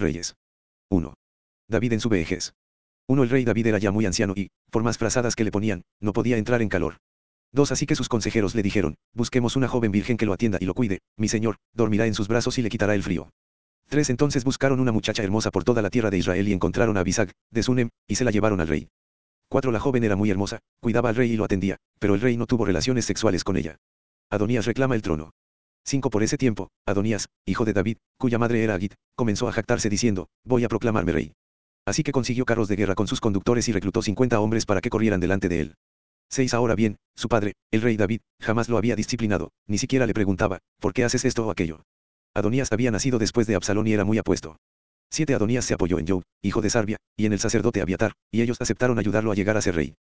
reyes. 1. David en su vejez. 1. El rey David era ya muy anciano y, por más frazadas que le ponían, no podía entrar en calor. 2. Así que sus consejeros le dijeron, busquemos una joven virgen que lo atienda y lo cuide, mi señor, dormirá en sus brazos y le quitará el frío. 3. Entonces buscaron una muchacha hermosa por toda la tierra de Israel y encontraron a Abisag, de Sunem, y se la llevaron al rey. 4. La joven era muy hermosa, cuidaba al rey y lo atendía, pero el rey no tuvo relaciones sexuales con ella. Adonías reclama el trono. 5. Por ese tiempo, Adonías, hijo de David, cuya madre era Agit, comenzó a jactarse diciendo, voy a proclamarme rey. Así que consiguió carros de guerra con sus conductores y reclutó 50 hombres para que corrieran delante de él. 6. Ahora bien, su padre, el rey David, jamás lo había disciplinado, ni siquiera le preguntaba, ¿por qué haces esto o aquello? Adonías había nacido después de Absalón y era muy apuesto. 7. Adonías se apoyó en Job, hijo de Sarbia, y en el sacerdote Abiatar, y ellos aceptaron ayudarlo a llegar a ser rey.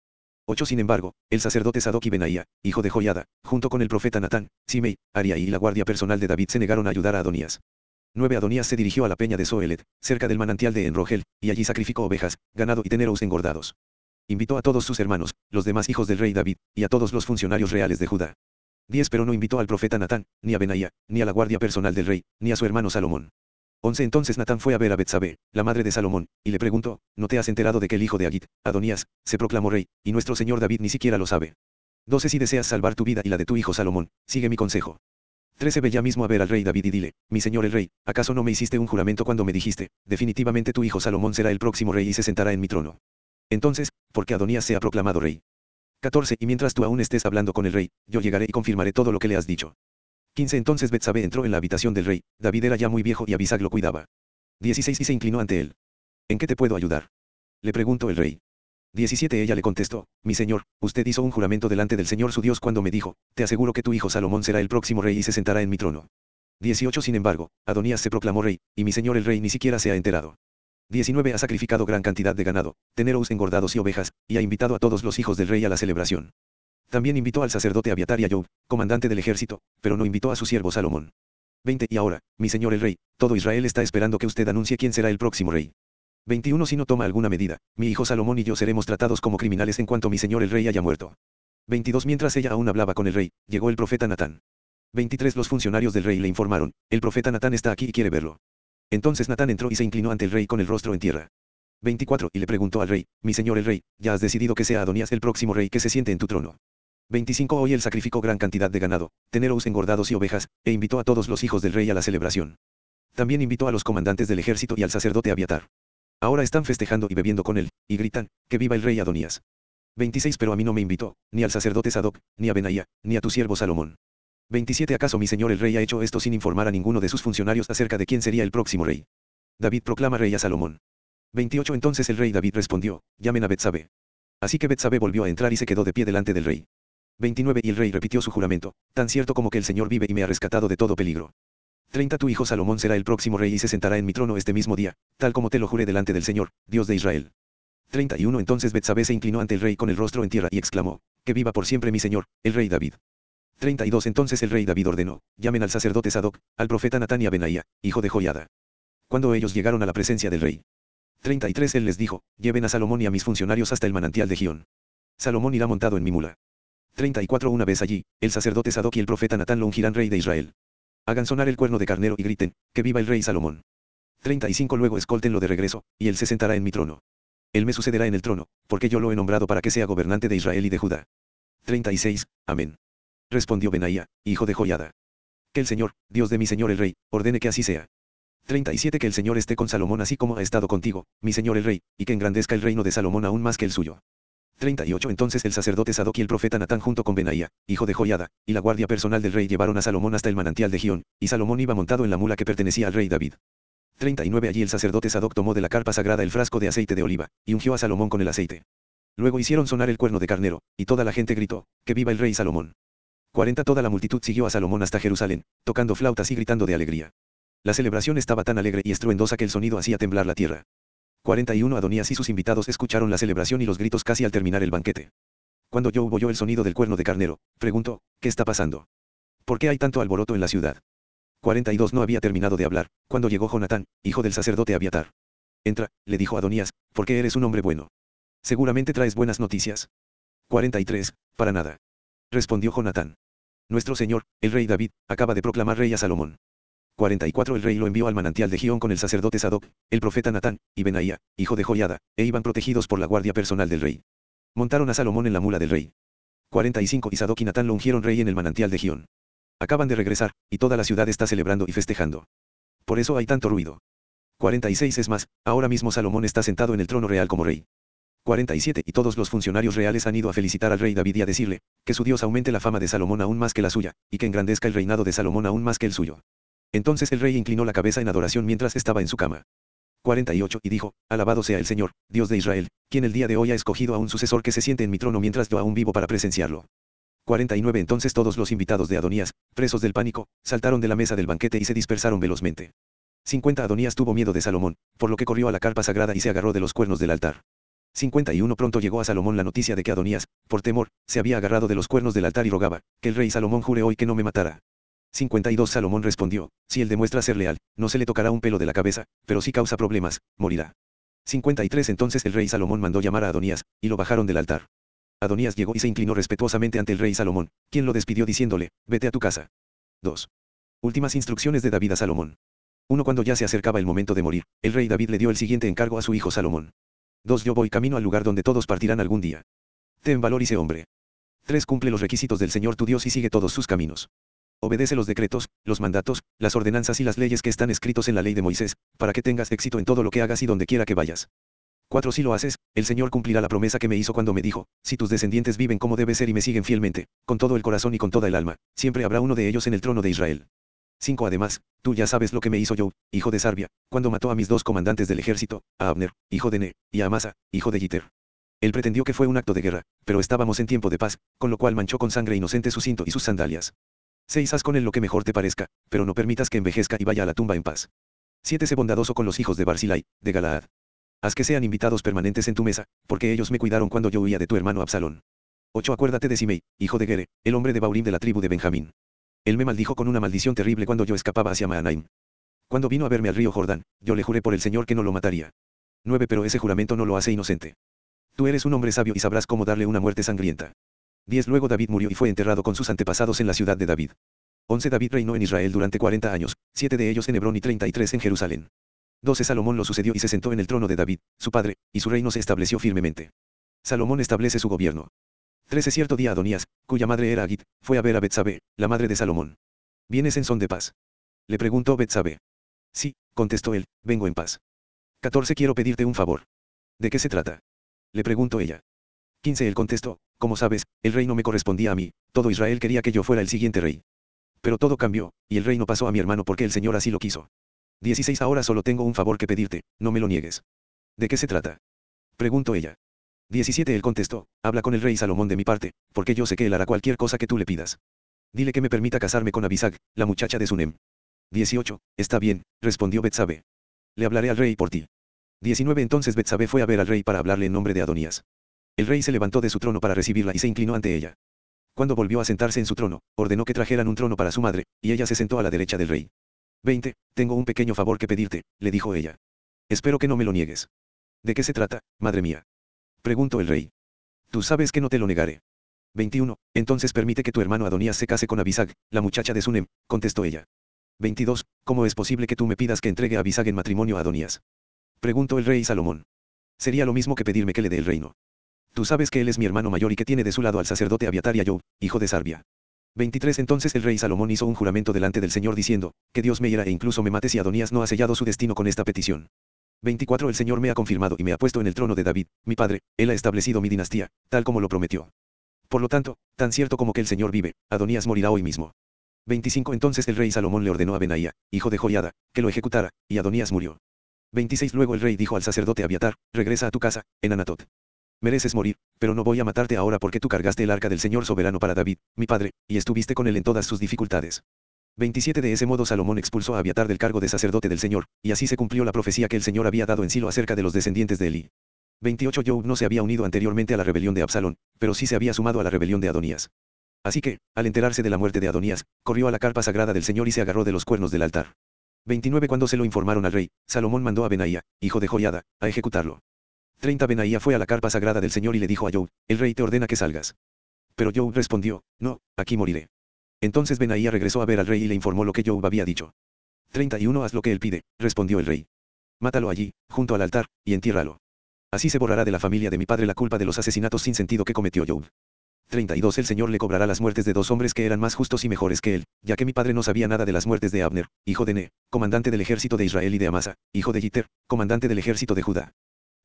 8. Sin embargo, el sacerdote Sadoc y Benaía, hijo de Joyada, junto con el profeta Natán, Simei, Aria y la guardia personal de David se negaron a ayudar a Adonías. 9. Adonías se dirigió a la peña de Soelet, cerca del manantial de Enrogel, y allí sacrificó ovejas, ganado y teneros engordados. Invitó a todos sus hermanos, los demás hijos del rey David, y a todos los funcionarios reales de Judá. 10. Pero no invitó al profeta Natán, ni a Benaía, ni a la guardia personal del rey, ni a su hermano Salomón. 11 Entonces Natán fue a ver a Betsabé, la madre de Salomón, y le preguntó, ¿no te has enterado de que el hijo de Agit, Adonías, se proclamó rey, y nuestro señor David ni siquiera lo sabe? 12 Si deseas salvar tu vida y la de tu hijo Salomón, sigue mi consejo. 13 Ve ya mismo a ver al rey David y dile, mi señor el rey, ¿acaso no me hiciste un juramento cuando me dijiste, definitivamente tu hijo Salomón será el próximo rey y se sentará en mi trono? Entonces, ¿por qué Adonías se ha proclamado rey? 14 Y mientras tú aún estés hablando con el rey, yo llegaré y confirmaré todo lo que le has dicho. 15 Entonces Betsabé entró en la habitación del rey, David era ya muy viejo y Abisag lo cuidaba. 16 Y se inclinó ante él. ¿En qué te puedo ayudar? Le preguntó el rey. 17 Ella le contestó, Mi señor, usted hizo un juramento delante del Señor su Dios cuando me dijo, Te aseguro que tu hijo Salomón será el próximo rey y se sentará en mi trono. 18 Sin embargo, Adonías se proclamó rey, y mi señor el rey ni siquiera se ha enterado. 19 Ha sacrificado gran cantidad de ganado, teneros engordados y ovejas, y ha invitado a todos los hijos del rey a la celebración. También invitó al sacerdote Abiatar y a Job, comandante del ejército, pero no invitó a su siervo Salomón. 20. Y ahora, mi señor el rey, todo Israel está esperando que usted anuncie quién será el próximo rey. 21. Si no toma alguna medida, mi hijo Salomón y yo seremos tratados como criminales en cuanto mi señor el rey haya muerto. 22. Mientras ella aún hablaba con el rey, llegó el profeta Natán. 23. Los funcionarios del rey le informaron, el profeta Natán está aquí y quiere verlo. Entonces Natán entró y se inclinó ante el rey con el rostro en tierra. 24. Y le preguntó al rey, mi señor el rey, ya has decidido que sea Adonías el próximo rey que se siente en tu trono. 25 Hoy él sacrificó gran cantidad de ganado, teneros engordados y ovejas, e invitó a todos los hijos del rey a la celebración. También invitó a los comandantes del ejército y al sacerdote Abiatar. Ahora están festejando y bebiendo con él, y gritan, que viva el rey Adonías. 26 Pero a mí no me invitó, ni al sacerdote Sadoc, ni a Benaía, ni a tu siervo Salomón. 27 ¿Acaso mi señor el rey ha hecho esto sin informar a ninguno de sus funcionarios acerca de quién sería el próximo rey? David proclama rey a Salomón. 28 Entonces el rey David respondió, llamen a Betsabé. Así que Betsabé volvió a entrar y se quedó de pie delante del rey. 29 Y el rey repitió su juramento, tan cierto como que el Señor vive y me ha rescatado de todo peligro. 30 Tu hijo Salomón será el próximo rey y se sentará en mi trono este mismo día, tal como te lo juré delante del Señor, Dios de Israel. 31 Entonces Betsabé se inclinó ante el rey con el rostro en tierra y exclamó, Que viva por siempre mi Señor, el rey David. 32 Entonces el rey David ordenó, llamen al sacerdote Sadoc, al profeta Natán y a Benaía, hijo de Joyada. Cuando ellos llegaron a la presencia del rey. 33 Él les dijo, lleven a Salomón y a mis funcionarios hasta el manantial de Gión. Salomón irá montado en mi mula. 34 Una vez allí, el sacerdote Sadoc y el profeta Natán lo ungirán rey de Israel. Hagan sonar el cuerno de carnero y griten, que viva el rey Salomón. 35 Luego escoltenlo de regreso, y él se sentará en mi trono. Él me sucederá en el trono, porque yo lo he nombrado para que sea gobernante de Israel y de Judá. 36. Amén. Respondió Benaía, hijo de Joyada. Que el Señor, Dios de mi Señor el Rey, ordene que así sea. 37 Que el Señor esté con Salomón así como ha estado contigo, mi Señor el Rey, y que engrandezca el reino de Salomón aún más que el suyo. 38 Entonces el sacerdote Sadoc y el profeta Natán junto con Benaía, hijo de Joyada, y la guardia personal del rey llevaron a Salomón hasta el manantial de Gión, y Salomón iba montado en la mula que pertenecía al rey David. 39 Allí el sacerdote Sadoc tomó de la carpa sagrada el frasco de aceite de oliva, y ungió a Salomón con el aceite. Luego hicieron sonar el cuerno de carnero, y toda la gente gritó, que viva el rey Salomón. 40 Toda la multitud siguió a Salomón hasta Jerusalén, tocando flautas y gritando de alegría. La celebración estaba tan alegre y estruendosa que el sonido hacía temblar la tierra. 41 Adonías y sus invitados escucharon la celebración y los gritos casi al terminar el banquete. Cuando Job oyó el sonido del cuerno de carnero, preguntó, ¿qué está pasando? ¿Por qué hay tanto alboroto en la ciudad? 42 No había terminado de hablar, cuando llegó Jonatán, hijo del sacerdote Abiatar. Entra, le dijo Adonías, porque eres un hombre bueno. Seguramente traes buenas noticias. 43, para nada. Respondió Jonatán. Nuestro señor, el rey David, acaba de proclamar rey a Salomón. 44 El rey lo envió al manantial de Gión con el sacerdote Sadoc, el profeta Natán, y Benaía, hijo de Joiada, e iban protegidos por la guardia personal del rey. Montaron a Salomón en la mula del rey. 45 Y Sadoc y Natán lo ungieron rey en el manantial de Gión. Acaban de regresar, y toda la ciudad está celebrando y festejando. Por eso hay tanto ruido. 46 Es más, ahora mismo Salomón está sentado en el trono real como rey. 47 Y todos los funcionarios reales han ido a felicitar al rey David y a decirle, que su Dios aumente la fama de Salomón aún más que la suya, y que engrandezca el reinado de Salomón aún más que el suyo. Entonces el rey inclinó la cabeza en adoración mientras estaba en su cama. 48 Y dijo, Alabado sea el Señor, Dios de Israel, quien el día de hoy ha escogido a un sucesor que se siente en mi trono mientras yo aún vivo para presenciarlo. 49 Entonces todos los invitados de Adonías, presos del pánico, saltaron de la mesa del banquete y se dispersaron velozmente. 50 Adonías tuvo miedo de Salomón, por lo que corrió a la carpa sagrada y se agarró de los cuernos del altar. 51 Pronto llegó a Salomón la noticia de que Adonías, por temor, se había agarrado de los cuernos del altar y rogaba, que el rey Salomón jure hoy que no me matara. 52 Salomón respondió, si él demuestra ser leal, no se le tocará un pelo de la cabeza, pero si causa problemas, morirá. 53 Entonces el rey Salomón mandó llamar a Adonías, y lo bajaron del altar. Adonías llegó y se inclinó respetuosamente ante el rey Salomón, quien lo despidió diciéndole, vete a tu casa. 2. Últimas instrucciones de David a Salomón. 1 Cuando ya se acercaba el momento de morir, el rey David le dio el siguiente encargo a su hijo Salomón. 2 Yo voy camino al lugar donde todos partirán algún día. Ten valor y sé hombre. 3 Cumple los requisitos del Señor tu Dios y sigue todos sus caminos. Obedece los decretos, los mandatos, las ordenanzas y las leyes que están escritos en la ley de Moisés, para que tengas éxito en todo lo que hagas y donde quiera que vayas. 4. Si lo haces, el Señor cumplirá la promesa que me hizo cuando me dijo, si tus descendientes viven como debe ser y me siguen fielmente, con todo el corazón y con toda el alma, siempre habrá uno de ellos en el trono de Israel. 5. Además, tú ya sabes lo que me hizo yo, hijo de Sarbia, cuando mató a mis dos comandantes del ejército, a Abner, hijo de Ne, y a Amasa, hijo de Jiter. Él pretendió que fue un acto de guerra, pero estábamos en tiempo de paz, con lo cual manchó con sangre inocente su cinto y sus sandalias. 6. Haz con él lo que mejor te parezca, pero no permitas que envejezca y vaya a la tumba en paz. 7. Sé bondadoso con los hijos de Barzilai, de Galaad. Haz que sean invitados permanentes en tu mesa, porque ellos me cuidaron cuando yo huía de tu hermano Absalón. 8. Acuérdate de Simei, hijo de Gere, el hombre de Baurim de la tribu de Benjamín. Él me maldijo con una maldición terrible cuando yo escapaba hacia Maanaim. Cuando vino a verme al río Jordán, yo le juré por el Señor que no lo mataría. 9. Pero ese juramento no lo hace inocente. Tú eres un hombre sabio y sabrás cómo darle una muerte sangrienta. 10. Luego David murió y fue enterrado con sus antepasados en la ciudad de David. 11. David reinó en Israel durante 40 años, 7 de ellos en Hebrón y 33 en Jerusalén. 12. Salomón lo sucedió y se sentó en el trono de David, su padre, y su reino se estableció firmemente. Salomón establece su gobierno. 13. Cierto día Adonías, cuya madre era Agit, fue a ver a Betsabé, la madre de Salomón. ¿Vienes en son de paz? Le preguntó Betsabé. Sí, contestó él, vengo en paz. 14. Quiero pedirte un favor. ¿De qué se trata? Le preguntó ella. 15. Él contestó, como sabes, el reino me correspondía a mí, todo Israel quería que yo fuera el siguiente rey. Pero todo cambió, y el reino pasó a mi hermano porque el Señor así lo quiso. 16 Ahora solo tengo un favor que pedirte, no me lo niegues. ¿De qué se trata? Preguntó ella. 17 Él contestó, habla con el rey Salomón de mi parte, porque yo sé que él hará cualquier cosa que tú le pidas. Dile que me permita casarme con Abisag, la muchacha de Sunem. 18 Está bien, respondió Betsabe. Le hablaré al rey por ti. 19 Entonces Betsabe fue a ver al rey para hablarle en nombre de Adonías. El rey se levantó de su trono para recibirla y se inclinó ante ella. Cuando volvió a sentarse en su trono, ordenó que trajeran un trono para su madre, y ella se sentó a la derecha del rey. 20. Tengo un pequeño favor que pedirte, le dijo ella. Espero que no me lo niegues. ¿De qué se trata, madre mía? Preguntó el rey. Tú sabes que no te lo negaré. 21. Entonces permite que tu hermano Adonías se case con Abisag, la muchacha de Sunem, contestó ella. 22. ¿Cómo es posible que tú me pidas que entregue a Abisag en matrimonio a Adonías? Preguntó el rey Salomón. Sería lo mismo que pedirme que le dé el reino. Tú sabes que él es mi hermano mayor y que tiene de su lado al sacerdote Abiatar y a hijo de Sarbia. 23 Entonces el rey Salomón hizo un juramento delante del Señor diciendo, que Dios me hiera e incluso me mate si Adonías no ha sellado su destino con esta petición. 24 El Señor me ha confirmado y me ha puesto en el trono de David, mi padre, él ha establecido mi dinastía, tal como lo prometió. Por lo tanto, tan cierto como que el Señor vive, Adonías morirá hoy mismo. 25 Entonces el rey Salomón le ordenó a Benaía, hijo de Joiada, que lo ejecutara, y Adonías murió. 26 Luego el rey dijo al sacerdote Abiatar, regresa a tu casa, en Anatot. Mereces morir, pero no voy a matarte ahora porque tú cargaste el arca del Señor soberano para David, mi padre, y estuviste con él en todas sus dificultades. 27 De ese modo Salomón expulsó a Abiatar del cargo de sacerdote del Señor, y así se cumplió la profecía que el Señor había dado en Silo acerca de los descendientes de Eli. 28 Job no se había unido anteriormente a la rebelión de Absalón, pero sí se había sumado a la rebelión de Adonías. Así que, al enterarse de la muerte de Adonías, corrió a la carpa sagrada del Señor y se agarró de los cuernos del altar. 29 Cuando se lo informaron al rey, Salomón mandó a Benaía, hijo de Joiada, a ejecutarlo. 30 Benaía fue a la carpa sagrada del Señor y le dijo a Job, el rey te ordena que salgas. Pero Job respondió, no, aquí moriré. Entonces Benaía regresó a ver al rey y le informó lo que Job había dicho. 31 Haz lo que él pide, respondió el rey. Mátalo allí, junto al altar, y entiérralo. Así se borrará de la familia de mi padre la culpa de los asesinatos sin sentido que cometió Job. 32 El Señor le cobrará las muertes de dos hombres que eran más justos y mejores que él, ya que mi padre no sabía nada de las muertes de Abner, hijo de Ne, comandante del ejército de Israel y de Amasa, hijo de Jiter, comandante del ejército de Judá.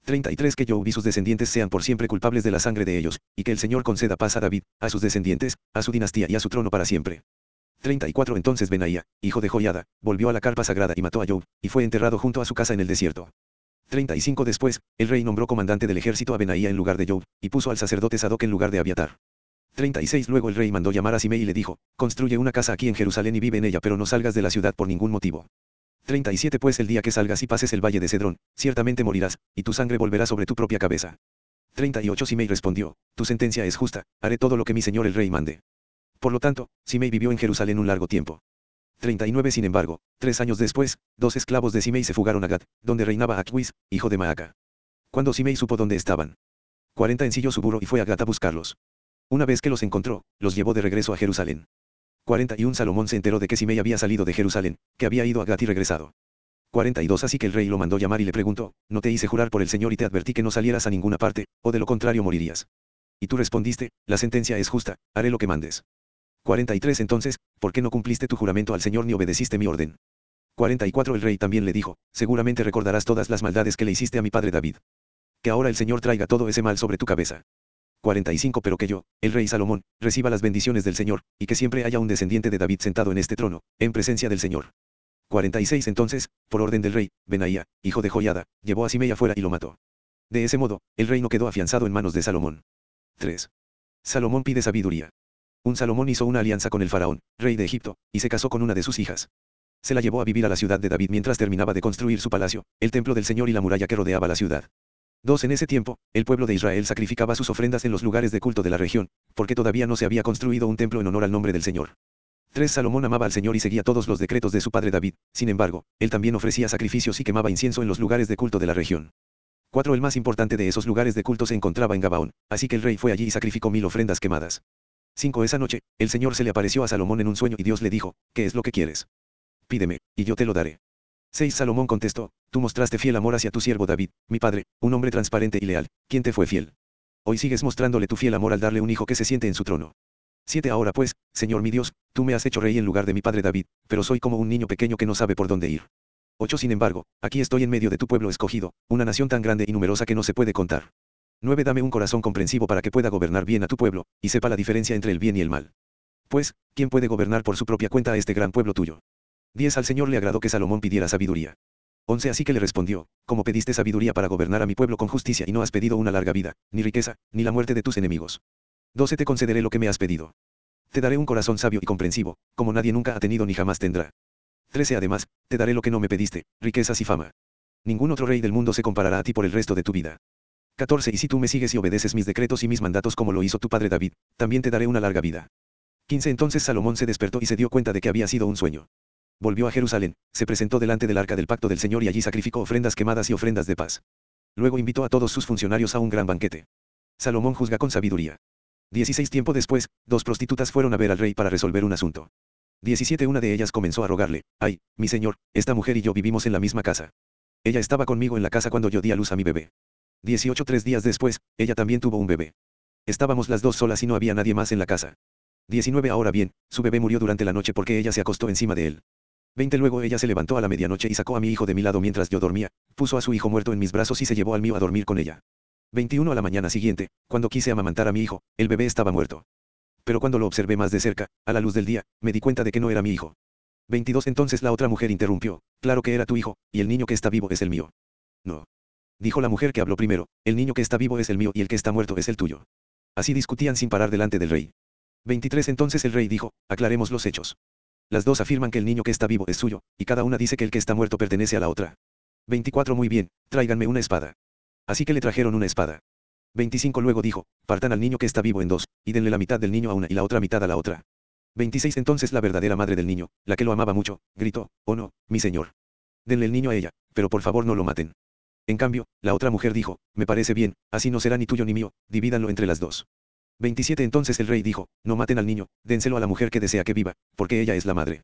33 Que Job y sus descendientes sean por siempre culpables de la sangre de ellos, y que el Señor conceda paz a David, a sus descendientes, a su dinastía y a su trono para siempre. 34 Entonces Benaía, hijo de Joiada, volvió a la carpa sagrada y mató a Job, y fue enterrado junto a su casa en el desierto. 35 Después, el rey nombró comandante del ejército a Benaía en lugar de Job, y puso al sacerdote Sadoc en lugar de Abiatar. 36 Luego el rey mandó llamar a Simei y le dijo, construye una casa aquí en Jerusalén y vive en ella pero no salgas de la ciudad por ningún motivo. 37 Pues el día que salgas y pases el valle de Cedrón, ciertamente morirás, y tu sangre volverá sobre tu propia cabeza. 38 Simei respondió, tu sentencia es justa, haré todo lo que mi señor el rey mande. Por lo tanto, Simei vivió en Jerusalén un largo tiempo. 39 Sin embargo, tres años después, dos esclavos de Simei se fugaron a Gad, donde reinaba Aquis, hijo de Maaca. Cuando Simei supo dónde estaban. 40 ensilló su burro y fue a Gad a buscarlos. Una vez que los encontró, los llevó de regreso a Jerusalén. 41 Salomón se enteró de que Simei había salido de Jerusalén, que había ido a Gat y regresado. 42 Así que el rey lo mandó llamar y le preguntó, ¿no te hice jurar por el Señor y te advertí que no salieras a ninguna parte, o de lo contrario morirías? Y tú respondiste, la sentencia es justa, haré lo que mandes. 43 Entonces, ¿por qué no cumpliste tu juramento al Señor ni obedeciste mi orden? 44 El rey también le dijo, seguramente recordarás todas las maldades que le hiciste a mi padre David. Que ahora el Señor traiga todo ese mal sobre tu cabeza. 45 Pero que yo, el rey Salomón, reciba las bendiciones del Señor, y que siempre haya un descendiente de David sentado en este trono, en presencia del Señor. 46 Entonces, por orden del rey, Benaía, hijo de Joyada, llevó a Simei afuera y lo mató. De ese modo, el reino quedó afianzado en manos de Salomón. 3. Salomón pide sabiduría. Un Salomón hizo una alianza con el faraón, rey de Egipto, y se casó con una de sus hijas. Se la llevó a vivir a la ciudad de David mientras terminaba de construir su palacio, el templo del Señor y la muralla que rodeaba la ciudad. 2. En ese tiempo, el pueblo de Israel sacrificaba sus ofrendas en los lugares de culto de la región, porque todavía no se había construido un templo en honor al nombre del Señor. 3. Salomón amaba al Señor y seguía todos los decretos de su padre David, sin embargo, él también ofrecía sacrificios y quemaba incienso en los lugares de culto de la región. 4. El más importante de esos lugares de culto se encontraba en Gabaón, así que el rey fue allí y sacrificó mil ofrendas quemadas. 5. Esa noche, el Señor se le apareció a Salomón en un sueño y Dios le dijo, ¿qué es lo que quieres? Pídeme, y yo te lo daré. 6. Salomón contestó, tú mostraste fiel amor hacia tu siervo David, mi padre, un hombre transparente y leal, quien te fue fiel. Hoy sigues mostrándole tu fiel amor al darle un hijo que se siente en su trono. 7. Ahora pues, Señor mi Dios, tú me has hecho rey en lugar de mi padre David, pero soy como un niño pequeño que no sabe por dónde ir. 8. Sin embargo, aquí estoy en medio de tu pueblo escogido, una nación tan grande y numerosa que no se puede contar. 9. Dame un corazón comprensivo para que pueda gobernar bien a tu pueblo, y sepa la diferencia entre el bien y el mal. Pues, ¿quién puede gobernar por su propia cuenta a este gran pueblo tuyo? 10. Al Señor le agradó que Salomón pidiera sabiduría. 11. Así que le respondió, como pediste sabiduría para gobernar a mi pueblo con justicia y no has pedido una larga vida, ni riqueza, ni la muerte de tus enemigos. 12. Te concederé lo que me has pedido. Te daré un corazón sabio y comprensivo, como nadie nunca ha tenido ni jamás tendrá. 13. Además, te daré lo que no me pediste, riquezas y fama. Ningún otro rey del mundo se comparará a ti por el resto de tu vida. 14. Y si tú me sigues y obedeces mis decretos y mis mandatos como lo hizo tu padre David, también te daré una larga vida. 15. Entonces Salomón se despertó y se dio cuenta de que había sido un sueño. Volvió a Jerusalén, se presentó delante del arca del pacto del Señor y allí sacrificó ofrendas quemadas y ofrendas de paz. Luego invitó a todos sus funcionarios a un gran banquete. Salomón juzga con sabiduría. 16 tiempo después, dos prostitutas fueron a ver al rey para resolver un asunto. 17 Una de ellas comenzó a rogarle, ay, mi señor, esta mujer y yo vivimos en la misma casa. Ella estaba conmigo en la casa cuando yo di a luz a mi bebé. 18 Tres días después, ella también tuvo un bebé. Estábamos las dos solas y no había nadie más en la casa. 19 Ahora bien, su bebé murió durante la noche porque ella se acostó encima de él. 20 Luego ella se levantó a la medianoche y sacó a mi hijo de mi lado mientras yo dormía, puso a su hijo muerto en mis brazos y se llevó al mío a dormir con ella. 21 A la mañana siguiente, cuando quise amamantar a mi hijo, el bebé estaba muerto. Pero cuando lo observé más de cerca, a la luz del día, me di cuenta de que no era mi hijo. 22 Entonces la otra mujer interrumpió, claro que era tu hijo, y el niño que está vivo es el mío. No. Dijo la mujer que habló primero, el niño que está vivo es el mío y el que está muerto es el tuyo. Así discutían sin parar delante del rey. 23 Entonces el rey dijo, aclaremos los hechos. Las dos afirman que el niño que está vivo es suyo, y cada una dice que el que está muerto pertenece a la otra. 24 Muy bien, tráiganme una espada. Así que le trajeron una espada. 25 Luego dijo, partan al niño que está vivo en dos, y denle la mitad del niño a una y la otra mitad a la otra. 26 Entonces la verdadera madre del niño, la que lo amaba mucho, gritó, oh no, mi señor. Denle el niño a ella, pero por favor no lo maten. En cambio, la otra mujer dijo, me parece bien, así no será ni tuyo ni mío, divídanlo entre las dos. 27 Entonces el rey dijo, no maten al niño, dénselo a la mujer que desea que viva, porque ella es la madre.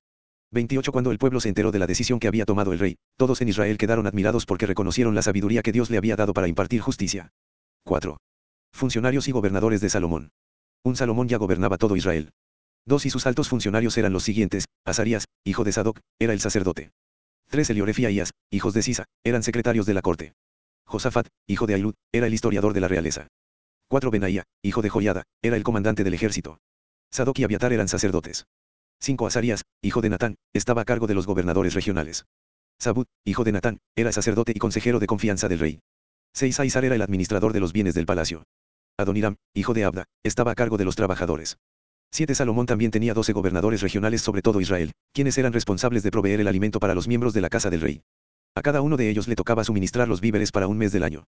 28 Cuando el pueblo se enteró de la decisión que había tomado el rey, todos en Israel quedaron admirados porque reconocieron la sabiduría que Dios le había dado para impartir justicia. 4. Funcionarios y gobernadores de Salomón. Un Salomón ya gobernaba todo Israel. Dos y sus altos funcionarios eran los siguientes, Azarías, hijo de Sadoc, era el sacerdote. Tres Elioref y hijos de Sisa, eran secretarios de la corte. Josafat, hijo de Ailud, era el historiador de la realeza. 4 Benaía, hijo de Joyada, era el comandante del ejército. Sadoc y Abiatar eran sacerdotes. 5 Azarías, hijo de Natán, estaba a cargo de los gobernadores regionales. Sabut, hijo de Natán, era sacerdote y consejero de confianza del rey. 6 Aizar era el administrador de los bienes del palacio. Adoniram, hijo de Abda, estaba a cargo de los trabajadores. 7 Salomón también tenía 12 gobernadores regionales sobre todo Israel, quienes eran responsables de proveer el alimento para los miembros de la casa del rey. A cada uno de ellos le tocaba suministrar los víveres para un mes del año.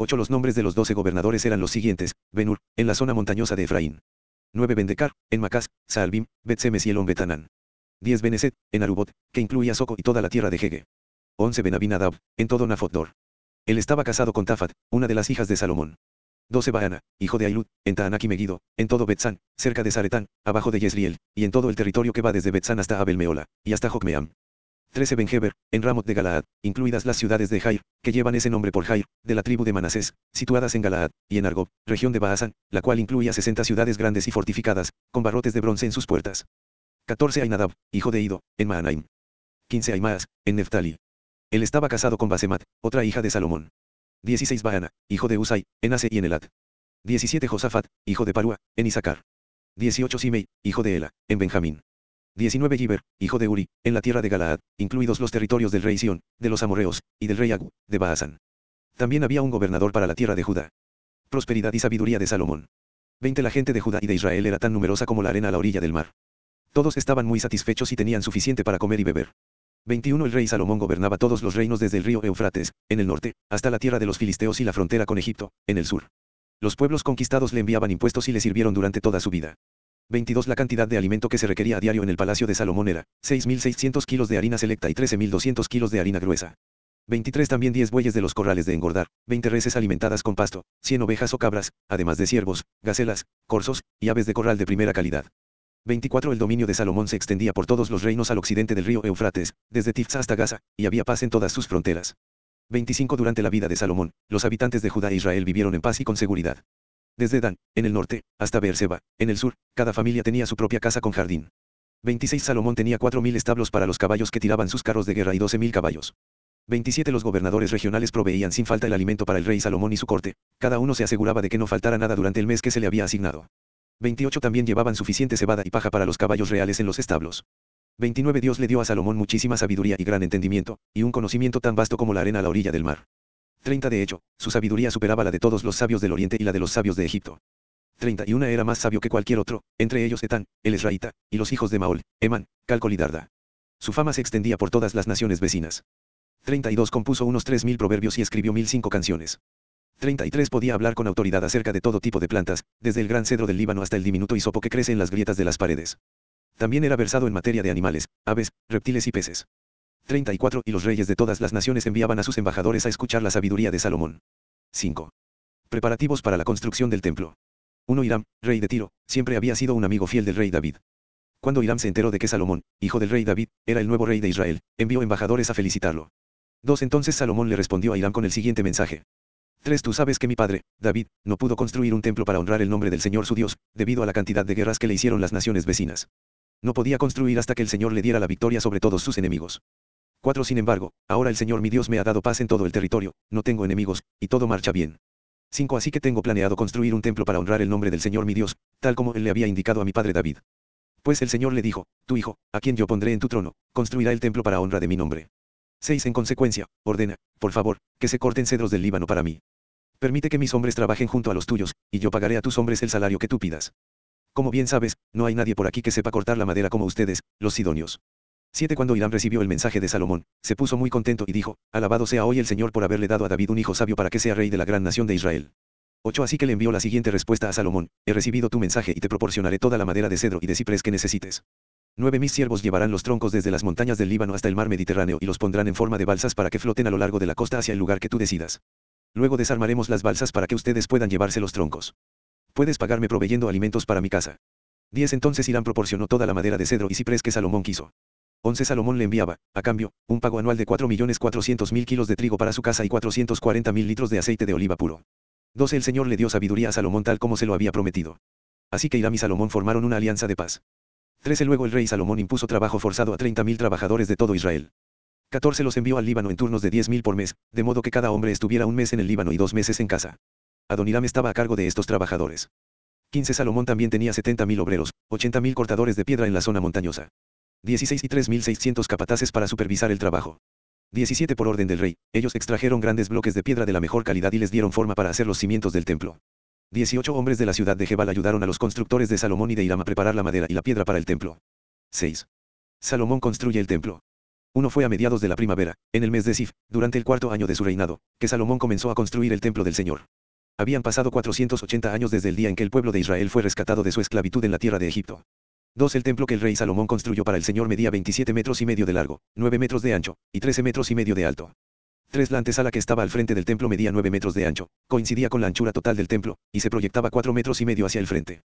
8 Los nombres de los 12 gobernadores eran los siguientes, Benur, en la zona montañosa de Efraín. 9 Bendecar, en Macás, Saalbim, Betsemes y Elon Betanán. 10 Beneset, en Arubot, que incluía Soco y toda la tierra de Jege. 11 Benabinadab, en todo Nafotdor. Él estaba casado con Tafat, una de las hijas de Salomón. 12 Baana, hijo de Ailud, en Taanak y Megido, en todo Betzán, cerca de Saretán, abajo de Yesriel, y en todo el territorio que va desde Betzán hasta Abelmeola, y hasta Jocmeam. 13 Benjeber, en Ramot de Galaad, incluidas las ciudades de Jair, que llevan ese nombre por Jair, de la tribu de Manasés, situadas en Galaad, y en Argob, región de Baasán, la cual incluía 60 ciudades grandes y fortificadas, con barrotes de bronce en sus puertas. 14 Ainadab, hijo de Ido, en Maanaim. 15 Aimaas, en Neftali. Él estaba casado con Basemat, otra hija de Salomón. 16 Baana, hijo de Usai, en Ase y en Elat. 17 Josafat, hijo de Parua, en Isaacar. 18 Simei, hijo de Ela, en Benjamín. 19 Giber, hijo de Uri, en la tierra de Galaad, incluidos los territorios del rey Sión, de los amorreos, y del rey Agu, de Baasán. También había un gobernador para la tierra de Judá. Prosperidad y sabiduría de Salomón. 20 La gente de Judá y de Israel era tan numerosa como la arena a la orilla del mar. Todos estaban muy satisfechos y tenían suficiente para comer y beber. 21 El rey Salomón gobernaba todos los reinos desde el río Eufrates, en el norte, hasta la tierra de los filisteos y la frontera con Egipto, en el sur. Los pueblos conquistados le enviaban impuestos y le sirvieron durante toda su vida. 22 La cantidad de alimento que se requería a diario en el palacio de Salomón era 6.600 kilos de harina selecta y 13.200 kilos de harina gruesa. 23 También 10 bueyes de los corrales de engordar, 20 reses alimentadas con pasto, 100 ovejas o cabras, además de ciervos, gacelas, corzos, y aves de corral de primera calidad. 24 El dominio de Salomón se extendía por todos los reinos al occidente del río Eufrates, desde Tifsa hasta Gaza, y había paz en todas sus fronteras. 25 Durante la vida de Salomón, los habitantes de Judá e Israel vivieron en paz y con seguridad. Desde Dan, en el norte, hasta Beerseba, en el sur, cada familia tenía su propia casa con jardín. 26 Salomón tenía 4.000 establos para los caballos que tiraban sus carros de guerra y 12.000 caballos. 27 Los gobernadores regionales proveían sin falta el alimento para el rey Salomón y su corte, cada uno se aseguraba de que no faltara nada durante el mes que se le había asignado. 28 También llevaban suficiente cebada y paja para los caballos reales en los establos. 29 Dios le dio a Salomón muchísima sabiduría y gran entendimiento, y un conocimiento tan vasto como la arena a la orilla del mar. 30 De hecho, su sabiduría superaba la de todos los sabios del Oriente y la de los sabios de Egipto. 31 Era más sabio que cualquier otro, entre ellos Etán, el Esraíta, y los hijos de Maol, Emán, Calcol y Darda. Su fama se extendía por todas las naciones vecinas. 32 Compuso unos 3.000 proverbios y escribió 1.005 canciones. 33 Podía hablar con autoridad acerca de todo tipo de plantas, desde el gran cedro del Líbano hasta el diminuto hisopo que crece en las grietas de las paredes. También era versado en materia de animales, aves, reptiles y peces. 34 Y los reyes de todas las naciones enviaban a sus embajadores a escuchar la sabiduría de Salomón. 5. Preparativos para la construcción del templo. 1. Hiram, rey de Tiro, siempre había sido un amigo fiel del rey David. Cuando Hiram se enteró de que Salomón, hijo del rey David, era el nuevo rey de Israel, envió embajadores a felicitarlo. 2. Entonces Salomón le respondió a Hiram con el siguiente mensaje. 3. Tú sabes que mi padre, David, no pudo construir un templo para honrar el nombre del Señor su Dios, debido a la cantidad de guerras que le hicieron las naciones vecinas. No podía construir hasta que el Señor le diera la victoria sobre todos sus enemigos. 4. Sin embargo, ahora el Señor mi Dios me ha dado paz en todo el territorio, no tengo enemigos, y todo marcha bien. 5. Así que tengo planeado construir un templo para honrar el nombre del Señor mi Dios, tal como él le había indicado a mi padre David. Pues el Señor le dijo, tu hijo, a quien yo pondré en tu trono, construirá el templo para honra de mi nombre. 6. En consecuencia, ordena, por favor, que se corten cedros del Líbano para mí. Permite que mis hombres trabajen junto a los tuyos, y yo pagaré a tus hombres el salario que tú pidas. Como bien sabes, no hay nadie por aquí que sepa cortar la madera como ustedes, los sidonios. 7 Cuando Hiram recibió el mensaje de Salomón, se puso muy contento y dijo, Alabado sea hoy el Señor por haberle dado a David un hijo sabio para que sea rey de la gran nación de Israel. 8 Así que le envió la siguiente respuesta a Salomón, He recibido tu mensaje y te proporcionaré toda la madera de cedro y de ciprés que necesites. 9 Mis siervos llevarán los troncos desde las montañas del Líbano hasta el mar Mediterráneo y los pondrán en forma de balsas para que floten a lo largo de la costa hacia el lugar que tú decidas. Luego desarmaremos las balsas para que ustedes puedan llevarse los troncos. Puedes pagarme proveyendo alimentos para mi casa. 10 Entonces Irán proporcionó toda la madera de cedro y ciprés que Salomón quiso. 11 Salomón le enviaba, a cambio, un pago anual de 4.400.000 kilos de trigo para su casa y 440.000 litros de aceite de oliva puro. 12 El Señor le dio sabiduría a Salomón tal como se lo había prometido. Así que Hiram y Salomón formaron una alianza de paz. 13 Luego el rey Salomón impuso trabajo forzado a 30.000 trabajadores de todo Israel. 14 Los envió al Líbano en turnos de 10.000 por mes, de modo que cada hombre estuviera un mes en el Líbano y dos meses en casa. Adoniram estaba a cargo de estos trabajadores. 15 Salomón también tenía 70.000 obreros, 80.000 cortadores de piedra en la zona montañosa. 16 y 3.600 capataces para supervisar el trabajo. 17 Por orden del rey, ellos extrajeron grandes bloques de piedra de la mejor calidad y les dieron forma para hacer los cimientos del templo. 18 hombres de la ciudad de Jebal ayudaron a los constructores de Salomón y de Hiram a preparar la madera y la piedra para el templo. 6. Salomón construye el templo. Uno fue a mediados de la primavera, en el mes de Sif, durante el cuarto año de su reinado, que Salomón comenzó a construir el templo del Señor. Habían pasado 480 años desde el día en que el pueblo de Israel fue rescatado de su esclavitud en la tierra de Egipto. 2. El templo que el rey Salomón construyó para el Señor medía 27 metros y medio de largo, 9 metros de ancho, y 13 metros y medio de alto. 3. La antesala que estaba al frente del templo medía 9 metros de ancho, coincidía con la anchura total del templo, y se proyectaba 4 metros y medio hacia el frente.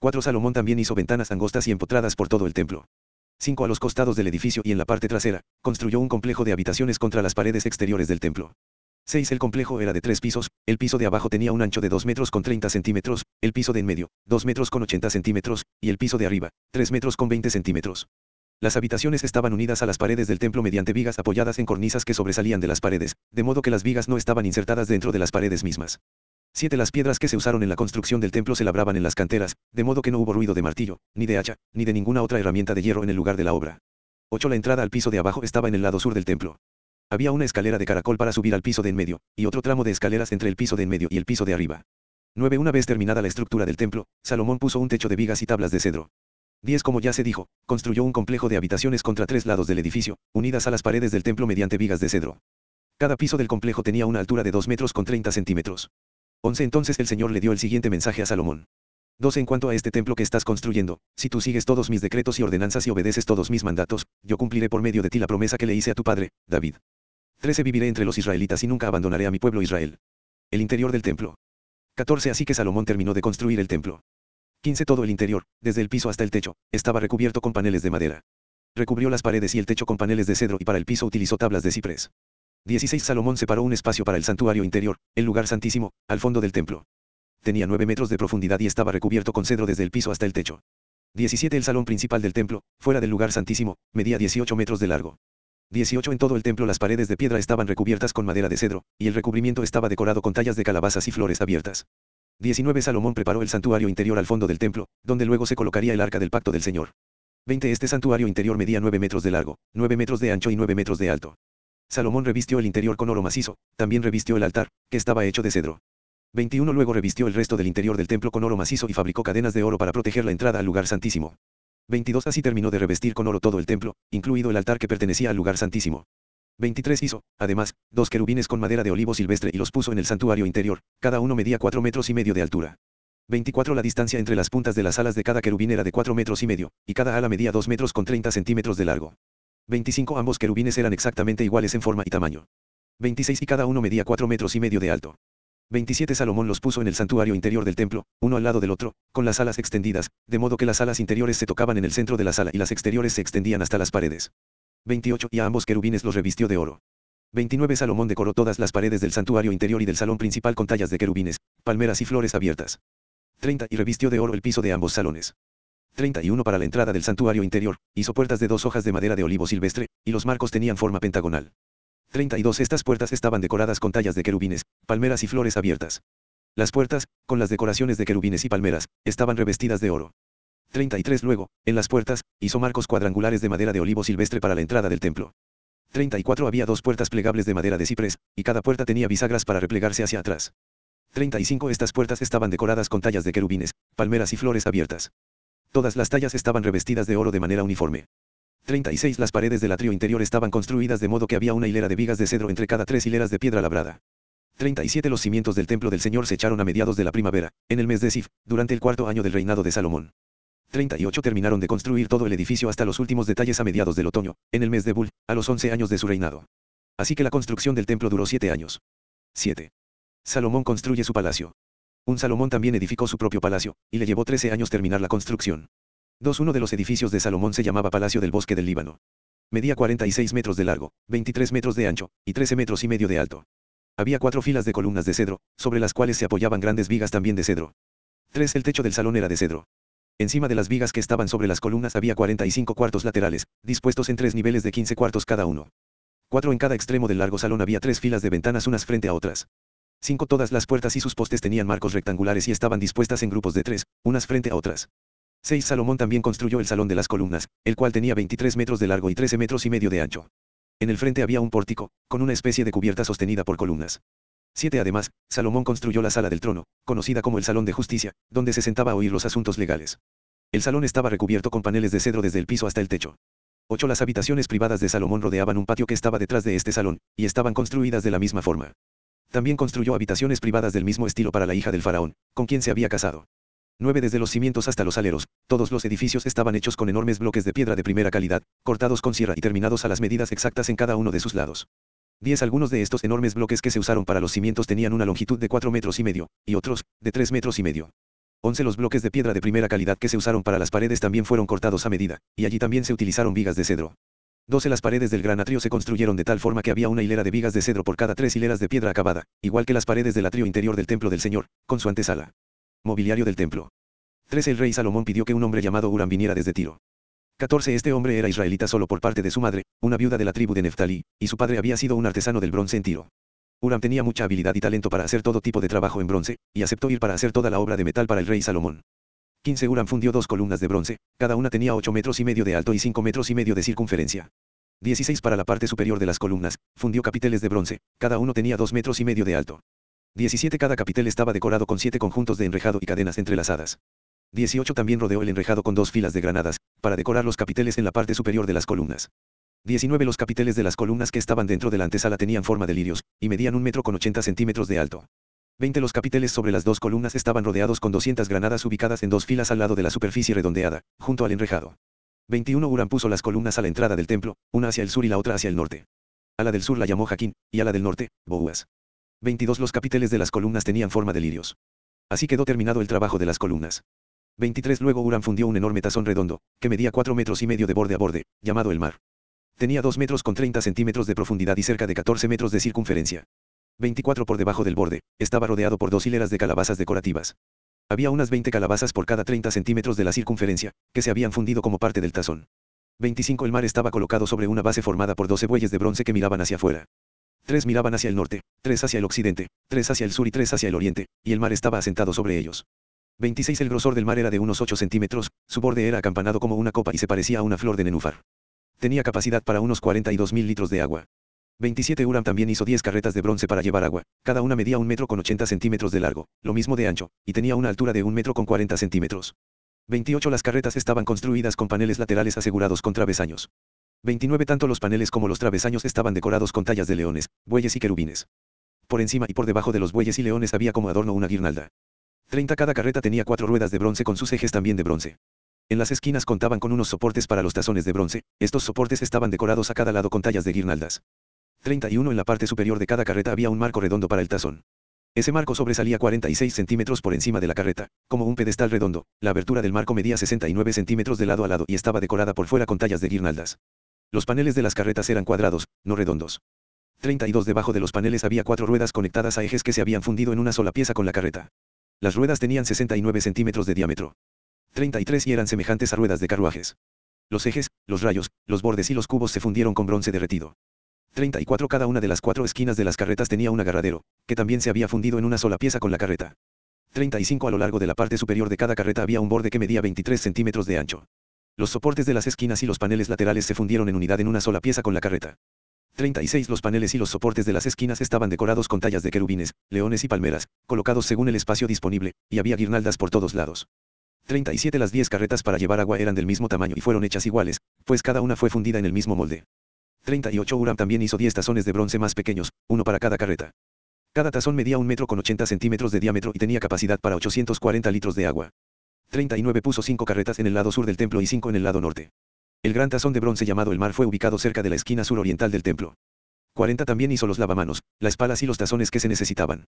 4. Salomón también hizo ventanas angostas y empotradas por todo el templo. 5. A los costados del edificio y en la parte trasera, construyó un complejo de habitaciones contra las paredes exteriores del templo. 6. El complejo era de tres pisos, el piso de abajo tenía un ancho de 2 metros con 30 centímetros, el piso de en medio, 2 metros con 80 centímetros, y el piso de arriba, 3 metros con 20 centímetros. Las habitaciones estaban unidas a las paredes del templo mediante vigas apoyadas en cornisas que sobresalían de las paredes, de modo que las vigas no estaban insertadas dentro de las paredes mismas. 7. Las piedras que se usaron en la construcción del templo se labraban en las canteras, de modo que no hubo ruido de martillo, ni de hacha, ni de ninguna otra herramienta de hierro en el lugar de la obra. 8. La entrada al piso de abajo estaba en el lado sur del templo. Había una escalera de caracol para subir al piso de en medio, y otro tramo de escaleras entre el piso de en medio y el piso de arriba. 9. Una vez terminada la estructura del templo, Salomón puso un techo de vigas y tablas de cedro. 10. Como ya se dijo, construyó un complejo de habitaciones contra tres lados del edificio, unidas a las paredes del templo mediante vigas de cedro. Cada piso del complejo tenía una altura de 2 metros con 30 centímetros. 11. Entonces el Señor le dio el siguiente mensaje a Salomón. 12. En cuanto a este templo que estás construyendo, si tú sigues todos mis decretos y ordenanzas y obedeces todos mis mandatos, yo cumpliré por medio de ti la promesa que le hice a tu padre, David. 13 Viviré entre los israelitas y nunca abandonaré a mi pueblo Israel. El interior del templo. 14 Así que Salomón terminó de construir el templo. 15 Todo el interior, desde el piso hasta el techo, estaba recubierto con paneles de madera. Recubrió las paredes y el techo con paneles de cedro y para el piso utilizó tablas de ciprés. 16 Salomón separó un espacio para el santuario interior, el lugar santísimo, al fondo del templo. Tenía 9 metros de profundidad y estaba recubierto con cedro desde el piso hasta el techo. 17 El salón principal del templo, fuera del lugar santísimo, medía 18 metros de largo. 18 En todo el templo las paredes de piedra estaban recubiertas con madera de cedro, y el recubrimiento estaba decorado con tallas de calabazas y flores abiertas. 19 Salomón preparó el santuario interior al fondo del templo, donde luego se colocaría el arca del pacto del Señor. 20 Este santuario interior medía 9 metros de largo, 9 metros de ancho y 9 metros de alto. Salomón revistió el interior con oro macizo, también revistió el altar, que estaba hecho de cedro. 21 Luego revistió el resto del interior del templo con oro macizo y fabricó cadenas de oro para proteger la entrada al lugar santísimo. 22 Así terminó de revestir con oro todo el templo, incluido el altar que pertenecía al lugar santísimo. 23 Hizo, además, dos querubines con madera de olivo silvestre y los puso en el santuario interior, cada uno medía 4 metros y medio de altura. 24 La distancia entre las puntas de las alas de cada querubín era de 4 metros y medio, y cada ala medía 2 metros con 30 centímetros de largo. 25 Ambos querubines eran exactamente iguales en forma y tamaño. 26 Y cada uno medía 4 metros y medio de alto. 27 Salomón los puso en el santuario interior del templo, uno al lado del otro, con las alas extendidas, de modo que las alas interiores se tocaban en el centro de la sala y las exteriores se extendían hasta las paredes. 28 Y a ambos querubines los revistió de oro. 29 Salomón decoró todas las paredes del santuario interior y del salón principal con tallas de querubines, palmeras y flores abiertas. 30 Y revistió de oro el piso de ambos salones. 31 Para la entrada del santuario interior, hizo puertas de dos hojas de madera de olivo silvestre, y los marcos tenían forma pentagonal. 32 Estas puertas estaban decoradas con tallas de querubines, palmeras y flores abiertas. Las puertas, con las decoraciones de querubines y palmeras, estaban revestidas de oro. 33 Luego, en las puertas, hizo marcos cuadrangulares de madera de olivo silvestre para la entrada del templo. 34 Había dos puertas plegables de madera de ciprés, y cada puerta tenía bisagras para replegarse hacia atrás. 35 Estas puertas estaban decoradas con tallas de querubines, palmeras y flores abiertas. Todas las tallas estaban revestidas de oro de manera uniforme. 36 Las paredes del atrio interior estaban construidas de modo que había una hilera de vigas de cedro entre cada tres hileras de piedra labrada. 37 Los cimientos del templo del Señor se echaron a mediados de la primavera, en el mes de Sif, durante el cuarto año del reinado de Salomón. 38 Terminaron de construir todo el edificio hasta los últimos detalles a mediados del otoño, en el mes de Bul, a los 11 años de su reinado. Así que la construcción del templo duró siete años. 7. Salomón construye su palacio. Un Salomón también edificó su propio palacio, y le llevó 13 años terminar la construcción. 2. Uno de los edificios de Salomón se llamaba Palacio del Bosque del Líbano. Medía 46 metros de largo, 23 metros de ancho, y 13 metros y medio de alto. Había cuatro filas de columnas de cedro, sobre las cuales se apoyaban grandes vigas también de cedro. 3. El techo del salón era de cedro. Encima de las vigas que estaban sobre las columnas había 45 cuartos laterales, dispuestos en tres niveles de 15 cuartos cada uno. 4. En cada extremo del largo salón había tres filas de ventanas unas frente a otras. 5. Todas las puertas y sus postes tenían marcos rectangulares y estaban dispuestas en grupos de tres, unas frente a otras. 6. Salomón también construyó el salón de las columnas, el cual tenía 23 metros de largo y 13 metros y medio de ancho. En el frente había un pórtico, con una especie de cubierta sostenida por columnas. 7. Además, Salomón construyó la sala del trono, conocida como el Salón de Justicia, donde se sentaba a oír los asuntos legales. El salón estaba recubierto con paneles de cedro desde el piso hasta el techo. 8. Las habitaciones privadas de Salomón rodeaban un patio que estaba detrás de este salón, y estaban construidas de la misma forma. También construyó habitaciones privadas del mismo estilo para la hija del faraón, con quien se había casado. 9. Desde los cimientos hasta los aleros, todos los edificios estaban hechos con enormes bloques de piedra de primera calidad, cortados con sierra y terminados a las medidas exactas en cada uno de sus lados. 10. Algunos de estos enormes bloques que se usaron para los cimientos tenían una longitud de 4 metros y medio, y otros, de 3 metros y medio. 11. Los bloques de piedra de primera calidad que se usaron para las paredes también fueron cortados a medida, y allí también se utilizaron vigas de cedro. 12. Las paredes del gran atrio se construyeron de tal forma que había una hilera de vigas de cedro por cada tres hileras de piedra acabada, igual que las paredes del atrio interior del templo del Señor, con su antesala. Mobiliario del templo. 13. El rey Salomón pidió que un hombre llamado Uram viniera desde Tiro. 14. Este hombre era israelita solo por parte de su madre, una viuda de la tribu de Neftalí, y su padre había sido un artesano del bronce en Tiro. Uram tenía mucha habilidad y talento para hacer todo tipo de trabajo en bronce, y aceptó ir para hacer toda la obra de metal para el rey Salomón. 15. Uram fundió dos columnas de bronce, cada una tenía 8 metros y medio de alto y 5 metros y medio de circunferencia. 16. Para la parte superior de las columnas, fundió capiteles de bronce, cada uno tenía 2 metros y medio de alto. 17. Cada capitel estaba decorado con siete conjuntos de enrejado y cadenas entrelazadas. 18 también rodeó el enrejado con dos filas de granadas, para decorar los capiteles en la parte superior de las columnas. 19 Los capiteles de las columnas que estaban dentro de la antesala tenían forma de lirios, y medían un metro con 80 centímetros de alto. 20 Los capiteles sobre las dos columnas estaban rodeados con 200 granadas ubicadas en dos filas al lado de la superficie redondeada, junto al enrejado. 21 Uram puso las columnas a la entrada del templo, una hacia el sur y la otra hacia el norte. A la del sur la llamó Jaquín, y a la del norte, Boas. 22 Los capiteles de las columnas tenían forma de lirios. Así quedó terminado el trabajo de las columnas. 23 Luego Uram fundió un enorme tazón redondo, que medía 4 metros y medio de borde a borde, llamado el mar. Tenía 2 metros con 30 centímetros de profundidad y cerca de 14 metros de circunferencia. 24 por debajo del borde, estaba rodeado por dos hileras de calabazas decorativas. Había unas 20 calabazas por cada 30 centímetros de la circunferencia, que se habían fundido como parte del tazón. 25 El mar estaba colocado sobre una base formada por 12 bueyes de bronce que miraban hacia afuera. Tres miraban hacia el norte, tres hacia el occidente, tres hacia el sur y tres hacia el oriente, y el mar estaba asentado sobre ellos. 26 El grosor del mar era de unos 8 centímetros, su borde era acampanado como una copa y se parecía a una flor de nenúfar. Tenía capacidad para unos 42 mil litros de agua. 27 Uram también hizo 10 carretas de bronce para llevar agua, cada una medía un metro con 80 centímetros de largo, lo mismo de ancho, y tenía una altura de un metro con 40 centímetros. 28 Las carretas estaban construidas con paneles laterales asegurados con travesaños. 29 Tanto los paneles como los travesaños estaban decorados con tallas de leones, bueyes y querubines. Por encima y por debajo de los bueyes y leones había como adorno una guirnalda. 30 Cada carreta tenía cuatro ruedas de bronce con sus ejes también de bronce. En las esquinas contaban con unos soportes para los tazones de bronce, estos soportes estaban decorados a cada lado con tallas de guirnaldas. 31 En la parte superior de cada carreta había un marco redondo para el tazón. Ese marco sobresalía 46 centímetros por encima de la carreta, como un pedestal redondo, la abertura del marco medía 69 centímetros de lado a lado y estaba decorada por fuera con tallas de guirnaldas. Los paneles de las carretas eran cuadrados, no redondos. 32 Debajo de los paneles había cuatro ruedas conectadas a ejes que se habían fundido en una sola pieza con la carreta. Las ruedas tenían 69 centímetros de diámetro. 33 y eran semejantes a ruedas de carruajes. Los ejes, los rayos, los bordes y los cubos se fundieron con bronce derretido. 34 Cada una de las cuatro esquinas de las carretas tenía un agarradero, que también se había fundido en una sola pieza con la carreta. 35 A lo largo de la parte superior de cada carreta había un borde que medía 23 centímetros de ancho. Los soportes de las esquinas y los paneles laterales se fundieron en unidad en una sola pieza con la carreta. 36 Los paneles y los soportes de las esquinas estaban decorados con tallas de querubines, leones y palmeras, colocados según el espacio disponible, y había guirnaldas por todos lados. 37 Las 10 carretas para llevar agua eran del mismo tamaño y fueron hechas iguales, pues cada una fue fundida en el mismo molde. 38 Uram también hizo 10 tazones de bronce más pequeños, uno para cada carreta. Cada tazón medía un metro con 80 centímetros de diámetro y tenía capacidad para 840 litros de agua. 39 Puso 5 carretas en el lado sur del templo y 5 en el lado norte. El gran tazón de bronce llamado el mar fue ubicado cerca de la esquina suroriental del templo. 40 también hizo los lavamanos, las palas y los tazones que se necesitaban.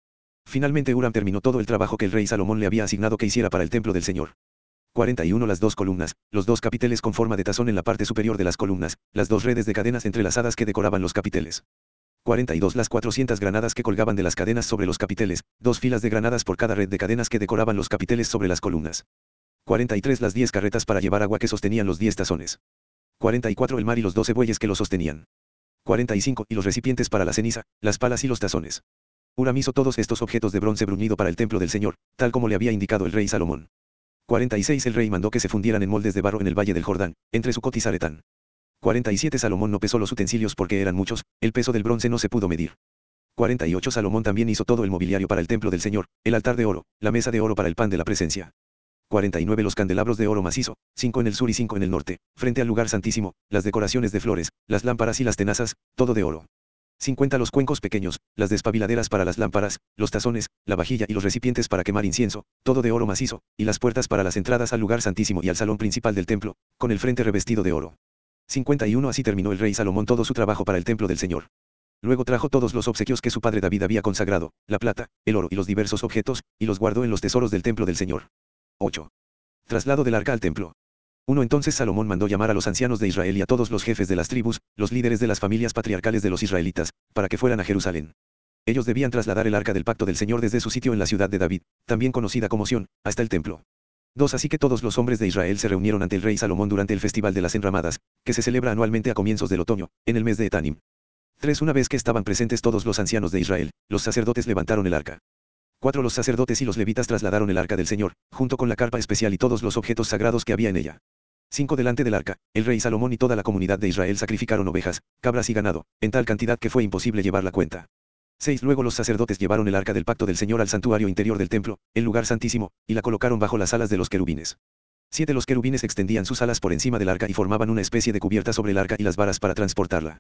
Finalmente Uram terminó todo el trabajo que el rey Salomón le había asignado que hiciera para el templo del Señor. 41 Las dos columnas, los dos capiteles con forma de tazón en la parte superior de las columnas, las dos redes de cadenas entrelazadas que decoraban los capiteles. 42 Las 400 granadas que colgaban de las cadenas sobre los capiteles, dos filas de granadas por cada red de cadenas que decoraban los capiteles sobre las columnas. 43 Las 10 carretas para llevar agua que sostenían los 10 tazones. 44 El mar y los 12 bueyes que lo sostenían. 45 Y los recipientes para la ceniza, las palas y los tazones. Uram hizo todos estos objetos de bronce bruñido para el templo del Señor, tal como le había indicado el rey Salomón. 46 El rey mandó que se fundieran en moldes de barro en el valle del Jordán, entre Sucot y Zaretán. 47 Salomón no pesó los utensilios porque eran muchos, el peso del bronce no se pudo medir. 48 Salomón también hizo todo el mobiliario para el templo del Señor, el altar de oro, la mesa de oro para el pan de la presencia. 49 Los candelabros de oro macizo, 5 en el sur y 5 en el norte, frente al lugar santísimo, las decoraciones de flores, las lámparas y las tenazas, todo de oro. 50 los cuencos pequeños, las despabiladeras para las lámparas, los tazones, la vajilla y los recipientes para quemar incienso, todo de oro macizo, y las puertas para las entradas al lugar santísimo y al salón principal del templo, con el frente revestido de oro. 51 Así terminó el rey Salomón todo su trabajo para el templo del Señor. Luego trajo todos los obsequios que su padre David había consagrado, la plata, el oro y los diversos objetos, y los guardó en los tesoros del templo del Señor. 8. Traslado del arca al templo. 1 Entonces Salomón mandó llamar a los ancianos de Israel y a todos los jefes de las tribus, los líderes de las familias patriarcales de los israelitas, para que fueran a Jerusalén. Ellos debían trasladar el arca del pacto del Señor desde su sitio en la ciudad de David, también conocida como Sión, hasta el templo. 2 Así que todos los hombres de Israel se reunieron ante el rey Salomón durante el festival de las enramadas, que se celebra anualmente a comienzos del otoño, en el mes de Etanim. 3 Una vez que estaban presentes todos los ancianos de Israel, los sacerdotes levantaron el arca. 4 Los sacerdotes y los levitas trasladaron el arca del Señor, junto con la carpa especial y todos los objetos sagrados que había en ella. 5 Delante del arca, el rey Salomón y toda la comunidad de Israel sacrificaron ovejas, cabras y ganado, en tal cantidad que fue imposible llevar la cuenta. 6 Luego los sacerdotes llevaron el arca del pacto del Señor al santuario interior del templo, el lugar santísimo, y la colocaron bajo las alas de los querubines. 7 Los querubines extendían sus alas por encima del arca y formaban una especie de cubierta sobre el arca y las varas para transportarla.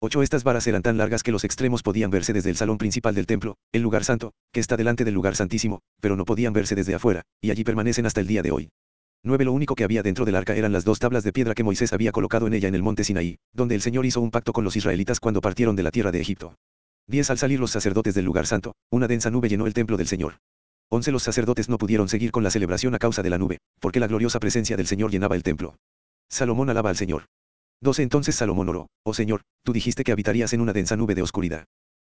8 Estas varas eran tan largas que los extremos podían verse desde el salón principal del templo, el lugar santo, que está delante del lugar santísimo, pero no podían verse desde afuera, y allí permanecen hasta el día de hoy. 9 Lo único que había dentro del arca eran las dos tablas de piedra que Moisés había colocado en ella en el monte Sinaí, donde el Señor hizo un pacto con los israelitas cuando partieron de la tierra de Egipto. 10 Al salir los sacerdotes del lugar santo, una densa nube llenó el templo del Señor. 11 Los sacerdotes no pudieron seguir con la celebración a causa de la nube, porque la gloriosa presencia del Señor llenaba el templo. Salomón alaba al Señor. 12 Entonces Salomón oró, Oh Señor, tú dijiste que habitarías en una densa nube de oscuridad.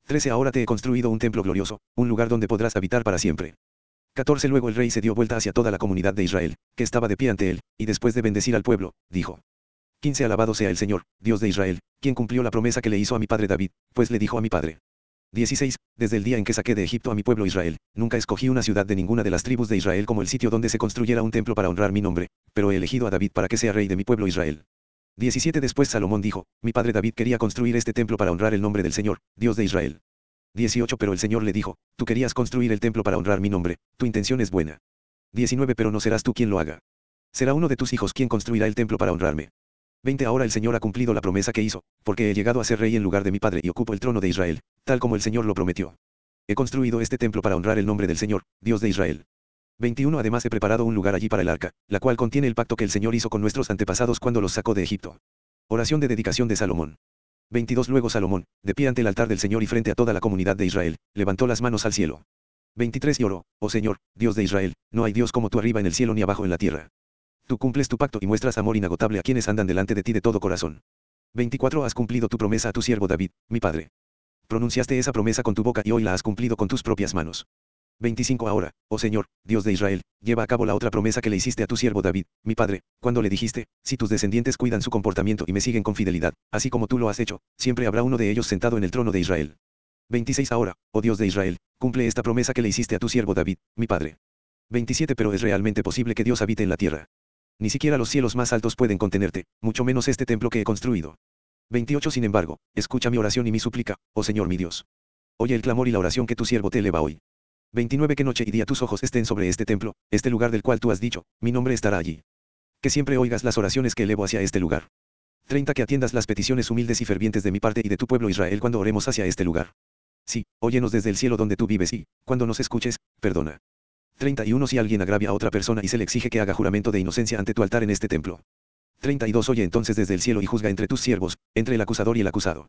13 Ahora te he construido un templo glorioso, un lugar donde podrás habitar para siempre. 14 Luego el rey se dio vuelta hacia toda la comunidad de Israel, que estaba de pie ante él, y después de bendecir al pueblo, dijo. 15 Alabado sea el Señor, Dios de Israel, quien cumplió la promesa que le hizo a mi padre David, pues le dijo a mi padre. 16. Desde el día en que saqué de Egipto a mi pueblo Israel, nunca escogí una ciudad de ninguna de las tribus de Israel como el sitio donde se construyera un templo para honrar mi nombre, pero he elegido a David para que sea rey de mi pueblo Israel. 17 Después Salomón dijo, mi padre David quería construir este templo para honrar el nombre del Señor, Dios de Israel. 18 Pero el Señor le dijo, tú querías construir el templo para honrar mi nombre, tu intención es buena. 19 Pero no serás tú quien lo haga. Será uno de tus hijos quien construirá el templo para honrarme. 20 Ahora el Señor ha cumplido la promesa que hizo, porque he llegado a ser rey en lugar de mi padre y ocupo el trono de Israel, tal como el Señor lo prometió. He construido este templo para honrar el nombre del Señor, Dios de Israel. 21 Además he preparado un lugar allí para el arca, la cual contiene el pacto que el Señor hizo con nuestros antepasados cuando los sacó de Egipto. Oración de dedicación de Salomón. 22 Luego Salomón, de pie ante el altar del Señor y frente a toda la comunidad de Israel, levantó las manos al cielo. 23 Y oró, oh Señor, Dios de Israel, no hay Dios como tú arriba en el cielo ni abajo en la tierra. Tú cumples tu pacto y muestras amor inagotable a quienes andan delante de ti de todo corazón. 24 Has cumplido tu promesa a tu siervo David, mi padre. Pronunciaste esa promesa con tu boca y hoy la has cumplido con tus propias manos. 25 Ahora, oh Señor, Dios de Israel, lleva a cabo la otra promesa que le hiciste a tu siervo David, mi padre, cuando le dijiste, si tus descendientes cuidan su comportamiento y me siguen con fidelidad, así como tú lo has hecho, siempre habrá uno de ellos sentado en el trono de Israel. 26 Ahora, oh Dios de Israel, cumple esta promesa que le hiciste a tu siervo David, mi padre. 27 Pero es realmente posible que Dios habite en la tierra. Ni siquiera los cielos más altos pueden contenerte, mucho menos este templo que he construido. 28 Sin embargo, escucha mi oración y mi súplica, oh Señor mi Dios. Oye el clamor y la oración que tu siervo te eleva hoy. 29 Que noche y día tus ojos estén sobre este templo, este lugar del cual tú has dicho, mi nombre estará allí. Que siempre oigas las oraciones que elevo hacia este lugar. 30 Que atiendas las peticiones humildes y fervientes de mi parte y de tu pueblo Israel cuando oremos hacia este lugar. Sí, óyenos desde el cielo donde tú vives y, cuando nos escuches, perdona. 31 Si alguien agravia a otra persona y se le exige que haga juramento de inocencia ante tu altar en este templo. 32 Oye entonces desde el cielo y juzga entre tus siervos, entre el acusador y el acusado.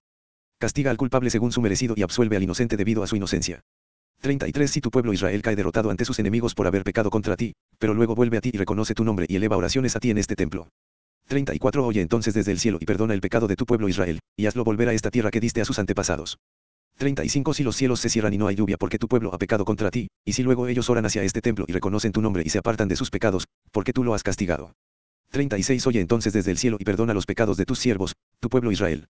Castiga al culpable según su merecido y absuelve al inocente debido a su inocencia. 33 Si tu pueblo Israel cae derrotado ante sus enemigos por haber pecado contra ti, pero luego vuelve a ti y reconoce tu nombre y eleva oraciones a ti en este templo. 34 Oye entonces desde el cielo y perdona el pecado de tu pueblo Israel, y hazlo volver a esta tierra que diste a sus antepasados. 35 Si los cielos se cierran y no hay lluvia porque tu pueblo ha pecado contra ti, y si luego ellos oran hacia este templo y reconocen tu nombre y se apartan de sus pecados, porque tú lo has castigado. 36 Oye entonces desde el cielo y perdona los pecados de tus siervos, tu pueblo Israel.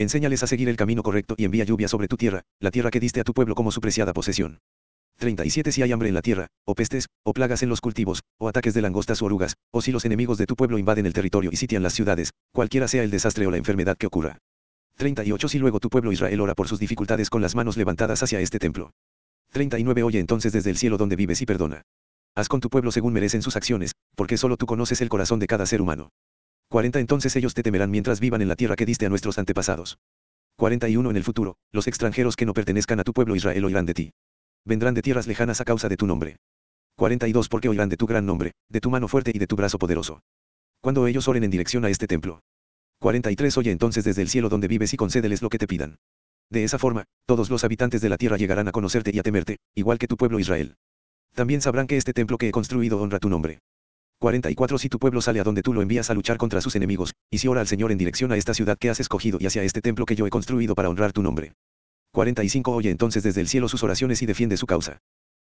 Enséñales a seguir el camino correcto y envía lluvia sobre tu tierra, la tierra que diste a tu pueblo como su preciada posesión. 37 Si hay hambre en la tierra, o pestes, o plagas en los cultivos, o ataques de langostas o orugas, o si los enemigos de tu pueblo invaden el territorio y sitian las ciudades, cualquiera sea el desastre o la enfermedad que ocurra. 38 Si luego tu pueblo Israel ora por sus dificultades con las manos levantadas hacia este templo. 39 Oye entonces desde el cielo donde vives y perdona. Haz con tu pueblo según merecen sus acciones, porque solo tú conoces el corazón de cada ser humano. 40 Entonces ellos te temerán mientras vivan en la tierra que diste a nuestros antepasados. 41 En el futuro, los extranjeros que no pertenezcan a tu pueblo Israel oirán de ti vendrán de tierras lejanas a causa de tu nombre. 42 Porque oirán de tu gran nombre, de tu mano fuerte y de tu brazo poderoso. Cuando ellos oren en dirección a este templo. 43 Oye entonces desde el cielo donde vives y concédeles lo que te pidan. De esa forma, todos los habitantes de la tierra llegarán a conocerte y a temerte, igual que tu pueblo Israel. También sabrán que este templo que he construido honra tu nombre. 44 Si tu pueblo sale a donde tú lo envías a luchar contra sus enemigos, y si ora al Señor en dirección a esta ciudad que has escogido y hacia este templo que yo he construido para honrar tu nombre. 45 Oye entonces desde el cielo sus oraciones y defiende su causa.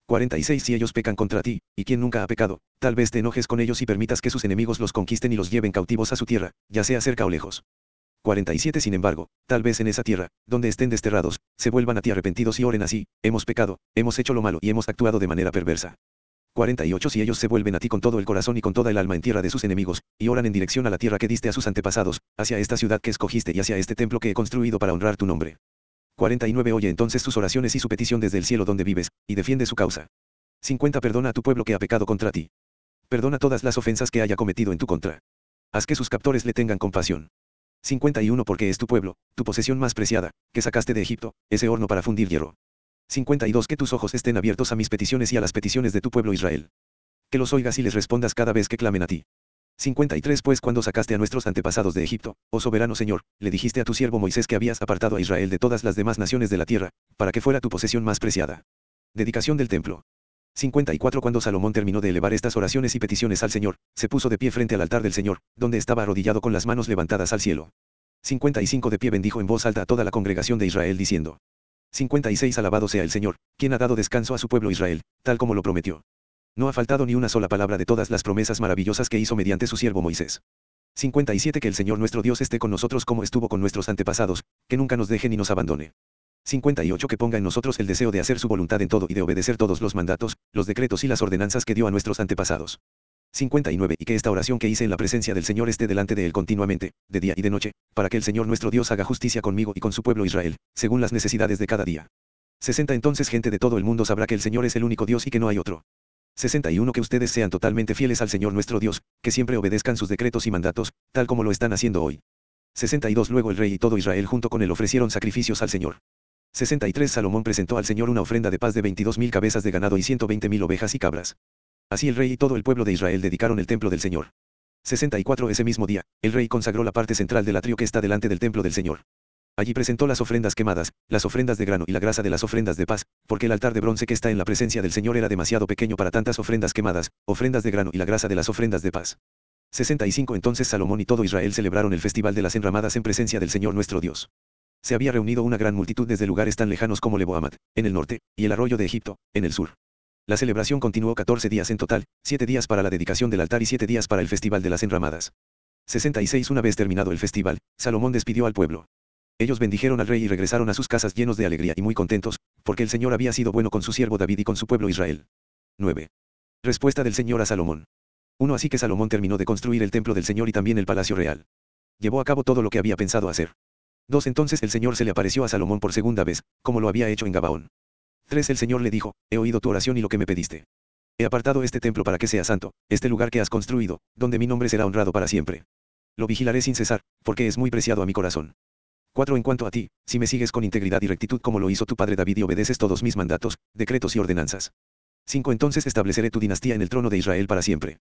46 Si ellos pecan contra ti, y quien nunca ha pecado, tal vez te enojes con ellos y permitas que sus enemigos los conquisten y los lleven cautivos a su tierra, ya sea cerca o lejos. 47 Sin embargo, tal vez en esa tierra, donde estén desterrados, se vuelvan a ti arrepentidos y oren así, hemos pecado, hemos hecho lo malo y hemos actuado de manera perversa. 48 Si ellos se vuelven a ti con todo el corazón y con toda el alma en tierra de sus enemigos, y oran en dirección a la tierra que diste a sus antepasados, hacia esta ciudad que escogiste y hacia este templo que he construido para honrar tu nombre. 49 Oye entonces sus oraciones y su petición desde el cielo donde vives, y defiende su causa. 50 Perdona a tu pueblo que ha pecado contra ti. Perdona todas las ofensas que haya cometido en tu contra. Haz que sus captores le tengan compasión. 51 Porque es tu pueblo, tu posesión más preciada, que sacaste de Egipto, ese horno para fundir hierro. 52 Que tus ojos estén abiertos a mis peticiones y a las peticiones de tu pueblo Israel. Que los oigas y les respondas cada vez que clamen a ti. 53 Pues cuando sacaste a nuestros antepasados de Egipto, oh soberano Señor, le dijiste a tu siervo Moisés que habías apartado a Israel de todas las demás naciones de la tierra, para que fuera tu posesión más preciada. Dedicación del templo. 54 Cuando Salomón terminó de elevar estas oraciones y peticiones al Señor, se puso de pie frente al altar del Señor, donde estaba arrodillado con las manos levantadas al cielo. 55 De pie bendijo en voz alta a toda la congregación de Israel diciendo. 56 Alabado sea el Señor, quien ha dado descanso a su pueblo Israel, tal como lo prometió. No ha faltado ni una sola palabra de todas las promesas maravillosas que hizo mediante su siervo Moisés. 57 Que el Señor nuestro Dios esté con nosotros como estuvo con nuestros antepasados, que nunca nos deje ni nos abandone. 58 Que ponga en nosotros el deseo de hacer su voluntad en todo y de obedecer todos los mandatos, los decretos y las ordenanzas que dio a nuestros antepasados. 59 Y que esta oración que hice en la presencia del Señor esté delante de él continuamente, de día y de noche, para que el Señor nuestro Dios haga justicia conmigo y con su pueblo Israel, según las necesidades de cada día. 60 Entonces gente de todo el mundo sabrá que el Señor es el único Dios y que no hay otro. 61 Que ustedes sean totalmente fieles al Señor nuestro Dios, que siempre obedezcan sus decretos y mandatos, tal como lo están haciendo hoy. 62 Luego el rey y todo Israel junto con él ofrecieron sacrificios al Señor. 63 Salomón presentó al Señor una ofrenda de paz de 22.000 cabezas de ganado y 120.000 ovejas y cabras. Así el rey y todo el pueblo de Israel dedicaron el templo del Señor. 64 Ese mismo día, el rey consagró la parte central del atrio que está delante del templo del Señor. Allí presentó las ofrendas quemadas, las ofrendas de grano y la grasa de las ofrendas de paz, porque el altar de bronce que está en la presencia del Señor era demasiado pequeño para tantas ofrendas quemadas, ofrendas de grano y la grasa de las ofrendas de paz. 65 Entonces Salomón y todo Israel celebraron el festival de las enramadas en presencia del Señor nuestro Dios. Se había reunido una gran multitud desde lugares tan lejanos como Leboamat, en el norte, y el arroyo de Egipto, en el sur. La celebración continuó 14 días en total, 7 días para la dedicación del altar y 7 días para el festival de las enramadas. 66 Una vez terminado el festival, Salomón despidió al pueblo. Ellos bendijeron al rey y regresaron a sus casas llenos de alegría y muy contentos, porque el Señor había sido bueno con su siervo David y con su pueblo Israel. 9. Respuesta del Señor a Salomón. 1. Así que Salomón terminó de construir el templo del Señor y también el palacio real. Llevó a cabo todo lo que había pensado hacer. 2. Entonces el Señor se le apareció a Salomón por segunda vez, como lo había hecho en Gabaón. 3. El Señor le dijo, he oído tu oración y lo que me pediste. He apartado este templo para que sea santo, este lugar que has construido, donde mi nombre será honrado para siempre. Lo vigilaré sin cesar, porque es muy preciado a mi corazón. 4. En cuanto a ti, si me sigues con integridad y rectitud como lo hizo tu padre David y obedeces todos mis mandatos, decretos y ordenanzas. 5. Entonces estableceré tu dinastía en el trono de Israel para siempre.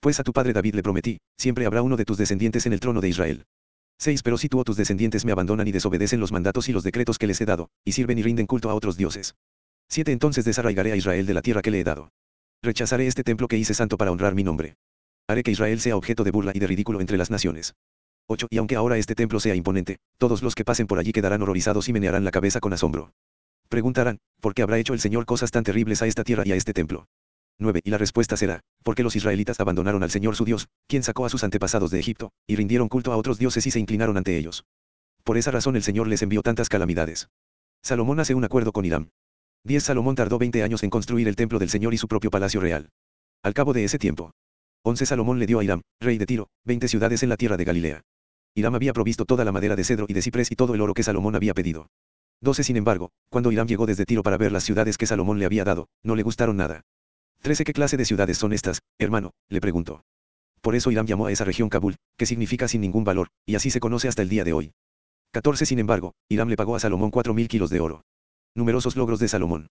Pues a tu padre David le prometí, siempre habrá uno de tus descendientes en el trono de Israel. 6. Pero si tú o tus descendientes me abandonan y desobedecen los mandatos y los decretos que les he dado, y sirven y rinden culto a otros dioses. 7 Entonces desarraigaré a Israel de la tierra que le he dado. Rechazaré este templo que hice santo para honrar mi nombre. Haré que Israel sea objeto de burla y de ridículo entre las naciones. 8. Y aunque ahora este templo sea imponente, todos los que pasen por allí quedarán horrorizados y menearán la cabeza con asombro. Preguntarán, ¿por qué habrá hecho el Señor cosas tan terribles a esta tierra y a este templo? 9. Y la respuesta será, porque los israelitas abandonaron al Señor su Dios, quien sacó a sus antepasados de Egipto, y rindieron culto a otros dioses y se inclinaron ante ellos. Por esa razón el Señor les envió tantas calamidades. Salomón hace un acuerdo con Hiram. 10 Salomón tardó 20 años en construir el templo del Señor y su propio palacio real. Al cabo de ese tiempo. 11 Salomón le dio a Hiram, rey de Tiro, 20 ciudades en la tierra de Galilea. Hiram había provisto toda la madera de cedro y de ciprés y todo el oro que Salomón había pedido. 12 Sin embargo, cuando Hiram llegó desde Tiro para ver las ciudades que Salomón le había dado, no le gustaron nada. 13 ¿Qué clase de ciudades son estas, hermano? le preguntó. Por eso Hiram llamó a esa región Kabul, que significa sin ningún valor, y así se conoce hasta el día de hoy. 14 Sin embargo, Hiram le pagó a Salomón 4.000 kilos de oro. Numerosos logros de Salomón.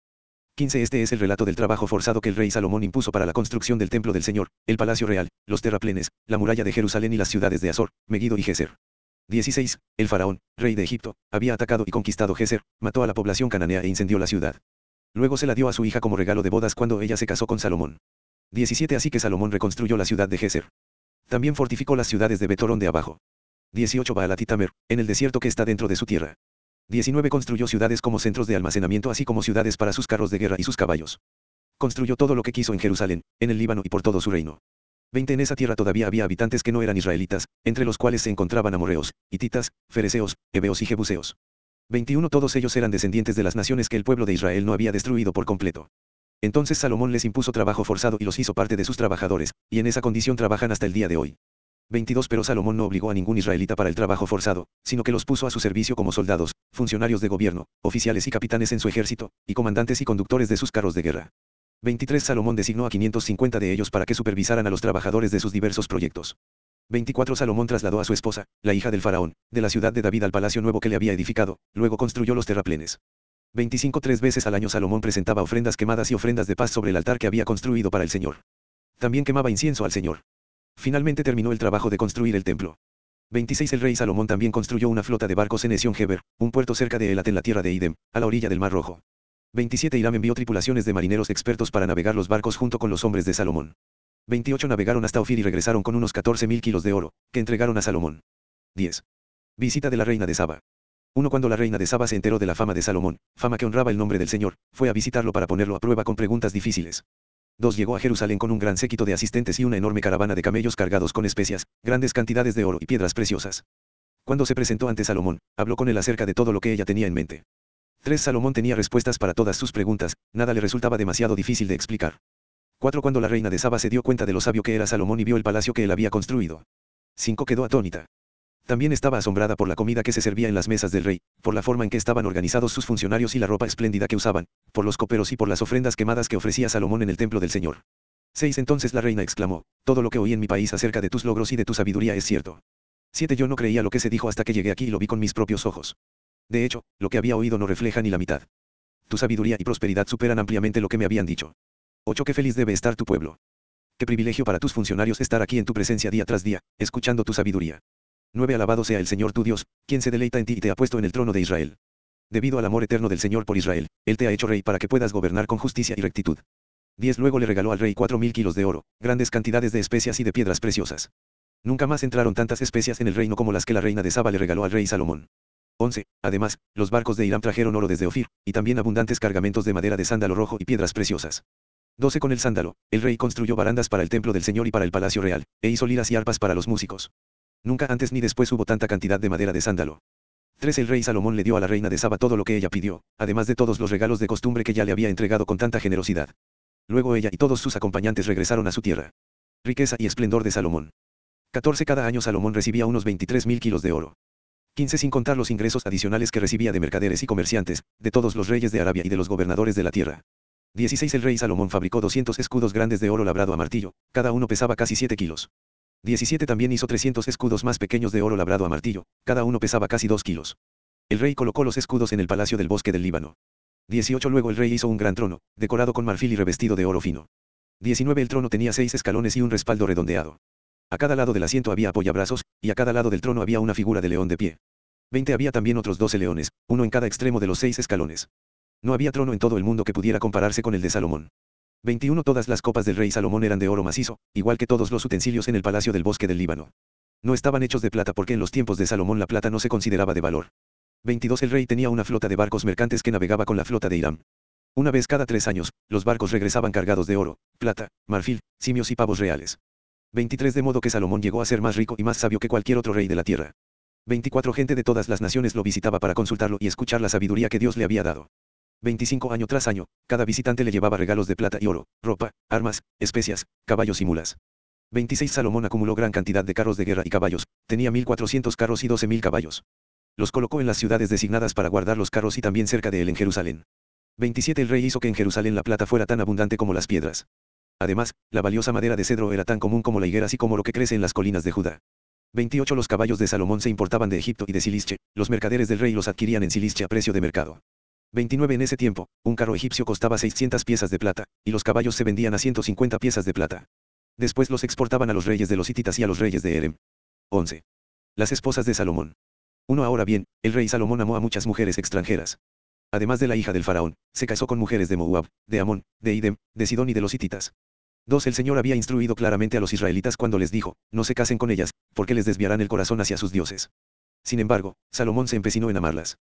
15 Este es el relato del trabajo forzado que el rey Salomón impuso para la construcción del templo del Señor, el palacio real, los terraplenes, la muralla de Jerusalén y las ciudades de Azor, Megiddo y Geser. 16. El faraón, rey de Egipto, había atacado y conquistado Geser, mató a la población cananea e incendió la ciudad. Luego se la dio a su hija como regalo de bodas cuando ella se casó con Salomón. 17. Así que Salomón reconstruyó la ciudad de Geser. También fortificó las ciudades de Betorón de abajo. 18. Baalat y Tamer, en el desierto que está dentro de su tierra. 19. Construyó ciudades como centros de almacenamiento así como ciudades para sus carros de guerra y sus caballos. Construyó todo lo que quiso en Jerusalén, en el Líbano y por todo su reino. 20. En esa tierra todavía había habitantes que no eran israelitas, entre los cuales se encontraban amorreos, hititas, fereceos, hebeos y jebuseos. 21. Todos ellos eran descendientes de las naciones que el pueblo de Israel no había destruido por completo. Entonces Salomón les impuso trabajo forzado y los hizo parte de sus trabajadores, y en esa condición trabajan hasta el día de hoy. 22 Pero Salomón no obligó a ningún israelita para el trabajo forzado, sino que los puso a su servicio como soldados, funcionarios de gobierno, oficiales y capitanes en su ejército, y comandantes y conductores de sus carros de guerra. 23 Salomón designó a 550 de ellos para que supervisaran a los trabajadores de sus diversos proyectos. 24 Salomón trasladó a su esposa, la hija del faraón, de la ciudad de David al palacio nuevo que le había edificado, luego construyó los terraplenes. 25 Tres veces al año Salomón presentaba ofrendas quemadas y ofrendas de paz sobre el altar que había construido para el Señor. También quemaba incienso al Señor. Finalmente terminó el trabajo de construir el templo. 26 El rey Salomón también construyó una flota de barcos en Esion Geber, un puerto cerca de Elat en la tierra de Idem, a la orilla del Mar Rojo. 27 Hiram envió tripulaciones de marineros expertos para navegar los barcos junto con los hombres de Salomón. 28 Navegaron hasta Ofir y regresaron con unos 14.000 kilos de oro, que entregaron a Salomón. 10. Visita de la reina de Saba. 1 Cuando la reina de Saba se enteró de la fama de Salomón, fama que honraba el nombre del Señor, fue a visitarlo para ponerlo a prueba con preguntas difíciles. 2 Llegó a Jerusalén con un gran séquito de asistentes y una enorme caravana de camellos cargados con especias, grandes cantidades de oro y piedras preciosas. Cuando se presentó ante Salomón, habló con él acerca de todo lo que ella tenía en mente. 3. Salomón tenía respuestas para todas sus preguntas, nada le resultaba demasiado difícil de explicar. 4. Cuando la reina de Saba se dio cuenta de lo sabio que era Salomón y vio el palacio que él había construido. 5. Quedó atónita. También estaba asombrada por la comida que se servía en las mesas del rey, por la forma en que estaban organizados sus funcionarios y la ropa espléndida que usaban, por los coperos y por las ofrendas quemadas que ofrecía Salomón en el templo del Señor. 6. Entonces la reina exclamó, todo lo que oí en mi país acerca de tus logros y de tu sabiduría es cierto. 7. Yo no creía lo que se dijo hasta que llegué aquí y lo vi con mis propios ojos. De hecho, lo que había oído no refleja ni la mitad. Tu sabiduría y prosperidad superan ampliamente lo que me habían dicho. 8. Qué feliz debe estar tu pueblo. Qué privilegio para tus funcionarios estar aquí en tu presencia día tras día, escuchando tu sabiduría. 9. Alabado sea el Señor tu Dios, quien se deleita en ti y te ha puesto en el trono de Israel. Debido al amor eterno del Señor por Israel, Él te ha hecho rey para que puedas gobernar con justicia y rectitud. 10. Luego le regaló al rey cuatro mil kilos de oro, grandes cantidades de especias y de piedras preciosas. Nunca más entraron tantas especias en el reino como las que la reina de Saba le regaló al rey Salomón. 11. Además, los barcos de Irán trajeron oro desde Ofir, y también abundantes cargamentos de madera de sándalo rojo y piedras preciosas. 12. Con el sándalo, el rey construyó barandas para el templo del Señor y para el palacio real, e hizo liras y arpas para los músicos. Nunca antes ni después hubo tanta cantidad de madera de sándalo. 3. El rey Salomón le dio a la reina de Saba todo lo que ella pidió, además de todos los regalos de costumbre que ya le había entregado con tanta generosidad. Luego ella y todos sus acompañantes regresaron a su tierra. Riqueza y esplendor de Salomón. 14. Cada año Salomón recibía unos 23 mil kilos de oro. 15. Sin contar los ingresos adicionales que recibía de mercaderes y comerciantes, de todos los reyes de Arabia y de los gobernadores de la tierra. 16. El rey Salomón fabricó 200 escudos grandes de oro labrado a martillo, cada uno pesaba casi 7 kilos. 17 también hizo 300 escudos más pequeños de oro labrado a martillo, cada uno pesaba casi 2 kilos. El rey colocó los escudos en el palacio del bosque del Líbano. 18 Luego el rey hizo un gran trono, decorado con marfil y revestido de oro fino. 19 El trono tenía seis escalones y un respaldo redondeado. A cada lado del asiento había apoyabrazos, y a cada lado del trono había una figura de león de pie. 20 Había también otros 12 leones, uno en cada extremo de los seis escalones. No había trono en todo el mundo que pudiera compararse con el de Salomón. 21 Todas las copas del rey Salomón eran de oro macizo, igual que todos los utensilios en el palacio del bosque del Líbano. No estaban hechos de plata porque en los tiempos de Salomón la plata no se consideraba de valor. 22 El rey tenía una flota de barcos mercantes que navegaba con la flota de Irán. Una vez cada tres años, los barcos regresaban cargados de oro, plata, marfil, simios y pavos reales. 23 De modo que Salomón llegó a ser más rico y más sabio que cualquier otro rey de la tierra. 24 Gente de todas las naciones lo visitaba para consultarlo y escuchar la sabiduría que Dios le había dado. 25 año tras año, cada visitante le llevaba regalos de plata y oro, ropa, armas, especias, caballos y mulas. 26 Salomón acumuló gran cantidad de carros de guerra y caballos, tenía 1400 carros y 12.000 caballos. Los colocó en las ciudades designadas para guardar los carros y también cerca de él en Jerusalén. 27 El rey hizo que en Jerusalén la plata fuera tan abundante como las piedras. Además, la valiosa madera de cedro era tan común como la higuera así como lo que crece en las colinas de Judá. 28 Los caballos de Salomón se importaban de Egipto y de Silische, los mercaderes del rey los adquirían en Silische a precio de mercado. 29 En ese tiempo, un carro egipcio costaba 600 piezas de plata, y los caballos se vendían a 150 piezas de plata. Después los exportaban a los reyes de los hititas y a los reyes de Erem. 11. Las esposas de Salomón. 1 Ahora bien, el rey Salomón amó a muchas mujeres extranjeras. Además de la hija del faraón, se casó con mujeres de Moab, de Amón, de Idem, de Sidón y de los hititas. 2 El Señor había instruido claramente a los israelitas cuando les dijo, no se casen con ellas, porque les desviarán el corazón hacia sus dioses. Sin embargo, Salomón se empecinó en amarlas.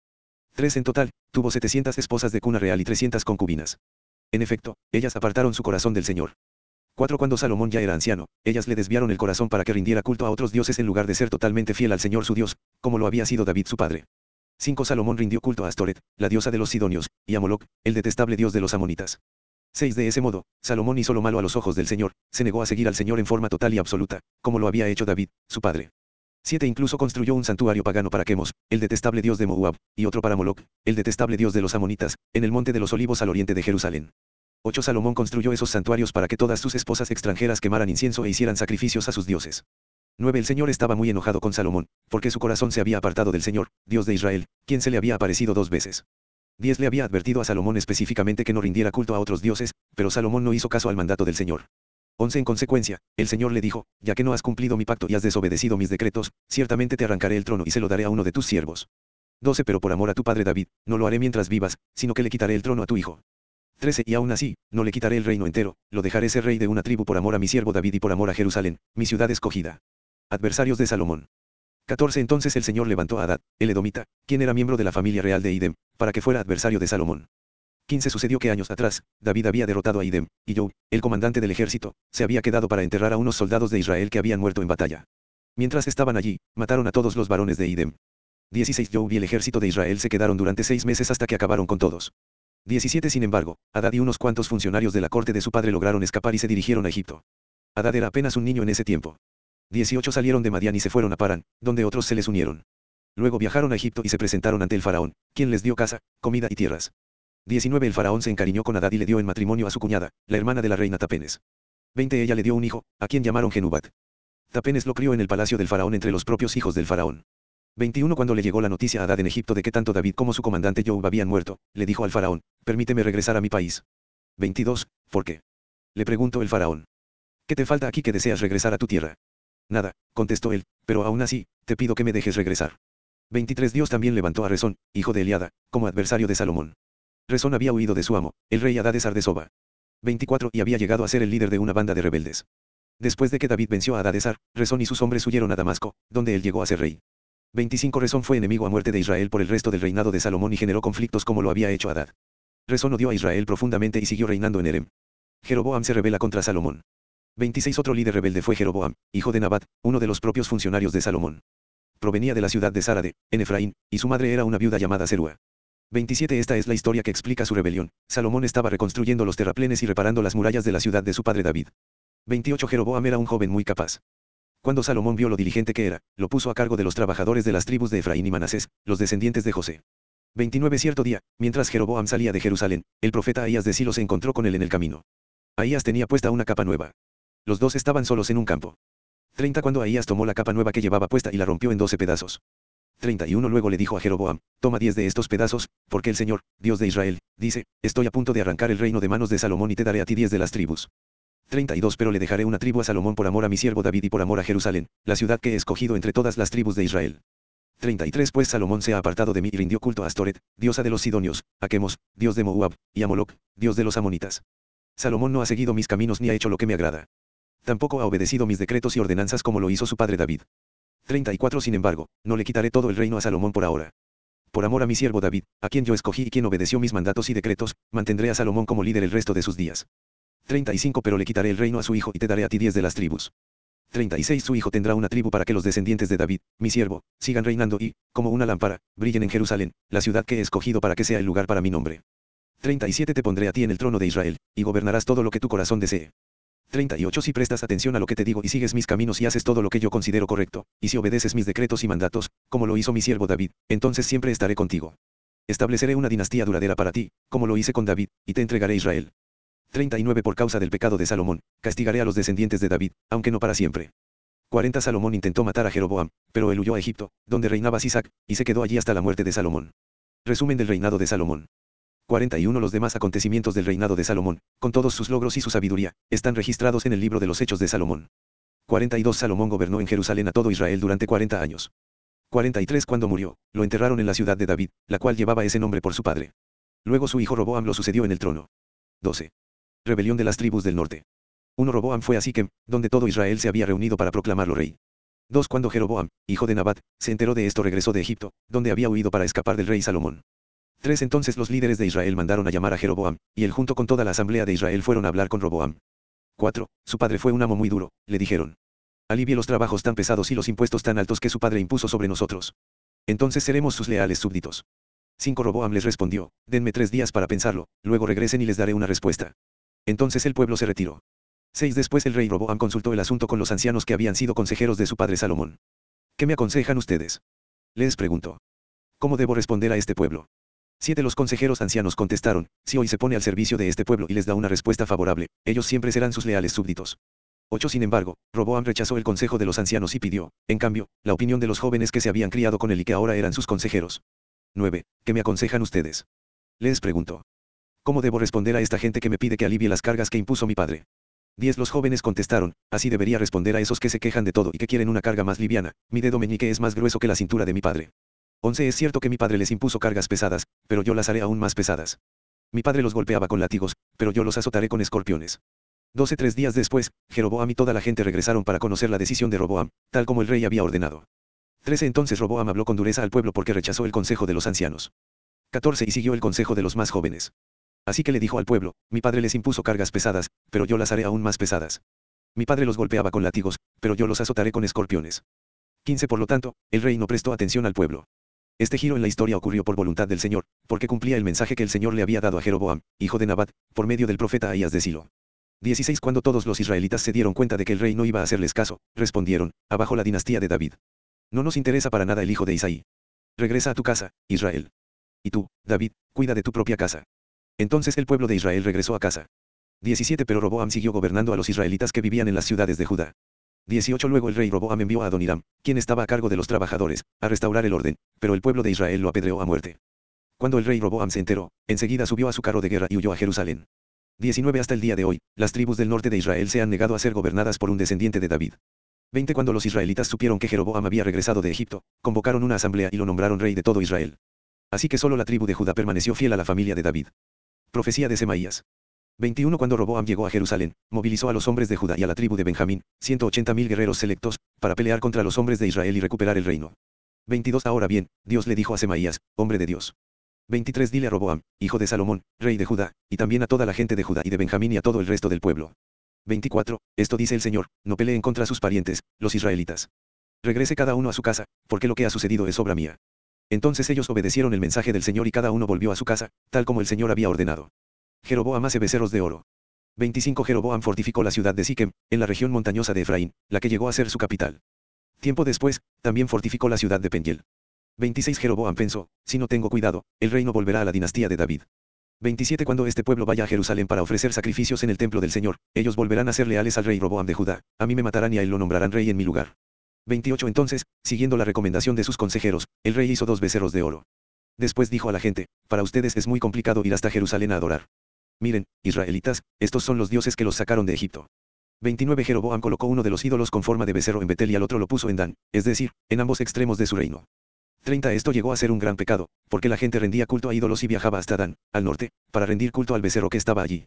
3 en total, tuvo 700 esposas de cuna real y 300 concubinas. En efecto, ellas apartaron su corazón del Señor. 4 Cuando Salomón ya era anciano, ellas le desviaron el corazón para que rindiera culto a otros dioses en lugar de ser totalmente fiel al Señor su Dios, como lo había sido David su padre. 5 Salomón rindió culto a Astoret, la diosa de los Sidonios, y a Moloch, el detestable dios de los amonitas. 6 De ese modo, Salomón hizo lo malo a los ojos del Señor, se negó a seguir al Señor en forma total y absoluta, como lo había hecho David, su padre. 7 Incluso construyó un santuario pagano para Quemos, el detestable dios de Moab, y otro para Moloch, el detestable dios de los amonitas, en el monte de los olivos al oriente de Jerusalén. 8 Salomón construyó esos santuarios para que todas sus esposas extranjeras quemaran incienso e hicieran sacrificios a sus dioses. 9 El Señor estaba muy enojado con Salomón, porque su corazón se había apartado del Señor, Dios de Israel, quien se le había aparecido dos veces. 10 Le había advertido a Salomón específicamente que no rindiera culto a otros dioses, pero Salomón no hizo caso al mandato del Señor. 11 En consecuencia, el Señor le dijo, ya que no has cumplido mi pacto y has desobedecido mis decretos, ciertamente te arrancaré el trono y se lo daré a uno de tus siervos. 12 Pero por amor a tu padre David, no lo haré mientras vivas, sino que le quitaré el trono a tu hijo. 13 Y aún así, no le quitaré el reino entero, lo dejaré ser rey de una tribu por amor a mi siervo David y por amor a Jerusalén, mi ciudad escogida. Adversarios de Salomón. 14 Entonces el Señor levantó a Adad, el edomita, quien era miembro de la familia real de Idem, para que fuera adversario de Salomón. 15 Sucedió que años atrás, David había derrotado a Idem, y Job, el comandante del ejército, se había quedado para enterrar a unos soldados de Israel que habían muerto en batalla. Mientras estaban allí, mataron a todos los varones de Idem. 16 Job y el ejército de Israel se quedaron durante seis meses hasta que acabaron con todos. 17 Sin embargo, Adad y unos cuantos funcionarios de la corte de su padre lograron escapar y se dirigieron a Egipto. Adad era apenas un niño en ese tiempo. 18 salieron de Madián y se fueron a Paran, donde otros se les unieron. Luego viajaron a Egipto y se presentaron ante el faraón, quien les dio casa, comida y tierras. 19 El faraón se encariñó con Adad y le dio en matrimonio a su cuñada, la hermana de la reina Tapenes. 20 Ella le dio un hijo, a quien llamaron Genubat. Tapenes lo crió en el palacio del faraón entre los propios hijos del faraón. 21 Cuando le llegó la noticia a Adad en Egipto de que tanto David como su comandante Job habían muerto, le dijo al faraón, permíteme regresar a mi país. 22. ¿Por qué? Le preguntó el faraón. ¿Qué te falta aquí que deseas regresar a tu tierra? Nada, contestó él, pero aún así, te pido que me dejes regresar. 23 Dios también levantó a Rezón, hijo de Eliada, como adversario de Salomón. Rezón había huido de su amo, el rey Adadesar de Soba. 24 y había llegado a ser el líder de una banda de rebeldes. Después de que David venció a Adadesar, Rezón y sus hombres huyeron a Damasco, donde él llegó a ser rey. 25 Rezón fue enemigo a muerte de Israel por el resto del reinado de Salomón y generó conflictos como lo había hecho Adad. Rezón odió a Israel profundamente y siguió reinando en Erem. Jeroboam se rebela contra Salomón. 26 Otro líder rebelde fue Jeroboam, hijo de Nabat, uno de los propios funcionarios de Salomón. Provenía de la ciudad de Sarade, en Efraín, y su madre era una viuda llamada Serua. 27 Esta es la historia que explica su rebelión. Salomón estaba reconstruyendo los terraplenes y reparando las murallas de la ciudad de su padre David. 28 Jeroboam era un joven muy capaz. Cuando Salomón vio lo diligente que era, lo puso a cargo de los trabajadores de las tribus de Efraín y Manasés, los descendientes de José. 29 Cierto día, mientras Jeroboam salía de Jerusalén, el profeta Ahías de Silo se encontró con él en el camino. Ahías tenía puesta una capa nueva. Los dos estaban solos en un campo. 30 Cuando Ahías tomó la capa nueva que llevaba puesta y la rompió en 12 pedazos. 31 Luego le dijo a Jeroboam, toma 10 de estos pedazos, porque el Señor, Dios de Israel, dice, estoy a punto de arrancar el reino de manos de Salomón y te daré a ti 10 de las tribus. 32 Pero le dejaré una tribu a Salomón por amor a mi siervo David y por amor a Jerusalén, la ciudad que he escogido entre todas las tribus de Israel. 33 Pues Salomón se ha apartado de mí y rindió culto a Astoret, diosa de los Sidonios, a Quemos, dios de Moab, y a Moloch, dios de los Amonitas. Salomón no ha seguido mis caminos ni ha hecho lo que me agrada. Tampoco ha obedecido mis decretos y ordenanzas como lo hizo su padre David. 34 Sin embargo, no le quitaré todo el reino a Salomón por ahora. Por amor a mi siervo David, a quien yo escogí y quien obedeció mis mandatos y decretos, mantendré a Salomón como líder el resto de sus días. 35 Pero le quitaré el reino a su hijo y te daré a ti diez de las tribus. 36 Su hijo tendrá una tribu para que los descendientes de David, mi siervo, sigan reinando y, como una lámpara, brillen en Jerusalén, la ciudad que he escogido para que sea el lugar para mi nombre. 37 Te pondré a ti en el trono de Israel, y gobernarás todo lo que tu corazón desee. 38 Si prestas atención a lo que te digo y sigues mis caminos y haces todo lo que yo considero correcto, y si obedeces mis decretos y mandatos, como lo hizo mi siervo David, entonces siempre estaré contigo. Estableceré una dinastía duradera para ti, como lo hice con David, y te entregaré Israel. 39 Por causa del pecado de Salomón, castigaré a los descendientes de David, aunque no para siempre. 40 Salomón intentó matar a Jeroboam, pero él huyó a Egipto, donde reinaba Sisac, y se quedó allí hasta la muerte de Salomón. Resumen del reinado de Salomón. 41 Los demás acontecimientos del reinado de Salomón, con todos sus logros y su sabiduría, están registrados en el libro de los Hechos de Salomón. 42 Salomón gobernó en Jerusalén a todo Israel durante 40 años. 43 Cuando murió, lo enterraron en la ciudad de David, la cual llevaba ese nombre por su padre. Luego su hijo Roboam lo sucedió en el trono. 12. Rebelión de las tribus del norte. 1 Roboam fue a Siquem, donde todo Israel se había reunido para proclamarlo rey. 2 Cuando Jeroboam, hijo de Nabat, se enteró de esto regresó de Egipto, donde había huido para escapar del rey Salomón. 3 Entonces los líderes de Israel mandaron a llamar a Jeroboam, y él junto con toda la asamblea de Israel fueron a hablar con Roboam. 4. Su padre fue un amo muy duro, le dijeron. Alivie los trabajos tan pesados y los impuestos tan altos que su padre impuso sobre nosotros. Entonces seremos sus leales súbditos. 5 Roboam les respondió, denme tres días para pensarlo, luego regresen y les daré una respuesta. Entonces el pueblo se retiró. 6 Después el rey Roboam consultó el asunto con los ancianos que habían sido consejeros de su padre Salomón. ¿Qué me aconsejan ustedes? Les preguntó. ¿Cómo debo responder a este pueblo? Siete los consejeros ancianos contestaron, si hoy se pone al servicio de este pueblo y les da una respuesta favorable, ellos siempre serán sus leales súbditos. 8 Sin embargo, Roboam rechazó el consejo de los ancianos y pidió, en cambio, la opinión de los jóvenes que se habían criado con él y que ahora eran sus consejeros. 9. ¿Qué me aconsejan ustedes? Les preguntó. ¿Cómo debo responder a esta gente que me pide que alivie las cargas que impuso mi padre? 10 Los jóvenes contestaron, así debería responder a esos que se quejan de todo y que quieren una carga más liviana, mi dedo meñique es más grueso que la cintura de mi padre. 11 Es cierto que mi padre les impuso cargas pesadas, pero yo las haré aún más pesadas. Mi padre los golpeaba con látigos, pero yo los azotaré con escorpiones. 12 Tres días después, Jeroboam y toda la gente regresaron para conocer la decisión de Roboam, tal como el rey había ordenado. 13 Entonces Roboam habló con dureza al pueblo porque rechazó el consejo de los ancianos. 14 Y siguió el consejo de los más jóvenes. Así que le dijo al pueblo, mi padre les impuso cargas pesadas, pero yo las haré aún más pesadas. Mi padre los golpeaba con látigos, pero yo los azotaré con escorpiones. 15 Por lo tanto, el rey no prestó atención al pueblo. Este giro en la historia ocurrió por voluntad del Señor, porque cumplía el mensaje que el Señor le había dado a Jeroboam, hijo de Nabat, por medio del profeta Ahías de Silo. 16 Cuando todos los israelitas se dieron cuenta de que el rey no iba a hacerles caso, respondieron, abajo la dinastía de David. No nos interesa para nada el hijo de Isaí. Regresa a tu casa, Israel. Y tú, David, cuida de tu propia casa. Entonces el pueblo de Israel regresó a casa. 17 Pero Roboam siguió gobernando a los israelitas que vivían en las ciudades de Judá. 18 Luego el rey Roboam envió a Adoniram, quien estaba a cargo de los trabajadores, a restaurar el orden, pero el pueblo de Israel lo apedreó a muerte. Cuando el rey Roboam se enteró, enseguida subió a su carro de guerra y huyó a Jerusalén. 19 Hasta el día de hoy, las tribus del norte de Israel se han negado a ser gobernadas por un descendiente de David. 20 Cuando los israelitas supieron que Jeroboam había regresado de Egipto, convocaron una asamblea y lo nombraron rey de todo Israel. Así que solo la tribu de Judá permaneció fiel a la familia de David. Profecía de Semaías. 21 Cuando Roboam llegó a Jerusalén, movilizó a los hombres de Judá y a la tribu de Benjamín, 180.000 guerreros selectos, para pelear contra los hombres de Israel y recuperar el reino. 22 Ahora bien, Dios le dijo a Semaías, hombre de Dios. 23 Dile a Roboam, hijo de Salomón, rey de Judá, y también a toda la gente de Judá y de Benjamín y a todo el resto del pueblo. 24 Esto dice el Señor, no peleen contra sus parientes, los israelitas. Regrese cada uno a su casa, porque lo que ha sucedido es obra mía. Entonces ellos obedecieron el mensaje del Señor y cada uno volvió a su casa, tal como el Señor había ordenado. Jeroboam hace becerros de oro. 25 Jeroboam fortificó la ciudad de Siquem, en la región montañosa de Efraín, la que llegó a ser su capital. Tiempo después, también fortificó la ciudad de Peniel. 26 Jeroboam pensó, si no tengo cuidado, el reino volverá a la dinastía de David. 27 Cuando este pueblo vaya a Jerusalén para ofrecer sacrificios en el templo del Señor, ellos volverán a ser leales al rey Roboam de Judá, a mí me matarán y a él lo nombrarán rey en mi lugar. 28 Entonces, siguiendo la recomendación de sus consejeros, el rey hizo dos becerros de oro. Después dijo a la gente, para ustedes es muy complicado ir hasta Jerusalén a adorar. Miren, israelitas, estos son los dioses que los sacaron de Egipto. 29 Jeroboam colocó uno de los ídolos con forma de becerro en Betel y al otro lo puso en Dan, es decir, en ambos extremos de su reino. 30 Esto llegó a ser un gran pecado, porque la gente rendía culto a ídolos y viajaba hasta Dan, al norte, para rendir culto al becerro que estaba allí.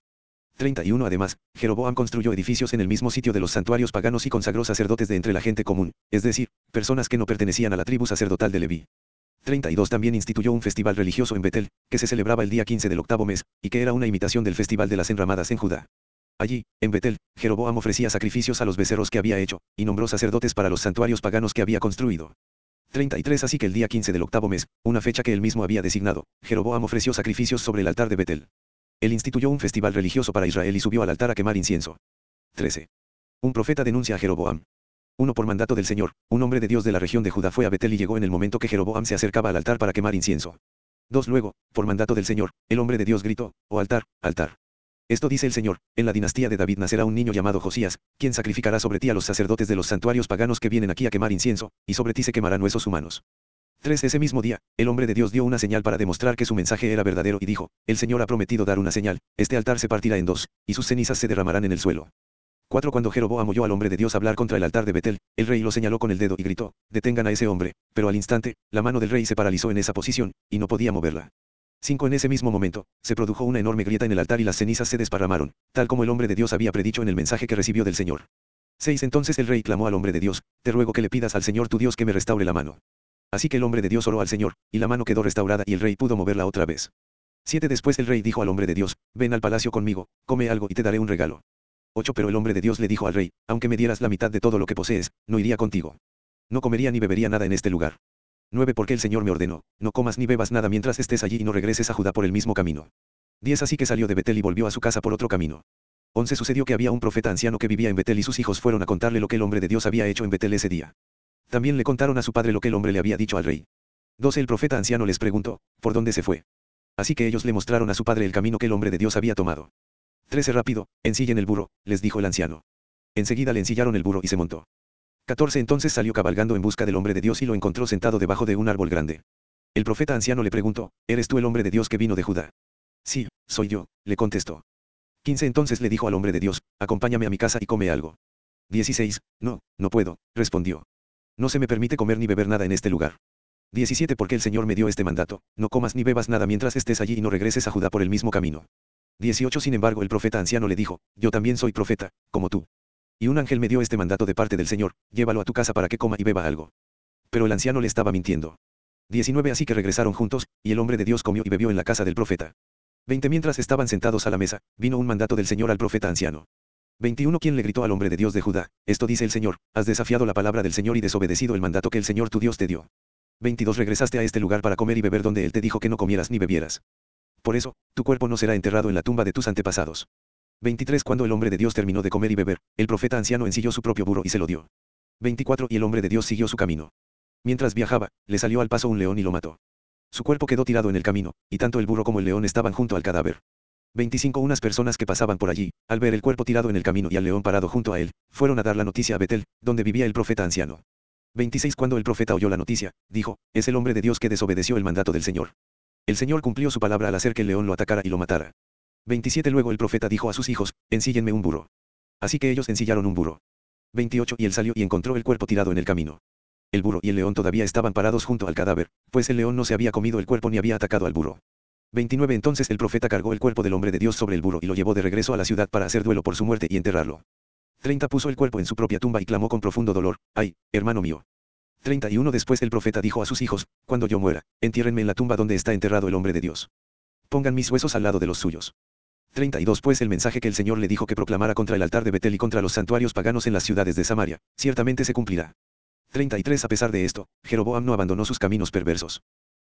31 Además, Jeroboam construyó edificios en el mismo sitio de los santuarios paganos y consagró sacerdotes de entre la gente común, es decir, personas que no pertenecían a la tribu sacerdotal de Leví. 32 También instituyó un festival religioso en Betel, que se celebraba el día 15 del octavo mes, y que era una imitación del festival de las enramadas en Judá. Allí, en Betel, Jeroboam ofrecía sacrificios a los becerros que había hecho, y nombró sacerdotes para los santuarios paganos que había construido. 33 Así que el día 15 del octavo mes, una fecha que él mismo había designado, Jeroboam ofreció sacrificios sobre el altar de Betel. Él instituyó un festival religioso para Israel y subió al altar a quemar incienso. 13. Un profeta denuncia a Jeroboam. Uno por mandato del Señor, un hombre de Dios de la región de Judá fue a Betel y llegó en el momento que Jeroboam se acercaba al altar para quemar incienso. 2. Luego, por mandato del Señor, el hombre de Dios gritó, oh altar, altar. Esto dice el Señor, en la dinastía de David nacerá un niño llamado Josías, quien sacrificará sobre ti a los sacerdotes de los santuarios paganos que vienen aquí a quemar incienso, y sobre ti se quemarán huesos humanos. 3. Ese mismo día, el hombre de Dios dio una señal para demostrar que su mensaje era verdadero y dijo, el Señor ha prometido dar una señal, este altar se partirá en dos, y sus cenizas se derramarán en el suelo. 4. Cuando Jeroboam oyó al hombre de Dios hablar contra el altar de Betel, el rey lo señaló con el dedo y gritó, detengan a ese hombre, pero al instante, la mano del rey se paralizó en esa posición, y no podía moverla. 5. En ese mismo momento, se produjo una enorme grieta en el altar y las cenizas se desparramaron, tal como el hombre de Dios había predicho en el mensaje que recibió del Señor. 6. Entonces el rey clamó al hombre de Dios, te ruego que le pidas al Señor tu Dios que me restaure la mano. Así que el hombre de Dios oró al Señor, y la mano quedó restaurada y el rey pudo moverla otra vez. 7. Después el rey dijo al hombre de Dios, ven al palacio conmigo, come algo y te daré un regalo. 8. Pero el hombre de Dios le dijo al rey, aunque me dieras la mitad de todo lo que posees, no iría contigo. No comería ni bebería nada en este lugar. 9. Porque el Señor me ordenó, no comas ni bebas nada mientras estés allí y no regreses a Judá por el mismo camino. 10. Así que salió de Betel y volvió a su casa por otro camino. 11. Sucedió que había un profeta anciano que vivía en Betel y sus hijos fueron a contarle lo que el hombre de Dios había hecho en Betel ese día. También le contaron a su padre lo que el hombre le había dicho al rey. 12. El profeta anciano les preguntó, ¿por dónde se fue? Así que ellos le mostraron a su padre el camino que el hombre de Dios había tomado. 13 rápido, ensillen el burro, les dijo el anciano. Enseguida le ensillaron el burro y se montó. 14 Entonces salió cabalgando en busca del hombre de Dios y lo encontró sentado debajo de un árbol grande. El profeta anciano le preguntó, ¿eres tú el hombre de Dios que vino de Judá? Sí, soy yo, le contestó. 15 Entonces le dijo al hombre de Dios, acompáñame a mi casa y come algo. 16. No, no puedo, respondió. No se me permite comer ni beber nada en este lugar. 17 Porque el Señor me dio este mandato, no comas ni bebas nada mientras estés allí y no regreses a Judá por el mismo camino. 18 Sin embargo el profeta anciano le dijo, yo también soy profeta, como tú. Y un ángel me dio este mandato de parte del Señor, llévalo a tu casa para que coma y beba algo. Pero el anciano le estaba mintiendo. 19 Así que regresaron juntos, y el hombre de Dios comió y bebió en la casa del profeta. 20 Mientras estaban sentados a la mesa, vino un mandato del Señor al profeta anciano. 21 Quien le gritó al hombre de Dios de Judá, esto dice el Señor, has desafiado la palabra del Señor y desobedecido el mandato que el Señor tu Dios te dio. 22 Regresaste a este lugar para comer y beber donde Él te dijo que no comieras ni bebieras. Por eso, tu cuerpo no será enterrado en la tumba de tus antepasados. 23 Cuando el hombre de Dios terminó de comer y beber, el profeta anciano ensilló su propio burro y se lo dio. 24 Y el hombre de Dios siguió su camino. Mientras viajaba, le salió al paso un león y lo mató. Su cuerpo quedó tirado en el camino, y tanto el burro como el león estaban junto al cadáver. 25 Unas personas que pasaban por allí, al ver el cuerpo tirado en el camino y al león parado junto a él, fueron a dar la noticia a Betel, donde vivía el profeta anciano. 26 Cuando el profeta oyó la noticia, dijo, es el hombre de Dios que desobedeció el mandato del Señor. El Señor cumplió su palabra al hacer que el león lo atacara y lo matara. 27 Luego el profeta dijo a sus hijos, ensíllenme un burro. Así que ellos ensillaron un burro. 28 Y él salió y encontró el cuerpo tirado en el camino. El burro y el león todavía estaban parados junto al cadáver, pues el león no se había comido el cuerpo ni había atacado al burro. 29 Entonces el profeta cargó el cuerpo del hombre de Dios sobre el burro y lo llevó de regreso a la ciudad para hacer duelo por su muerte y enterrarlo. 30 Puso el cuerpo en su propia tumba y clamó con profundo dolor, ay, hermano mío. 31 Después el profeta dijo a sus hijos, cuando yo muera, entiérrenme en la tumba donde está enterrado el hombre de Dios. Pongan mis huesos al lado de los suyos. 32 Pues el mensaje que el Señor le dijo que proclamara contra el altar de Betel y contra los santuarios paganos en las ciudades de Samaria, ciertamente se cumplirá. 33 A pesar de esto, Jeroboam no abandonó sus caminos perversos.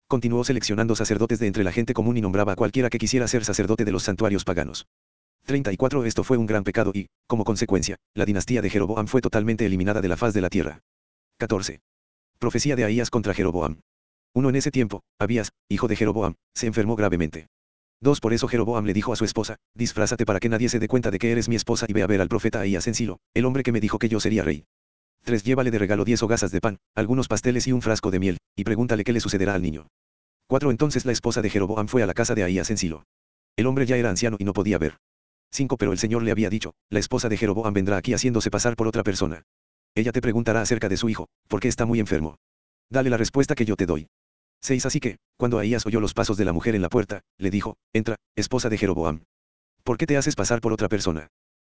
Continuó seleccionando sacerdotes de entre la gente común y nombraba a cualquiera que quisiera ser sacerdote de los santuarios paganos. 34 Esto fue un gran pecado y, como consecuencia, la dinastía de Jeroboam fue totalmente eliminada de la faz de la tierra. 14. Profecía de Ahías contra Jeroboam. Uno en ese tiempo, Abías, hijo de Jeroboam, se enfermó gravemente. Dos Por eso Jeroboam le dijo a su esposa, disfrázate para que nadie se dé cuenta de que eres mi esposa y ve a ver al profeta Ahías en Silo, el hombre que me dijo que yo sería rey. 3. Llévale de regalo diez hogazas de pan, algunos pasteles y un frasco de miel, y pregúntale qué le sucederá al niño. 4. Entonces la esposa de Jeroboam fue a la casa de Ahías en Silo. El hombre ya era anciano y no podía ver. 5. Pero el Señor le había dicho, la esposa de Jeroboam vendrá aquí haciéndose pasar por otra persona. Ella te preguntará acerca de su hijo, porque está muy enfermo. Dale la respuesta que yo te doy. 6 Así que, cuando Ahías oyó los pasos de la mujer en la puerta, le dijo, entra, esposa de Jeroboam. ¿Por qué te haces pasar por otra persona?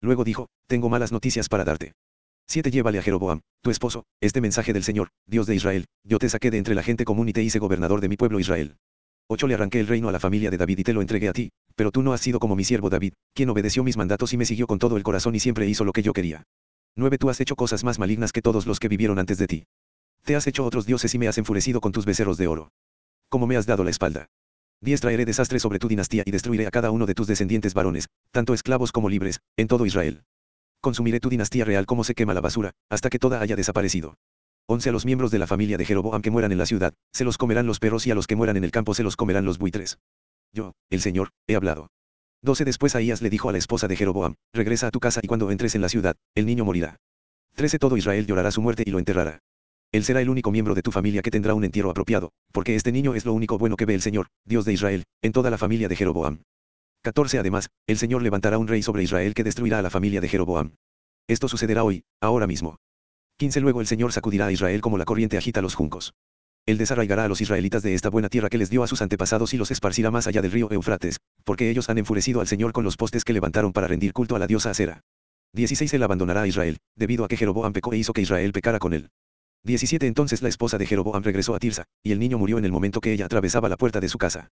Luego dijo, tengo malas noticias para darte. 7 Llévale a Jeroboam, tu esposo, este mensaje del Señor, Dios de Israel, yo te saqué de entre la gente común y te hice gobernador de mi pueblo Israel. 8 Le arranqué el reino a la familia de David y te lo entregué a ti, pero tú no has sido como mi siervo David, quien obedeció mis mandatos y me siguió con todo el corazón y siempre hizo lo que yo quería. 9 Tú has hecho cosas más malignas que todos los que vivieron antes de ti. Te has hecho otros dioses y me has enfurecido con tus becerros de oro. Como me has dado la espalda. 10 Traeré desastre sobre tu dinastía y destruiré a cada uno de tus descendientes varones, tanto esclavos como libres, en todo Israel. Consumiré tu dinastía real como se quema la basura, hasta que toda haya desaparecido. 11 A los miembros de la familia de Jeroboam que mueran en la ciudad, se los comerán los perros y a los que mueran en el campo se los comerán los buitres. Yo, el Señor, he hablado. 12 Después Ahías le dijo a la esposa de Jeroboam, regresa a tu casa y cuando entres en la ciudad, el niño morirá. 13 Todo Israel llorará su muerte y lo enterrará. Él será el único miembro de tu familia que tendrá un entierro apropiado, porque este niño es lo único bueno que ve el Señor, Dios de Israel, en toda la familia de Jeroboam. 14 Además, el Señor levantará un rey sobre Israel que destruirá a la familia de Jeroboam. Esto sucederá hoy, ahora mismo. 15 Luego el Señor sacudirá a Israel como la corriente agita los juncos. Él desarraigará a los israelitas de esta buena tierra que les dio a sus antepasados y los esparcirá más allá del río Eufrates, porque ellos han enfurecido al Señor con los postes que levantaron para rendir culto a la diosa Acera. 16 Él abandonará a Israel, debido a que Jeroboam pecó e hizo que Israel pecara con él. 17 Entonces la esposa de Jeroboam regresó a Tirsa, y el niño murió en el momento que ella atravesaba la puerta de su casa.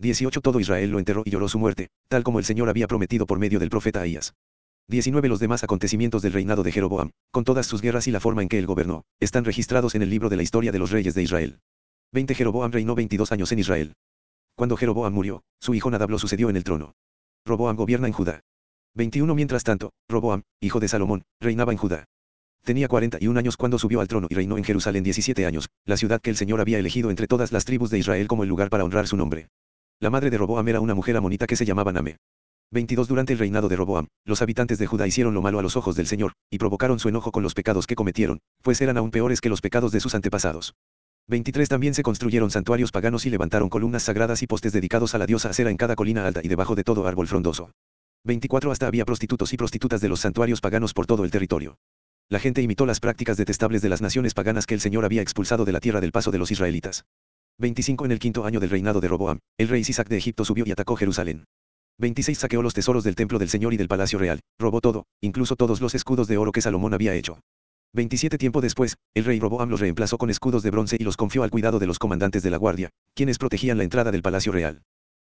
18 Todo Israel lo enterró y lloró su muerte, tal como el Señor había prometido por medio del profeta Ahías. 19 Los demás acontecimientos del reinado de Jeroboam, con todas sus guerras y la forma en que él gobernó, están registrados en el libro de la historia de los reyes de Israel. 20 Jeroboam reinó 22 años en Israel. Cuando Jeroboam murió, su hijo Nadab lo sucedió en el trono. Roboam gobierna en Judá. 21 Mientras tanto, Roboam, hijo de Salomón, reinaba en Judá. Tenía 41 años cuando subió al trono y reinó en Jerusalén 17 años, la ciudad que el Señor había elegido entre todas las tribus de Israel como el lugar para honrar su nombre. La madre de Roboam era una mujer amonita que se llamaba Name. 22 Durante el reinado de Roboam, los habitantes de Judá hicieron lo malo a los ojos del Señor, y provocaron su enojo con los pecados que cometieron, pues eran aún peores que los pecados de sus antepasados. 23 También se construyeron santuarios paganos y levantaron columnas sagradas y postes dedicados a la diosa Acera en cada colina alta y debajo de todo árbol frondoso. 24 Hasta había prostitutos y prostitutas de los santuarios paganos por todo el territorio. La gente imitó las prácticas detestables de las naciones paganas que el Señor había expulsado de la tierra del paso de los israelitas. 25 En el quinto año del reinado de Roboam, el rey Sisac de Egipto subió y atacó Jerusalén. 26 Saqueó los tesoros del templo del Señor y del palacio real, robó todo, incluso todos los escudos de oro que Salomón había hecho. 27 Tiempo después, el rey Roboam los reemplazó con escudos de bronce y los confió al cuidado de los comandantes de la guardia, quienes protegían la entrada del palacio real.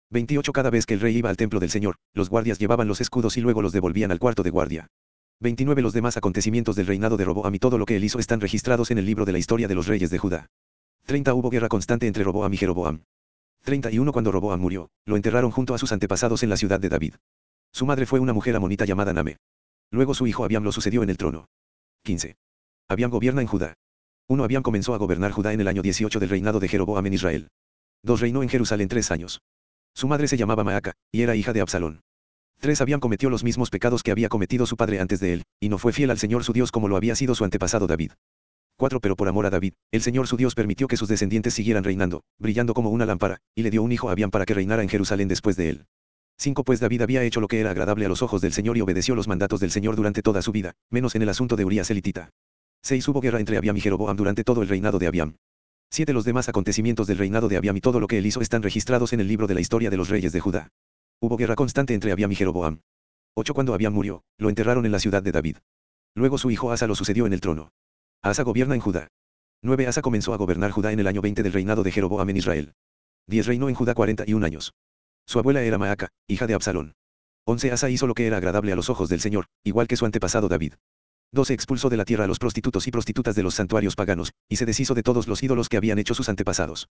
28 Cada vez que el rey iba al templo del Señor, los guardias llevaban los escudos y luego los devolvían al cuarto de guardia. 29 Los demás acontecimientos del reinado de Roboam y todo lo que él hizo están registrados en el libro de la historia de los reyes de Judá. 30 Hubo guerra constante entre Roboam y Jeroboam. 31 Cuando Roboam murió, lo enterraron junto a sus antepasados en la ciudad de David. Su madre fue una mujer amonita llamada Name. Luego su hijo Abiam lo sucedió en el trono. 15. Abiam gobierna en Judá. 1 Abiam comenzó a gobernar Judá en el año 18 del reinado de Jeroboam en Israel. 2 Reinó en Jerusalén tres años. Su madre se llamaba Maaca, y era hija de Absalón. 3 Abiam cometió los mismos pecados que había cometido su padre antes de él, y no fue fiel al Señor su Dios como lo había sido su antepasado David. 4 Pero por amor a David, el Señor su Dios permitió que sus descendientes siguieran reinando, brillando como una lámpara, y le dio un hijo a Abiam para que reinara en Jerusalén después de él. 5 Pues David había hecho lo que era agradable a los ojos del Señor y obedeció los mandatos del Señor durante toda su vida, menos en el asunto de Urias elitita. 6 Hubo guerra entre Abiam y Jeroboam durante todo el reinado de Abiam. 7 Los demás acontecimientos del reinado de Abiam y todo lo que él hizo están registrados en el libro de la historia de los reyes de Judá. Hubo guerra constante entre Abiam y Jeroboam. 8 Cuando Abiam murió, lo enterraron en la ciudad de David. Luego su hijo Asa lo sucedió en el trono. Asa gobierna en Judá. 9 Asa comenzó a gobernar Judá en el año 20 del reinado de Jeroboam en Israel. 10 Reinó en Judá 41 años. Su abuela era Maaca, hija de Absalón. 11 Asa hizo lo que era agradable a los ojos del Señor, igual que su antepasado David. 12 Expulsó de la tierra a los prostitutos y prostitutas de los santuarios paganos, y se deshizo de todos los ídolos que habían hecho sus antepasados.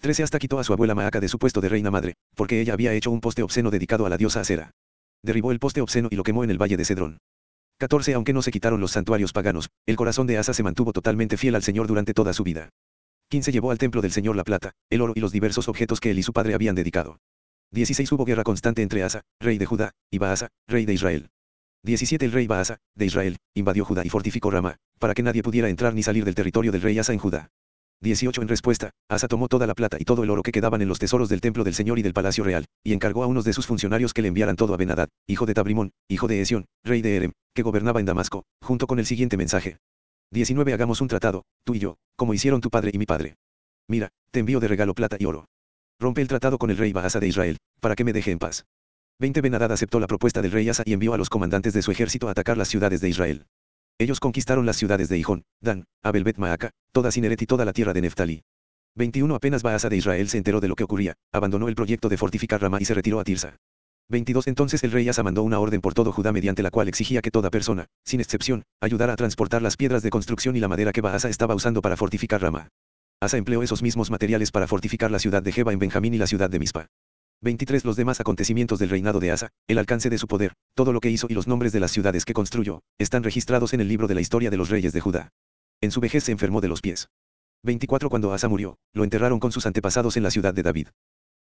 13 Hasta quitó a su abuela Maaca de su puesto de reina madre, porque ella había hecho un poste obsceno dedicado a la diosa Acera. Derribó el poste obsceno y lo quemó en el valle de Cedrón. 14 Aunque no se quitaron los santuarios paganos, el corazón de Asa se mantuvo totalmente fiel al Señor durante toda su vida. 15 Llevó al templo del Señor la plata, el oro y los diversos objetos que él y su padre habían dedicado. 16 Hubo guerra constante entre Asa, rey de Judá, y Baasa, rey de Israel. 17 El rey Baasa, de Israel, invadió Judá y fortificó Ramá, para que nadie pudiera entrar ni salir del territorio del rey Asa en Judá. 18 En respuesta, Asa tomó toda la plata y todo el oro que quedaban en los tesoros del templo del Señor y del palacio real, y encargó a unos de sus funcionarios que le enviaran todo a Benadad, hijo de Tabrimón, hijo de Esión, rey de Erem, que gobernaba en Damasco, junto con el siguiente mensaje. 19 Hagamos un tratado, tú y yo, como hicieron tu padre y mi padre. Mira, te envío de regalo plata y oro. Rompe el tratado con el rey Baasa de Israel, para que me deje en paz. 20 Benadad aceptó la propuesta del rey Asa y envió a los comandantes de su ejército a atacar las ciudades de Israel. Ellos conquistaron las ciudades de Hijón, Dan, Abelbet Maaca, toda Sineret y toda la tierra de Neftali. 21 Apenas Baasa de Israel se enteró de lo que ocurría, abandonó el proyecto de fortificar Ramá y se retiró a Tirsa. 22 Entonces el rey Asa mandó una orden por todo Judá mediante la cual exigía que toda persona, sin excepción, ayudara a transportar las piedras de construcción y la madera que Baasa estaba usando para fortificar Ramá. Asa empleó esos mismos materiales para fortificar la ciudad de Jeba en Benjamín y la ciudad de Mispa. 23 Los demás acontecimientos del reinado de Asa, el alcance de su poder, todo lo que hizo y los nombres de las ciudades que construyó, están registrados en el libro de la historia de los reyes de Judá. En su vejez se enfermó de los pies. 24 Cuando Asa murió, lo enterraron con sus antepasados en la ciudad de David.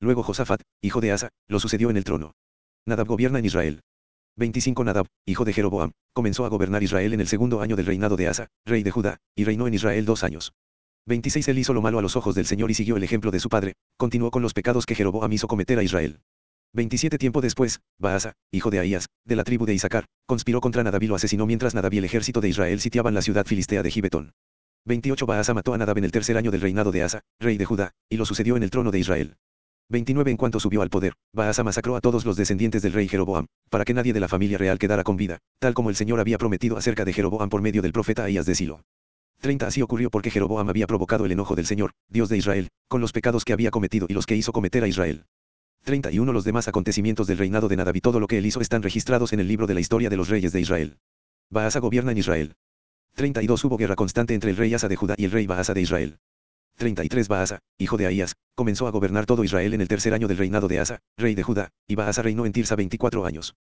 Luego Josafat, hijo de Asa, lo sucedió en el trono. Nadab gobierna en Israel. 25 Nadab, hijo de Jeroboam, comenzó a gobernar Israel en el segundo año del reinado de Asa, rey de Judá, y reinó en Israel dos años. 26 Él hizo lo malo a los ojos del Señor y siguió el ejemplo de su padre, continuó con los pecados que Jeroboam hizo cometer a Israel. 27 Tiempo después, Baasa, hijo de Ahías, de la tribu de Isaacar, conspiró contra Nadab y lo asesinó mientras Nadab y el ejército de Israel sitiaban la ciudad filistea de Gibetón. 28 Baasa mató a Nadab en el tercer año del reinado de Asa, rey de Judá, y lo sucedió en el trono de Israel. 29 En cuanto subió al poder, Baasa masacró a todos los descendientes del rey Jeroboam, para que nadie de la familia real quedara con vida, tal como el Señor había prometido acerca de Jeroboam por medio del profeta Ahías de Silo. 30 Así ocurrió porque Jeroboam había provocado el enojo del Señor, Dios de Israel, con los pecados que había cometido y los que hizo cometer a Israel. 31 Los demás acontecimientos del reinado de Nadab y todo lo que él hizo están registrados en el libro de la historia de los reyes de Israel. Baasa gobierna en Israel. 32 Hubo guerra constante entre el rey Asa de Judá y el rey Baasa de Israel. 33 Baasa, hijo de Ahías, comenzó a gobernar todo Israel en el tercer año del reinado de Asa, rey de Judá, y Baasa reinó en Tirsa 24 años.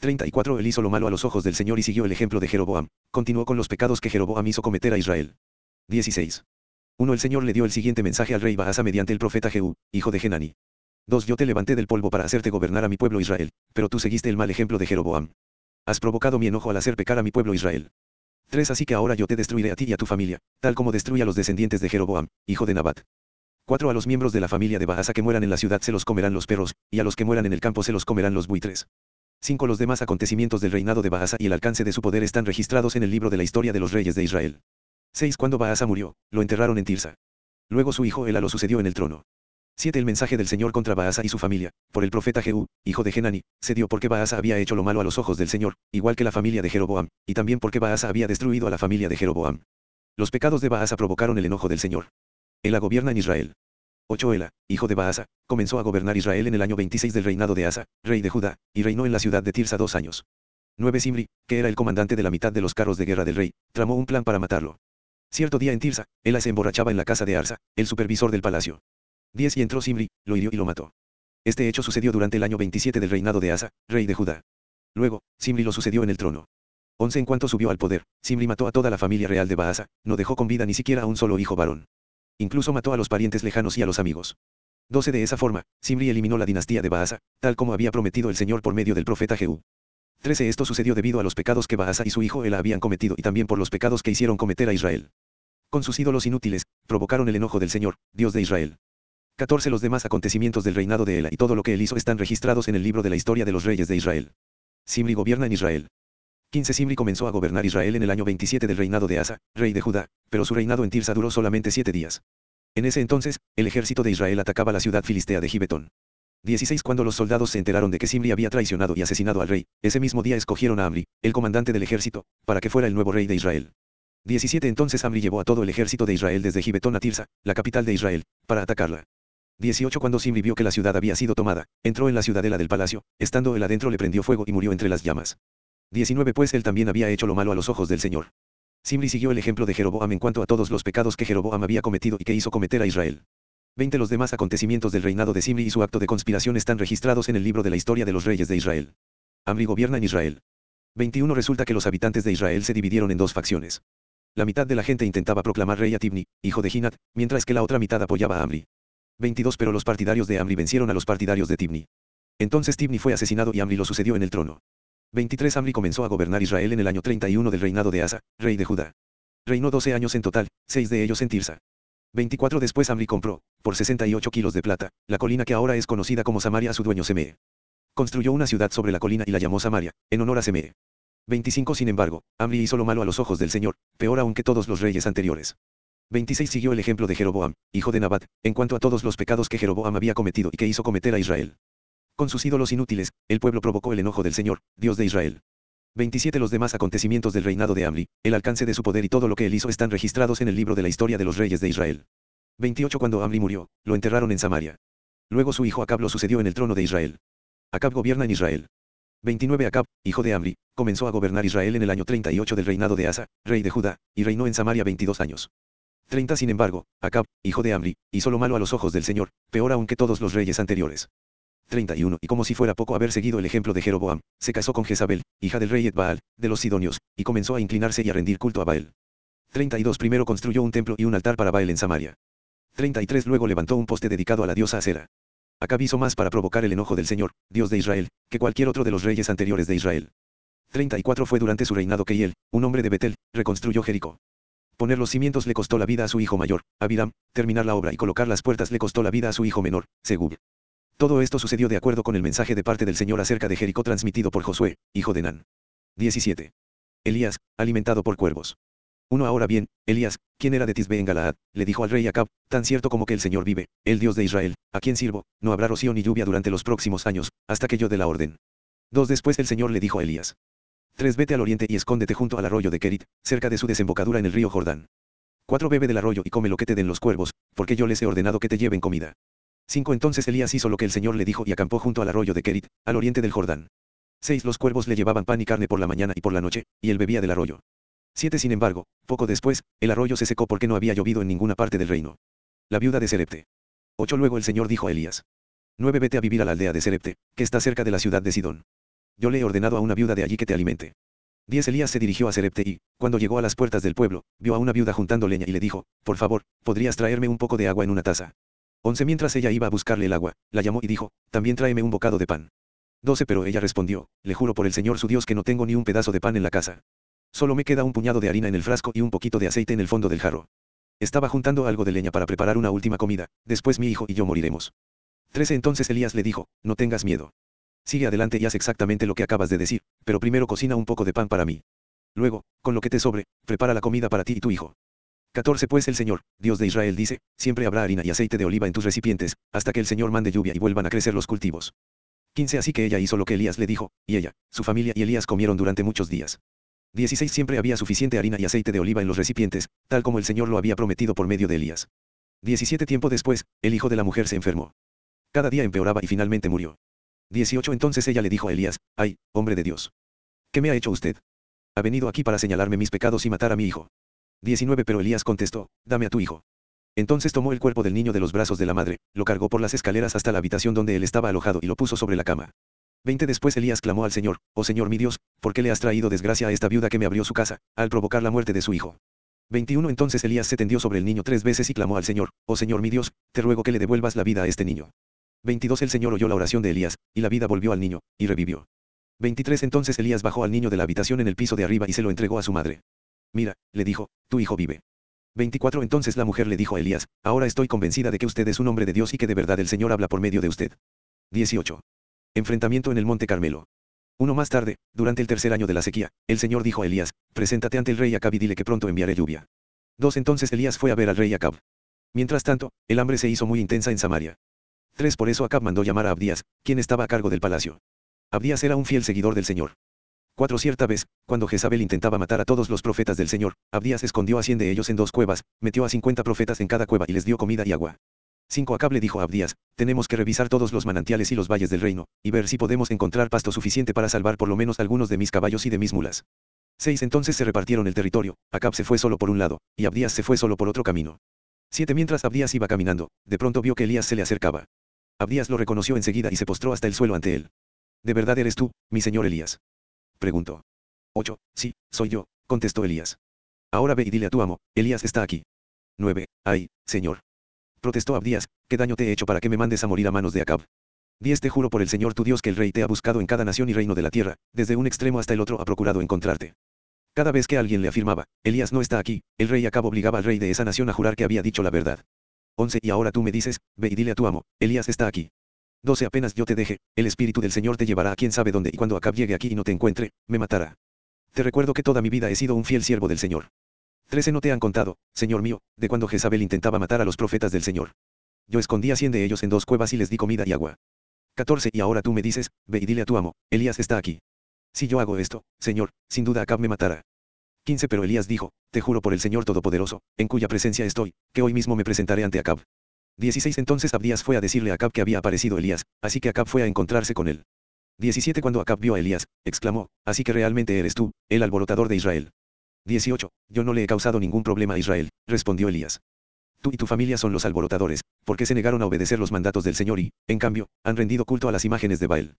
34 Él hizo lo malo a los ojos del Señor y siguió el ejemplo de Jeroboam, continuó con los pecados que Jeroboam hizo cometer a Israel. 16. 1 El Señor le dio el siguiente mensaje al rey Baasa mediante el profeta Jehú, hijo de Genani. 2 Yo te levanté del polvo para hacerte gobernar a mi pueblo Israel, pero tú seguiste el mal ejemplo de Jeroboam. Has provocado mi enojo al hacer pecar a mi pueblo Israel. 3 Así que ahora yo te destruiré a ti y a tu familia, tal como destruí a los descendientes de Jeroboam, hijo de Nabat. 4 A los miembros de la familia de Baasa que mueran en la ciudad se los comerán los perros, y a los que mueran en el campo se los comerán los buitres. 5 Los demás acontecimientos del reinado de Baasa y el alcance de su poder están registrados en el libro de la historia de los reyes de Israel. 6 Cuando Baasa murió, lo enterraron en Tirsa. Luego su hijo Ela lo sucedió en el trono. 7 El mensaje del Señor contra Baasa y su familia, por el profeta Jehú, hijo de Genani, se dio porque Baasa había hecho lo malo a los ojos del Señor, igual que la familia de Jeroboam, y también porque Baasa había destruido a la familia de Jeroboam. Los pecados de Baasa provocaron el enojo del Señor. Ela gobierna en Israel. 8 Ela, hijo de Baasa, comenzó a gobernar Israel en el año 26 del reinado de Asa, rey de Judá, y reinó en la ciudad de Tirsa dos años. 9 Simri, que era el comandante de la mitad de los carros de guerra del rey, tramó un plan para matarlo. Cierto día en Tirsa, Ela se emborrachaba en la casa de Arsa, el supervisor del palacio. 10 Y entró Simri, lo hirió y lo mató. Este hecho sucedió durante el año 27 del reinado de Asa, rey de Judá. Luego, Simri lo sucedió en el trono. 11 En cuanto subió al poder, Simri mató a toda la familia real de Baasa, no dejó con vida ni siquiera a un solo hijo varón. Incluso mató a los parientes lejanos y a los amigos. 12 De esa forma, Simri eliminó la dinastía de Baasa, tal como había prometido el Señor por medio del profeta Jehú. 13 Esto sucedió debido a los pecados que Baasa y su hijo Ela habían cometido y también por los pecados que hicieron cometer a Israel. Con sus ídolos inútiles, provocaron el enojo del Señor, Dios de Israel. 14 Los demás acontecimientos del reinado de Ela y todo lo que él hizo están registrados en el libro de la historia de los reyes de Israel. Simri gobierna en Israel. 15 Simri comenzó a gobernar Israel en el año 27 del reinado de Asa, rey de Judá, pero su reinado en Tirsa duró solamente siete días. En ese entonces, el ejército de Israel atacaba la ciudad filistea de Gibetón. 16 Cuando los soldados se enteraron de que Simri había traicionado y asesinado al rey, ese mismo día escogieron a Amri, el comandante del ejército, para que fuera el nuevo rey de Israel. 17 Entonces Amri llevó a todo el ejército de Israel desde Gibetón a Tirsa, la capital de Israel, para atacarla. 18 Cuando Simri vio que la ciudad había sido tomada, entró en la ciudadela del palacio, estando él adentro le prendió fuego y murió entre las llamas. 19 Pues él también había hecho lo malo a los ojos del Señor. Simri siguió el ejemplo de Jeroboam en cuanto a todos los pecados que Jeroboam había cometido y que hizo cometer a Israel. 20 Los demás acontecimientos del reinado de Simri y su acto de conspiración están registrados en el libro de la historia de los reyes de Israel. Amri gobierna en Israel. 21 Resulta que los habitantes de Israel se dividieron en dos facciones. La mitad de la gente intentaba proclamar rey a Tibni, hijo de Ginat, mientras que la otra mitad apoyaba a Amri. 22 Pero los partidarios de Amri vencieron a los partidarios de Tibni. Entonces Tibni fue asesinado y Amri lo sucedió en el trono. 23 Amri comenzó a gobernar Israel en el año 31 del reinado de Asa, rey de Judá. Reinó 12 años en total, 6 de ellos en Tirsa. 24 Después Amri compró, por 68 kilos de plata, la colina que ahora es conocida como Samaria a su dueño Semee. Construyó una ciudad sobre la colina y la llamó Samaria, en honor a Semee. 25 Sin embargo, Amri hizo lo malo a los ojos del Señor, peor aún que todos los reyes anteriores. 26 Siguió el ejemplo de Jeroboam, hijo de Nabat, en cuanto a todos los pecados que Jeroboam había cometido y que hizo cometer a Israel. Con sus ídolos inútiles, el pueblo provocó el enojo del Señor, Dios de Israel. 27 Los demás acontecimientos del reinado de Amri, el alcance de su poder y todo lo que él hizo están registrados en el libro de la historia de los reyes de Israel. 28 Cuando Amri murió, lo enterraron en Samaria. Luego su hijo Acab lo sucedió en el trono de Israel. Acab gobierna en Israel. 29 Acab, hijo de Amri, comenzó a gobernar Israel en el año 38 del reinado de Asa, rey de Judá, y reinó en Samaria 22 años. 30 Sin embargo, Acab, hijo de Amri, hizo lo malo a los ojos del Señor, peor aún que todos los reyes anteriores. 31 Y como si fuera poco haber seguido el ejemplo de Jeroboam, se casó con Jezabel, hija del rey Edbaal, de los Sidonios, y comenzó a inclinarse y a rendir culto a Baal. 32 Primero construyó un templo y un altar para Baal en Samaria. 33 Luego levantó un poste dedicado a la diosa Acera. Acab hizo más para provocar el enojo del Señor, Dios de Israel, que cualquier otro de los reyes anteriores de Israel. 34 Fue durante su reinado que él, un hombre de Betel, reconstruyó Jericó. Poner los cimientos le costó la vida a su hijo mayor, Abiram, terminar la obra y colocar las puertas le costó la vida a su hijo menor, Segub. Todo esto sucedió de acuerdo con el mensaje de parte del Señor acerca de Jericó transmitido por Josué, hijo de Nan. 17. Elías, alimentado por cuervos. Uno ahora bien, Elías, quien era de Tisbe en Galaad, le dijo al rey Acab, tan cierto como que el Señor vive, el Dios de Israel, a quien sirvo, no habrá rocío ni lluvia durante los próximos años, hasta que yo dé la orden. Dos después el Señor le dijo a Elías. Tres vete al oriente y escóndete junto al arroyo de Kerit, cerca de su desembocadura en el río Jordán. 4. Bebe del arroyo y come lo que te den los cuervos, porque yo les he ordenado que te lleven comida. 5. Entonces Elías hizo lo que el Señor le dijo y acampó junto al arroyo de Kerit, al oriente del Jordán. 6. Los cuervos le llevaban pan y carne por la mañana y por la noche, y él bebía del arroyo. 7. Sin embargo, poco después, el arroyo se secó porque no había llovido en ninguna parte del reino. La viuda de Serepte. 8. Luego el Señor dijo a Elías. 9. Vete a vivir a la aldea de Serepte, que está cerca de la ciudad de Sidón. Yo le he ordenado a una viuda de allí que te alimente. 10 Elías se dirigió a Serepte y, cuando llegó a las puertas del pueblo, vio a una viuda juntando leña y le dijo, por favor, ¿podrías traerme un poco de agua en una taza? 11 Mientras ella iba a buscarle el agua, la llamó y dijo, también tráeme un bocado de pan. 12 Pero ella respondió, le juro por el Señor su Dios que no tengo ni un pedazo de pan en la casa. Solo me queda un puñado de harina en el frasco y un poquito de aceite en el fondo del jarro. Estaba juntando algo de leña para preparar una última comida, después mi hijo y yo moriremos. 13 Entonces Elías le dijo, no tengas miedo. Sigue adelante y haz exactamente lo que acabas de decir, pero primero cocina un poco de pan para mí. Luego, con lo que te sobre, prepara la comida para ti y tu hijo. 14 Pues el Señor, Dios de Israel dice, siempre habrá harina y aceite de oliva en tus recipientes, hasta que el Señor mande lluvia y vuelvan a crecer los cultivos. 15 Así que ella hizo lo que Elías le dijo, y ella, su familia y Elías comieron durante muchos días. 16 Siempre había suficiente harina y aceite de oliva en los recipientes, tal como el Señor lo había prometido por medio de Elías. 17 Tiempo después, el hijo de la mujer se enfermó. Cada día empeoraba y finalmente murió. 18 Entonces ella le dijo a Elías, ay, hombre de Dios. ¿Qué me ha hecho usted? Ha venido aquí para señalarme mis pecados y matar a mi hijo. 19 Pero Elías contestó, dame a tu hijo. Entonces tomó el cuerpo del niño de los brazos de la madre, lo cargó por las escaleras hasta la habitación donde él estaba alojado y lo puso sobre la cama. 20 Después Elías clamó al Señor, Oh Señor mi Dios, ¿por qué le has traído desgracia a esta viuda que me abrió su casa, al provocar la muerte de su hijo? 21 Entonces Elías se tendió sobre el niño tres veces y clamó al Señor, Oh Señor mi Dios, te ruego que le devuelvas la vida a este niño. 22 El Señor oyó la oración de Elías, y la vida volvió al niño, y revivió. 23 Entonces Elías bajó al niño de la habitación en el piso de arriba y se lo entregó a su madre. Mira, le dijo, tu hijo vive. 24 Entonces la mujer le dijo a Elías, ahora estoy convencida de que usted es un hombre de Dios y que de verdad el Señor habla por medio de usted. 18. Enfrentamiento en el Monte Carmelo. Uno más tarde, durante el tercer año de la sequía, el Señor dijo a Elías, preséntate ante el rey Acab y dile que pronto enviaré lluvia. 2 Entonces Elías fue a ver al rey Acab. Mientras tanto, el hambre se hizo muy intensa en Samaria. 3 Por eso Acab mandó llamar a Abdías, quien estaba a cargo del palacio. Abdías era un fiel seguidor del Señor. 4 Cierta vez, cuando Jezabel intentaba matar a todos los profetas del Señor, Abdías escondió a cien de ellos en dos cuevas, metió a cincuenta profetas en cada cueva y les dio comida y agua. 5 Acab le dijo a Abdías, tenemos que revisar todos los manantiales y los valles del reino, y ver si podemos encontrar pasto suficiente para salvar por lo menos algunos de mis caballos y de mis mulas. 6 Entonces se repartieron el territorio, Acab se fue solo por un lado, y Abdías se fue solo por otro camino. 7 Mientras Abdías iba caminando, de pronto vio que Elías se le acercaba. Abdías lo reconoció enseguida y se postró hasta el suelo ante él. ¿De verdad eres tú, mi señor Elías? Preguntó. 8. Sí, soy yo, contestó Elías. Ahora ve y dile a tu amo, Elías está aquí. 9. Ay, señor. Protestó Abdías, ¿qué daño te he hecho para que me mandes a morir a manos de Acab? 10. Te juro por el Señor tu Dios que el rey te ha buscado en cada nación y reino de la tierra, desde un extremo hasta el otro ha procurado encontrarte. Cada vez que alguien le afirmaba, Elías no está aquí, el rey Acab obligaba al rey de esa nación a jurar que había dicho la verdad. 11. Y ahora tú me dices, ve y dile a tu amo, Elías está aquí. 12. Apenas yo te deje, el Espíritu del Señor te llevará a quien sabe dónde y cuando Acab llegue aquí y no te encuentre, me matará. Te recuerdo que toda mi vida he sido un fiel siervo del Señor. 13 no te han contado, Señor mío, de cuando Jezabel intentaba matar a los profetas del Señor. Yo escondí a cien de ellos en dos cuevas y les di comida y agua. 14 Y ahora tú me dices, ve y dile a tu amo, Elías está aquí. Si yo hago esto, Señor, sin duda Acab me matará. 15 Pero Elías dijo, Te juro por el Señor Todopoderoso, en cuya presencia estoy, que hoy mismo me presentaré ante Acab. 16 Entonces Abdías fue a decirle a Acab que había aparecido Elías, así que Acab fue a encontrarse con él. 17 Cuando Acab vio a Elías, exclamó, Así que realmente eres tú, el alborotador de Israel. 18. Yo no le he causado ningún problema a Israel, respondió Elías. Tú y tu familia son los alborotadores, porque se negaron a obedecer los mandatos del Señor y, en cambio, han rendido culto a las imágenes de Baal.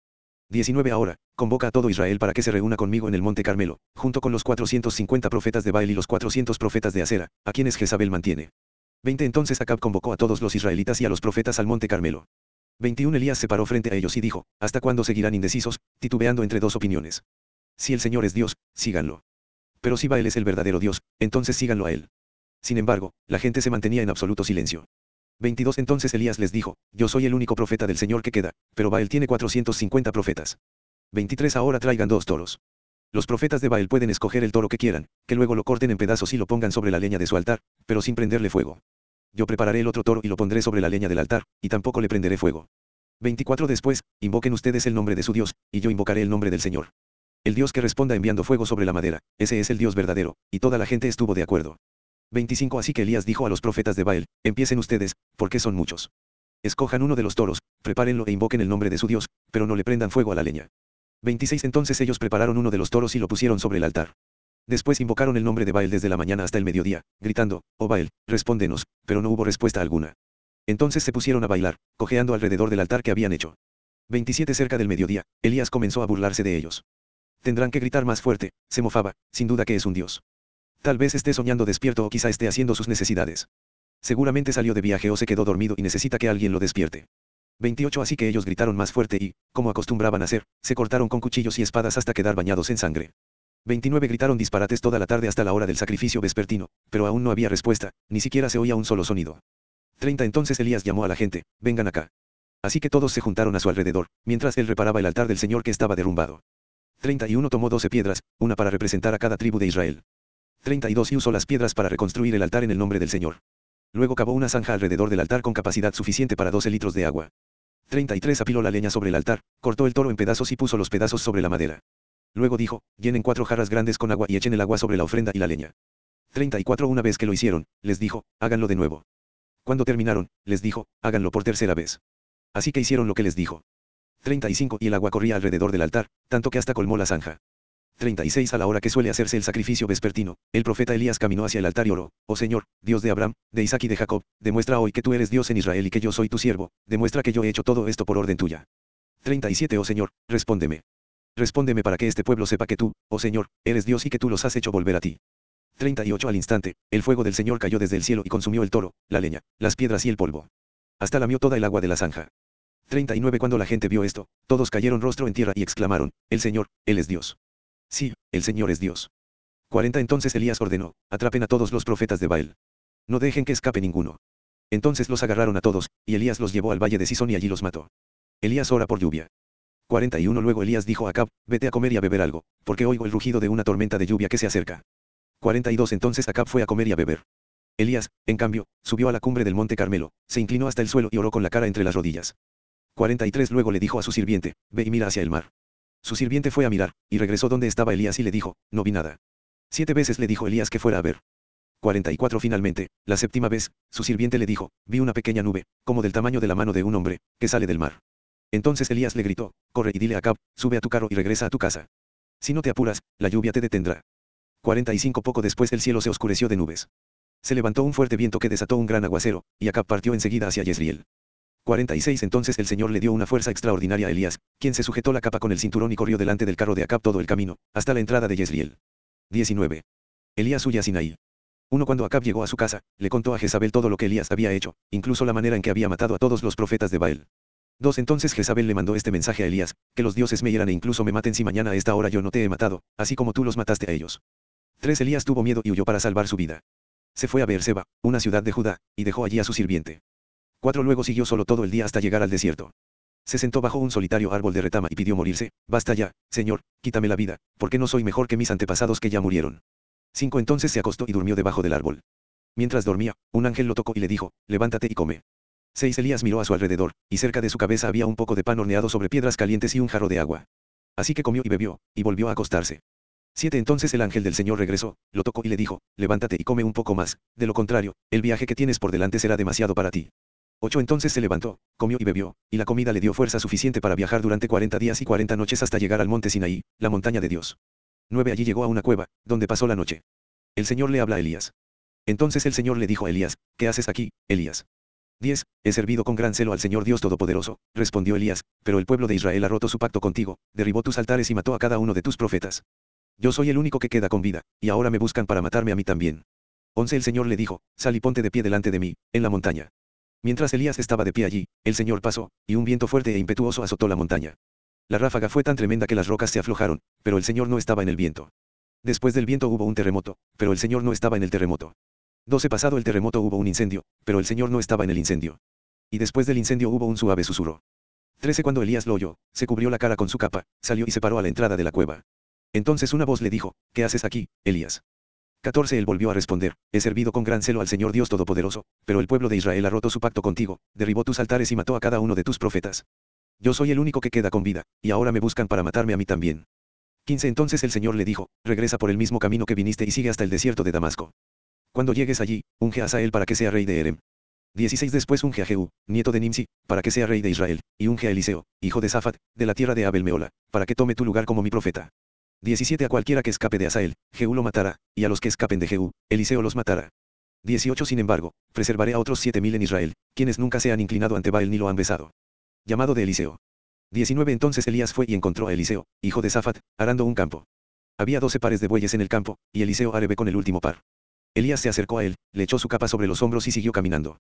19 Ahora, convoca a todo Israel para que se reúna conmigo en el monte Carmelo, junto con los 450 profetas de Baal y los 400 profetas de Acera, a quienes Jezabel mantiene. 20 Entonces Acab convocó a todos los israelitas y a los profetas al monte Carmelo. 21 Elías se paró frente a ellos y dijo, ¿hasta cuándo seguirán indecisos, titubeando entre dos opiniones? Si el Señor es Dios, síganlo. Pero si Baal es el verdadero Dios, entonces síganlo a él. Sin embargo, la gente se mantenía en absoluto silencio. 22 Entonces Elías les dijo, Yo soy el único profeta del Señor que queda, pero Baal tiene 450 profetas. 23 Ahora traigan dos toros. Los profetas de Baal pueden escoger el toro que quieran, que luego lo corten en pedazos y lo pongan sobre la leña de su altar, pero sin prenderle fuego. Yo prepararé el otro toro y lo pondré sobre la leña del altar, y tampoco le prenderé fuego. 24 Después, invoquen ustedes el nombre de su Dios, y yo invocaré el nombre del Señor. El Dios que responda enviando fuego sobre la madera, ese es el Dios verdadero, y toda la gente estuvo de acuerdo. 25 Así que Elías dijo a los profetas de Baal, empiecen ustedes, porque son muchos. Escojan uno de los toros, prepárenlo e invoquen el nombre de su Dios, pero no le prendan fuego a la leña. 26 Entonces ellos prepararon uno de los toros y lo pusieron sobre el altar. Después invocaron el nombre de Baal desde la mañana hasta el mediodía, gritando, Oh Baal, respóndenos, pero no hubo respuesta alguna. Entonces se pusieron a bailar, cojeando alrededor del altar que habían hecho. 27 Cerca del mediodía, Elías comenzó a burlarse de ellos. Tendrán que gritar más fuerte, se mofaba, sin duda que es un dios. Tal vez esté soñando despierto o quizá esté haciendo sus necesidades. Seguramente salió de viaje o se quedó dormido y necesita que alguien lo despierte. 28 Así que ellos gritaron más fuerte y, como acostumbraban hacer, se cortaron con cuchillos y espadas hasta quedar bañados en sangre. 29 Gritaron disparates toda la tarde hasta la hora del sacrificio vespertino, pero aún no había respuesta, ni siquiera se oía un solo sonido. 30 Entonces Elías llamó a la gente, vengan acá. Así que todos se juntaron a su alrededor, mientras él reparaba el altar del Señor que estaba derrumbado. 31 Tomó 12 piedras, una para representar a cada tribu de Israel. 32 y usó las piedras para reconstruir el altar en el nombre del Señor. Luego cavó una zanja alrededor del altar con capacidad suficiente para 12 litros de agua. 33 apiló la leña sobre el altar, cortó el toro en pedazos y puso los pedazos sobre la madera. Luego dijo, llenen cuatro jarras grandes con agua y echen el agua sobre la ofrenda y la leña. 34 Una vez que lo hicieron, les dijo, háganlo de nuevo. Cuando terminaron, les dijo, háganlo por tercera vez. Así que hicieron lo que les dijo. 35 Y el agua corría alrededor del altar, tanto que hasta colmó la zanja. 36 A la hora que suele hacerse el sacrificio vespertino, el profeta Elías caminó hacia el altar y oró, Oh Señor, Dios de Abraham, de Isaac y de Jacob, demuestra hoy que tú eres Dios en Israel y que yo soy tu siervo, demuestra que yo he hecho todo esto por orden tuya. 37 Oh Señor, respóndeme. Respóndeme para que este pueblo sepa que tú, oh Señor, eres Dios y que tú los has hecho volver a ti. 38 Al instante, el fuego del Señor cayó desde el cielo y consumió el toro, la leña, las piedras y el polvo. Hasta lamió toda el agua de la zanja. 39 Cuando la gente vio esto, todos cayeron rostro en tierra y exclamaron, El Señor, Él es Dios. Sí, el Señor es Dios. 40 Entonces Elías ordenó, atrapen a todos los profetas de Baal. No dejen que escape ninguno. Entonces los agarraron a todos, y Elías los llevó al valle de Sison y allí los mató. Elías ora por lluvia. 41 Luego Elías dijo a Acab, vete a comer y a beber algo, porque oigo el rugido de una tormenta de lluvia que se acerca. 42 Entonces Acab fue a comer y a beber. Elías, en cambio, subió a la cumbre del monte Carmelo, se inclinó hasta el suelo y oró con la cara entre las rodillas. 43 Luego le dijo a su sirviente, ve y mira hacia el mar. Su sirviente fue a mirar, y regresó donde estaba Elías y le dijo, no vi nada. Siete veces le dijo Elías que fuera a ver. 44 Finalmente, la séptima vez, su sirviente le dijo, vi una pequeña nube, como del tamaño de la mano de un hombre, que sale del mar. Entonces Elías le gritó, corre y dile a Cab, sube a tu carro y regresa a tu casa. Si no te apuras, la lluvia te detendrá. 45 Poco después el cielo se oscureció de nubes. Se levantó un fuerte viento que desató un gran aguacero, y Acab partió enseguida hacia Yesriel. 46 Entonces el Señor le dio una fuerza extraordinaria a Elías, quien se sujetó la capa con el cinturón y corrió delante del carro de Acab todo el camino, hasta la entrada de Yesriel. 19. Elías huye a Sinaí. Uno cuando Acab llegó a su casa, le contó a Jezabel todo lo que Elías había hecho, incluso la manera en que había matado a todos los profetas de Baal. 2 Entonces Jezabel le mandó este mensaje a Elías, que los dioses me hieran e incluso me maten si mañana a esta hora yo no te he matado, así como tú los mataste a ellos. 3 Elías tuvo miedo y huyó para salvar su vida. Se fue a Beerseba, una ciudad de Judá, y dejó allí a su sirviente. 4 Luego siguió solo todo el día hasta llegar al desierto. Se sentó bajo un solitario árbol de retama y pidió morirse, basta ya, Señor, quítame la vida, porque no soy mejor que mis antepasados que ya murieron. 5 Entonces se acostó y durmió debajo del árbol. Mientras dormía, un ángel lo tocó y le dijo, levántate y come. 6 Elías miró a su alrededor, y cerca de su cabeza había un poco de pan horneado sobre piedras calientes y un jarro de agua. Así que comió y bebió, y volvió a acostarse. 7 Entonces el ángel del Señor regresó, lo tocó y le dijo, levántate y come un poco más, de lo contrario, el viaje que tienes por delante será demasiado para ti. 8 Entonces se levantó, comió y bebió, y la comida le dio fuerza suficiente para viajar durante 40 días y 40 noches hasta llegar al monte Sinaí, la montaña de Dios. 9 Allí llegó a una cueva, donde pasó la noche. El Señor le habla a Elías. Entonces el Señor le dijo a Elías, ¿qué haces aquí, Elías? 10. He servido con gran celo al Señor Dios Todopoderoso, respondió Elías, pero el pueblo de Israel ha roto su pacto contigo, derribó tus altares y mató a cada uno de tus profetas. Yo soy el único que queda con vida, y ahora me buscan para matarme a mí también. 11 El Señor le dijo, sal y ponte de pie delante de mí, en la montaña. Mientras Elías estaba de pie allí, el Señor pasó, y un viento fuerte e impetuoso azotó la montaña. La ráfaga fue tan tremenda que las rocas se aflojaron, pero el Señor no estaba en el viento. Después del viento hubo un terremoto, pero el Señor no estaba en el terremoto. 12 Pasado el terremoto hubo un incendio, pero el Señor no estaba en el incendio. Y después del incendio hubo un suave susurro. 13 Cuando Elías lo oyó, se cubrió la cara con su capa, salió y se paró a la entrada de la cueva. Entonces una voz le dijo, ¿qué haces aquí, Elías? 14 Él volvió a responder, he servido con gran celo al Señor Dios Todopoderoso, pero el pueblo de Israel ha roto su pacto contigo, derribó tus altares y mató a cada uno de tus profetas. Yo soy el único que queda con vida, y ahora me buscan para matarme a mí también. 15 Entonces el Señor le dijo, regresa por el mismo camino que viniste y sigue hasta el desierto de Damasco. Cuando llegues allí, unge a Asael para que sea rey de Erem. 16 Después unge a Jehú, nieto de Nimsi, para que sea rey de Israel, y unge a Eliseo, hijo de Safat, de la tierra de Abel Meola, para que tome tu lugar como mi profeta. 17 A cualquiera que escape de Asael, Jehú lo matará, y a los que escapen de Jehú, Eliseo los matará. 18 Sin embargo, preservaré a otros siete mil en Israel, quienes nunca se han inclinado ante Baal ni lo han besado. Llamado de Eliseo. 19 Entonces Elías fue y encontró a Eliseo, hijo de Safat, arando un campo. Había doce pares de bueyes en el campo, y Eliseo arebe con el último par. Elías se acercó a él, le echó su capa sobre los hombros y siguió caminando.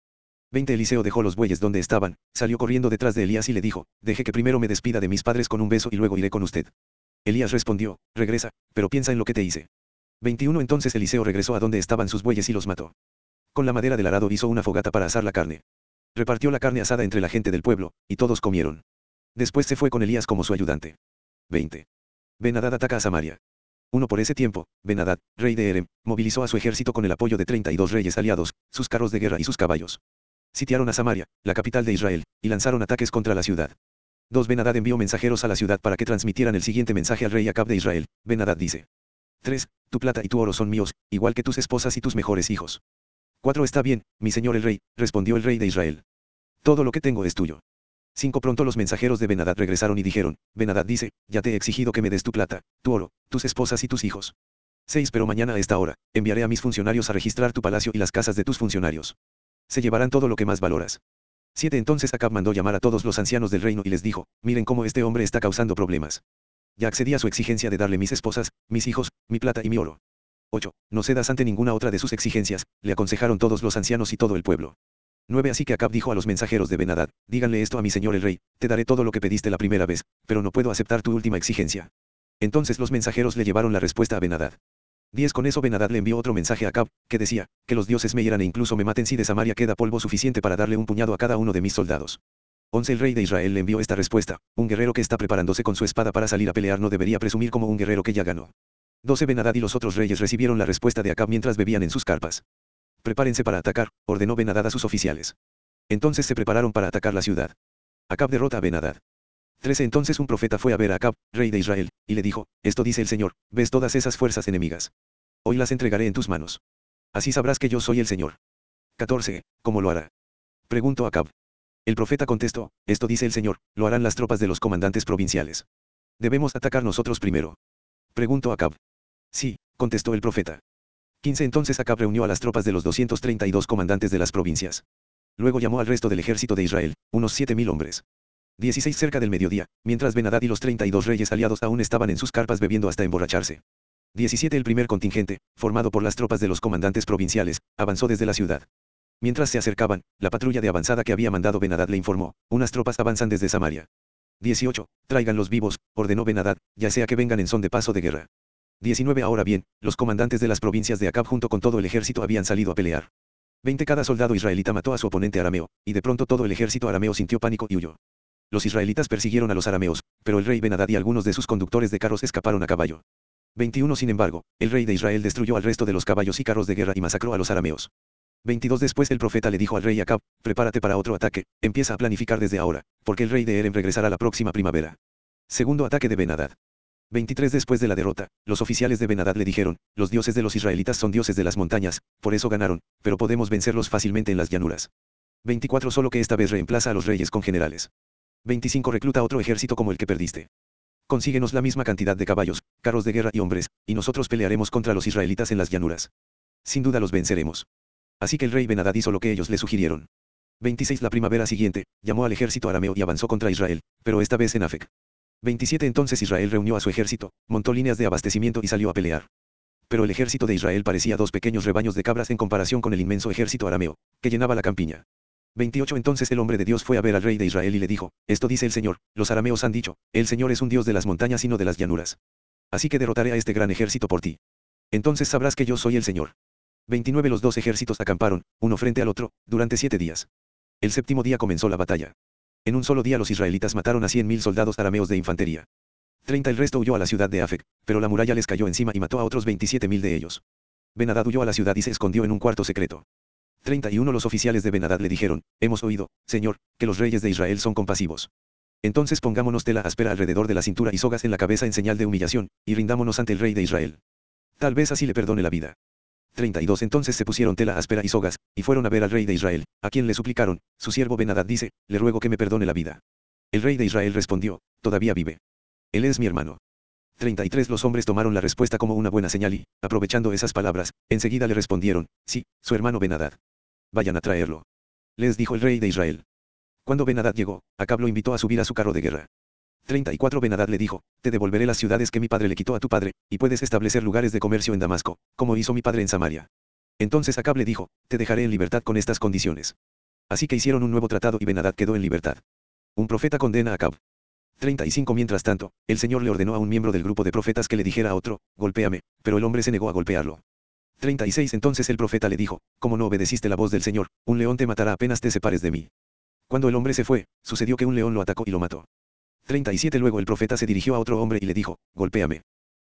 20 Eliseo dejó los bueyes donde estaban, salió corriendo detrás de Elías y le dijo, deje que primero me despida de mis padres con un beso y luego iré con usted. Elías respondió, regresa, pero piensa en lo que te hice. 21 Entonces Eliseo regresó a donde estaban sus bueyes y los mató. Con la madera del arado hizo una fogata para asar la carne. Repartió la carne asada entre la gente del pueblo, y todos comieron. Después se fue con Elías como su ayudante. 20. Benadad ataca a Samaria. Uno por ese tiempo, Benadad, rey de Erem, movilizó a su ejército con el apoyo de 32 reyes aliados, sus carros de guerra y sus caballos. Sitiaron a Samaria, la capital de Israel, y lanzaron ataques contra la ciudad. Dos Benadad envió mensajeros a la ciudad para que transmitieran el siguiente mensaje al rey Acab de Israel. Benadad dice. 3. Tu plata y tu oro son míos, igual que tus esposas y tus mejores hijos. 4. Está bien, mi señor el rey, respondió el rey de Israel. Todo lo que tengo es tuyo. 5. Pronto los mensajeros de Benadad regresaron y dijeron, Benadad dice, ya te he exigido que me des tu plata, tu oro, tus esposas y tus hijos. 6. Pero mañana a esta hora, enviaré a mis funcionarios a registrar tu palacio y las casas de tus funcionarios. Se llevarán todo lo que más valoras. 7 Entonces Acab mandó llamar a todos los ancianos del reino y les dijo, miren cómo este hombre está causando problemas. Ya accedí a su exigencia de darle mis esposas, mis hijos, mi plata y mi oro. 8. No cedas ante ninguna otra de sus exigencias, le aconsejaron todos los ancianos y todo el pueblo. 9 Así que Acab dijo a los mensajeros de Benadad, díganle esto a mi señor el rey, te daré todo lo que pediste la primera vez, pero no puedo aceptar tu última exigencia. Entonces los mensajeros le llevaron la respuesta a Benadad. 10 Con eso Benadad le envió otro mensaje a Acab, que decía, que los dioses me hieran e incluso me maten si de Samaria queda polvo suficiente para darle un puñado a cada uno de mis soldados. 11 El rey de Israel le envió esta respuesta, un guerrero que está preparándose con su espada para salir a pelear no debería presumir como un guerrero que ya ganó. 12 Benadad y los otros reyes recibieron la respuesta de Acab mientras bebían en sus carpas. Prepárense para atacar, ordenó Benadad a sus oficiales. Entonces se prepararon para atacar la ciudad. Acab derrota a Benadad. 13 Entonces un profeta fue a ver a Acab, rey de Israel, y le dijo, Esto dice el Señor, ves todas esas fuerzas enemigas. Hoy las entregaré en tus manos. Así sabrás que yo soy el Señor. 14. ¿Cómo lo hará? Preguntó Acab. El profeta contestó, Esto dice el Señor, lo harán las tropas de los comandantes provinciales. Debemos atacar nosotros primero. Preguntó Acab. Sí, contestó el profeta. 15 Entonces Acab reunió a las tropas de los 232 comandantes de las provincias. Luego llamó al resto del ejército de Israel, unos siete mil hombres. 16 cerca del mediodía, mientras Benadad y los 32 reyes aliados aún estaban en sus carpas bebiendo hasta emborracharse. 17 El primer contingente, formado por las tropas de los comandantes provinciales, avanzó desde la ciudad. Mientras se acercaban, la patrulla de avanzada que había mandado Benadad le informó, unas tropas avanzan desde Samaria. 18. Traigan los vivos, ordenó Benadad, ya sea que vengan en son de paso de guerra. 19 Ahora bien, los comandantes de las provincias de Acab junto con todo el ejército habían salido a pelear. 20 Cada soldado israelita mató a su oponente arameo, y de pronto todo el ejército arameo sintió pánico y huyó. Los israelitas persiguieron a los arameos, pero el rey Benadad y algunos de sus conductores de carros escaparon a caballo. 21 Sin embargo, el rey de Israel destruyó al resto de los caballos y carros de guerra y masacró a los arameos. 22 Después el profeta le dijo al rey Acab, prepárate para otro ataque, empieza a planificar desde ahora, porque el rey de Erem regresará la próxima primavera. Segundo ataque de Benadad. 23 Después de la derrota, los oficiales de Benadad le dijeron, los dioses de los israelitas son dioses de las montañas, por eso ganaron, pero podemos vencerlos fácilmente en las llanuras. 24 Solo que esta vez reemplaza a los reyes con generales. 25 Recluta otro ejército como el que perdiste. Consíguenos la misma cantidad de caballos, carros de guerra y hombres, y nosotros pelearemos contra los israelitas en las llanuras. Sin duda los venceremos. Así que el rey Benadad hizo lo que ellos le sugirieron. 26 La primavera siguiente, llamó al ejército arameo y avanzó contra Israel, pero esta vez en Afec. 27 Entonces Israel reunió a su ejército, montó líneas de abastecimiento y salió a pelear. Pero el ejército de Israel parecía dos pequeños rebaños de cabras en comparación con el inmenso ejército arameo, que llenaba la campiña. 28 Entonces el hombre de Dios fue a ver al rey de Israel y le dijo, Esto dice el Señor, los arameos han dicho, el Señor es un Dios de las montañas y no de las llanuras. Así que derrotaré a este gran ejército por ti. Entonces sabrás que yo soy el Señor. 29 Los dos ejércitos acamparon, uno frente al otro, durante siete días. El séptimo día comenzó la batalla. En un solo día los israelitas mataron a cien mil soldados arameos de infantería. 30 El resto huyó a la ciudad de Afec, pero la muralla les cayó encima y mató a otros 27 mil de ellos. Benadad huyó a la ciudad y se escondió en un cuarto secreto. 31 Los oficiales de Benadad le dijeron, hemos oído, Señor, que los reyes de Israel son compasivos. Entonces pongámonos tela áspera alrededor de la cintura y sogas en la cabeza en señal de humillación, y rindámonos ante el rey de Israel. Tal vez así le perdone la vida. 32 Entonces se pusieron tela áspera y sogas, y fueron a ver al rey de Israel, a quien le suplicaron, su siervo Benadad dice, le ruego que me perdone la vida. El rey de Israel respondió, todavía vive. Él es mi hermano. 33 Los hombres tomaron la respuesta como una buena señal y, aprovechando esas palabras, enseguida le respondieron, sí, su hermano Benadad. Vayan a traerlo. Les dijo el rey de Israel. Cuando Benadad llegó, Acab lo invitó a subir a su carro de guerra. 34 Benadad le dijo, te devolveré las ciudades que mi padre le quitó a tu padre, y puedes establecer lugares de comercio en Damasco, como hizo mi padre en Samaria. Entonces Acab le dijo, te dejaré en libertad con estas condiciones. Así que hicieron un nuevo tratado y Benadad quedó en libertad. Un profeta condena a Acab. 35 Mientras tanto, el Señor le ordenó a un miembro del grupo de profetas que le dijera a otro, golpéame, pero el hombre se negó a golpearlo. 36 Entonces el profeta le dijo, como no obedeciste la voz del Señor, un león te matará apenas te separes de mí. Cuando el hombre se fue, sucedió que un león lo atacó y lo mató. 37 Luego el profeta se dirigió a otro hombre y le dijo, golpéame.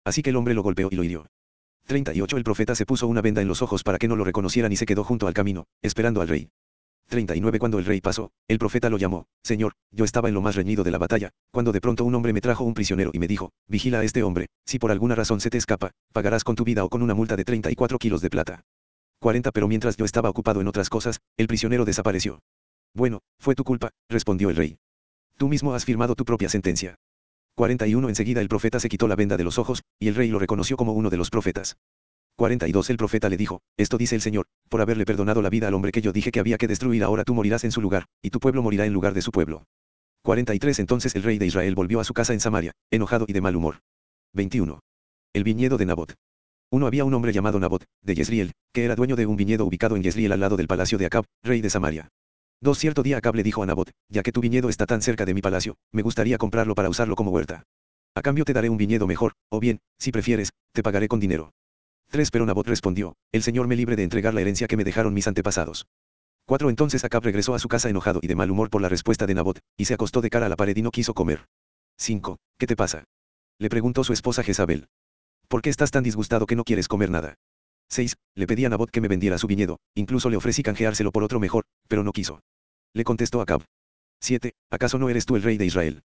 Así que el hombre lo golpeó y lo hirió. 38 El profeta se puso una venda en los ojos para que no lo reconocieran y se quedó junto al camino, esperando al rey. 39 Cuando el rey pasó, el profeta lo llamó, Señor, yo estaba en lo más reñido de la batalla, cuando de pronto un hombre me trajo un prisionero y me dijo, vigila a este hombre, si por alguna razón se te escapa, pagarás con tu vida o con una multa de 34 kilos de plata. 40 Pero mientras yo estaba ocupado en otras cosas, el prisionero desapareció. Bueno, fue tu culpa, respondió el rey. Tú mismo has firmado tu propia sentencia. 41 Enseguida el profeta se quitó la venda de los ojos, y el rey lo reconoció como uno de los profetas. 42 El profeta le dijo, Esto dice el Señor, por haberle perdonado la vida al hombre que yo dije que había que destruir ahora tú morirás en su lugar, y tu pueblo morirá en lugar de su pueblo. 43 Entonces el rey de Israel volvió a su casa en Samaria, enojado y de mal humor. 21. El viñedo de Nabot. Uno había un hombre llamado Nabot, de Yesriel, que era dueño de un viñedo ubicado en Yesriel al lado del palacio de Acab, rey de Samaria. Dos cierto día Acab le dijo a Nabot, ya que tu viñedo está tan cerca de mi palacio, me gustaría comprarlo para usarlo como huerta. A cambio te daré un viñedo mejor, o bien, si prefieres, te pagaré con dinero. 3. Pero Nabot respondió, el Señor me libre de entregar la herencia que me dejaron mis antepasados. 4. Entonces Acab regresó a su casa enojado y de mal humor por la respuesta de Nabot, y se acostó de cara a la pared y no quiso comer. 5. ¿Qué te pasa? Le preguntó su esposa Jezabel. ¿Por qué estás tan disgustado que no quieres comer nada? 6. Le pedí a Nabot que me vendiera su viñedo, incluso le ofrecí canjeárselo por otro mejor, pero no quiso. Le contestó Acab. 7. ¿Acaso no eres tú el rey de Israel?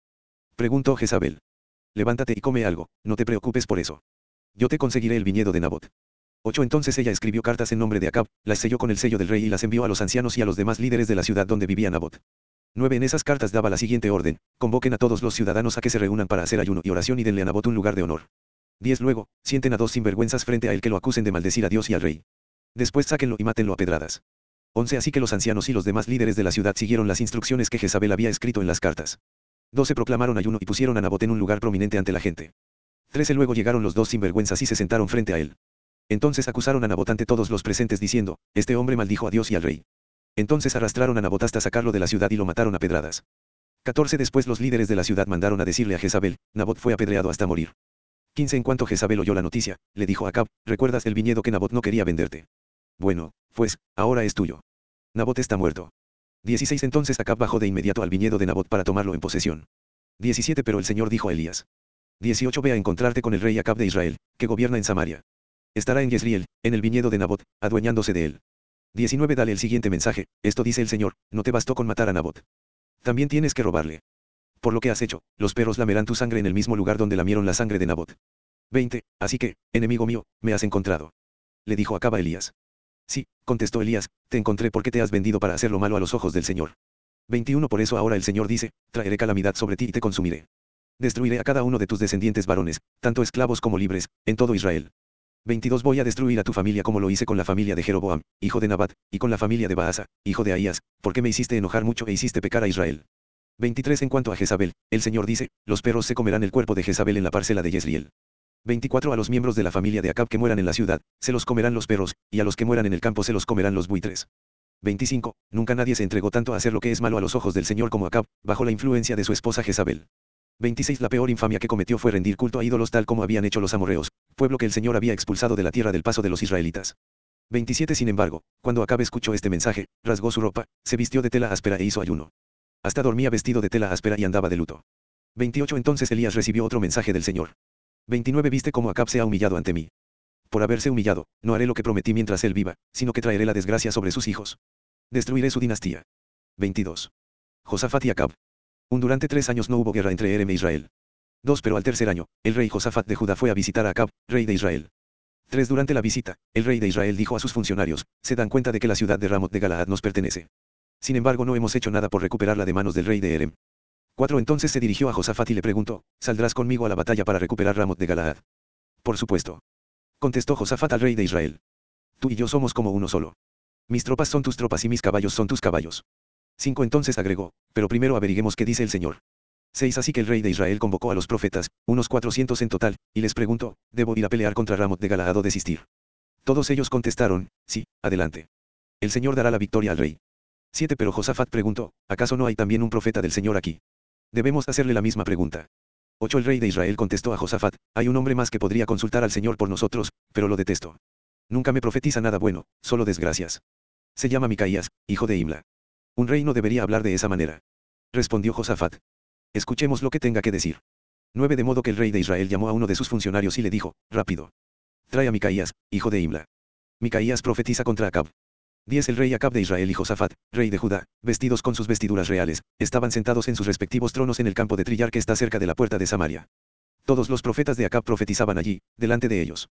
Preguntó Jezabel. Levántate y come algo, no te preocupes por eso. Yo te conseguiré el viñedo de Nabot. 8 Entonces ella escribió cartas en nombre de Acab, las selló con el sello del rey y las envió a los ancianos y a los demás líderes de la ciudad donde vivía Nabot. 9 En esas cartas daba la siguiente orden, convoquen a todos los ciudadanos a que se reúnan para hacer ayuno y oración y denle a Nabot un lugar de honor. 10 Luego, sienten a dos sinvergüenzas frente a él que lo acusen de maldecir a Dios y al rey. Después sáquenlo y mátenlo a pedradas. 11 Así que los ancianos y los demás líderes de la ciudad siguieron las instrucciones que Jezabel había escrito en las cartas. 12 Proclamaron ayuno y pusieron a Nabot en un lugar prominente ante la gente. 13 Luego llegaron los dos sinvergüenzas y se sentaron frente a él. Entonces acusaron a Nabot ante todos los presentes diciendo, este hombre maldijo a Dios y al rey. Entonces arrastraron a Nabot hasta sacarlo de la ciudad y lo mataron a pedradas. 14 Después los líderes de la ciudad mandaron a decirle a Jezabel, Nabot fue apedreado hasta morir. 15 En cuanto Jezabel oyó la noticia, le dijo a Acab, ¿recuerdas el viñedo que Nabot no quería venderte? Bueno, pues, ahora es tuyo. Nabot está muerto. 16 Entonces Acab bajó de inmediato al viñedo de Nabot para tomarlo en posesión. 17 Pero el Señor dijo a Elías. 18 Ve a encontrarte con el rey Acab de Israel, que gobierna en Samaria. Estará en Jezreel, en el viñedo de Nabot, adueñándose de él. 19 Dale el siguiente mensaje, esto dice el Señor, no te bastó con matar a Nabot. También tienes que robarle. Por lo que has hecho, los perros lamerán tu sangre en el mismo lugar donde lamieron la sangre de Nabot. 20. Así que, enemigo mío, me has encontrado. Le dijo Acab a Elías. Sí, contestó Elías, te encontré porque te has vendido para hacer lo malo a los ojos del Señor. 21 Por eso ahora el Señor dice, traeré calamidad sobre ti y te consumiré. Destruiré a cada uno de tus descendientes varones, tanto esclavos como libres, en todo Israel. 22 Voy a destruir a tu familia como lo hice con la familia de Jeroboam, hijo de Nabat, y con la familia de Baasa, hijo de Ahías, porque me hiciste enojar mucho e hiciste pecar a Israel. 23 En cuanto a Jezabel, el Señor dice, los perros se comerán el cuerpo de Jezabel en la parcela de Jezreel. 24 A los miembros de la familia de Acab que mueran en la ciudad, se los comerán los perros, y a los que mueran en el campo se los comerán los buitres. 25. Nunca nadie se entregó tanto a hacer lo que es malo a los ojos del Señor como Acab, bajo la influencia de su esposa Jezabel. 26. La peor infamia que cometió fue rendir culto a ídolos tal como habían hecho los amorreos, pueblo que el Señor había expulsado de la tierra del paso de los israelitas. 27. Sin embargo, cuando Acab escuchó este mensaje, rasgó su ropa, se vistió de tela áspera e hizo ayuno. Hasta dormía vestido de tela áspera y andaba de luto. 28. Entonces Elías recibió otro mensaje del Señor. 29 Viste cómo Acab se ha humillado ante mí. Por haberse humillado, no haré lo que prometí mientras él viva, sino que traeré la desgracia sobre sus hijos. Destruiré su dinastía. 22. Josafat y Acab. Durante tres años no hubo guerra entre Erem e Israel. 2. Pero al tercer año, el rey Josafat de Judá fue a visitar a Acab, rey de Israel. 3. Durante la visita, el rey de Israel dijo a sus funcionarios, se dan cuenta de que la ciudad de Ramot de Galaad nos pertenece. Sin embargo no hemos hecho nada por recuperarla de manos del rey de Erem. 4. Entonces se dirigió a Josafat y le preguntó, ¿saldrás conmigo a la batalla para recuperar Ramot de Galaad? Por supuesto. Contestó Josafat al rey de Israel. Tú y yo somos como uno solo. Mis tropas son tus tropas y mis caballos son tus caballos. 5. Entonces agregó, pero primero averiguemos qué dice el Señor. 6. Así que el rey de Israel convocó a los profetas, unos 400 en total, y les preguntó, ¿debo ir a pelear contra Ramot de Galaad o desistir? Todos ellos contestaron, sí, adelante. El Señor dará la victoria al rey. 7. Pero Josafat preguntó, ¿acaso no hay también un profeta del Señor aquí? Debemos hacerle la misma pregunta. 8. El rey de Israel contestó a Josafat, hay un hombre más que podría consultar al Señor por nosotros, pero lo detesto. Nunca me profetiza nada bueno, solo desgracias. Se llama Micaías, hijo de Imla. Un rey no debería hablar de esa manera. Respondió Josafat. Escuchemos lo que tenga que decir. 9. De modo que el rey de Israel llamó a uno de sus funcionarios y le dijo, rápido. Trae a Micaías, hijo de Imla. Micaías profetiza contra Acab. 10. El rey Acab de Israel y Josafat, rey de Judá, vestidos con sus vestiduras reales, estaban sentados en sus respectivos tronos en el campo de trillar que está cerca de la puerta de Samaria. Todos los profetas de Acab profetizaban allí, delante de ellos.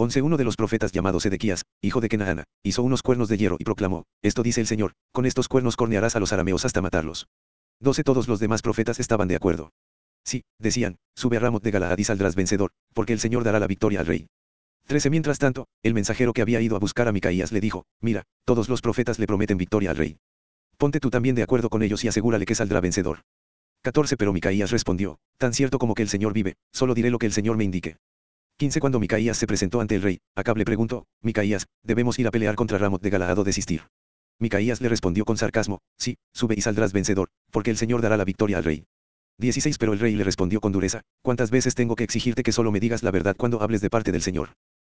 11. Uno de los profetas llamado Sedequías, hijo de Kenaana, hizo unos cuernos de hierro y proclamó, Esto dice el Señor, con estos cuernos cornearás a los arameos hasta matarlos. 12. Todos los demás profetas estaban de acuerdo. Sí, decían, sube a Ramot de Galaad y saldrás vencedor, porque el Señor dará la victoria al rey. 13. Mientras tanto, el mensajero que había ido a buscar a Micaías le dijo, mira, todos los profetas le prometen victoria al rey. Ponte tú también de acuerdo con ellos y asegúrale que saldrá vencedor. 14. Pero Micaías respondió, tan cierto como que el Señor vive, solo diré lo que el Señor me indique. 15. Cuando Micaías se presentó ante el rey, Acab le preguntó, Micaías, ¿debemos ir a pelear contra Ramot de Galaad o desistir? Micaías le respondió con sarcasmo, sí, sube y saldrás vencedor, porque el Señor dará la victoria al rey. 16. Pero el rey le respondió con dureza, ¿cuántas veces tengo que exigirte que solo me digas la verdad cuando hables de parte del Señor?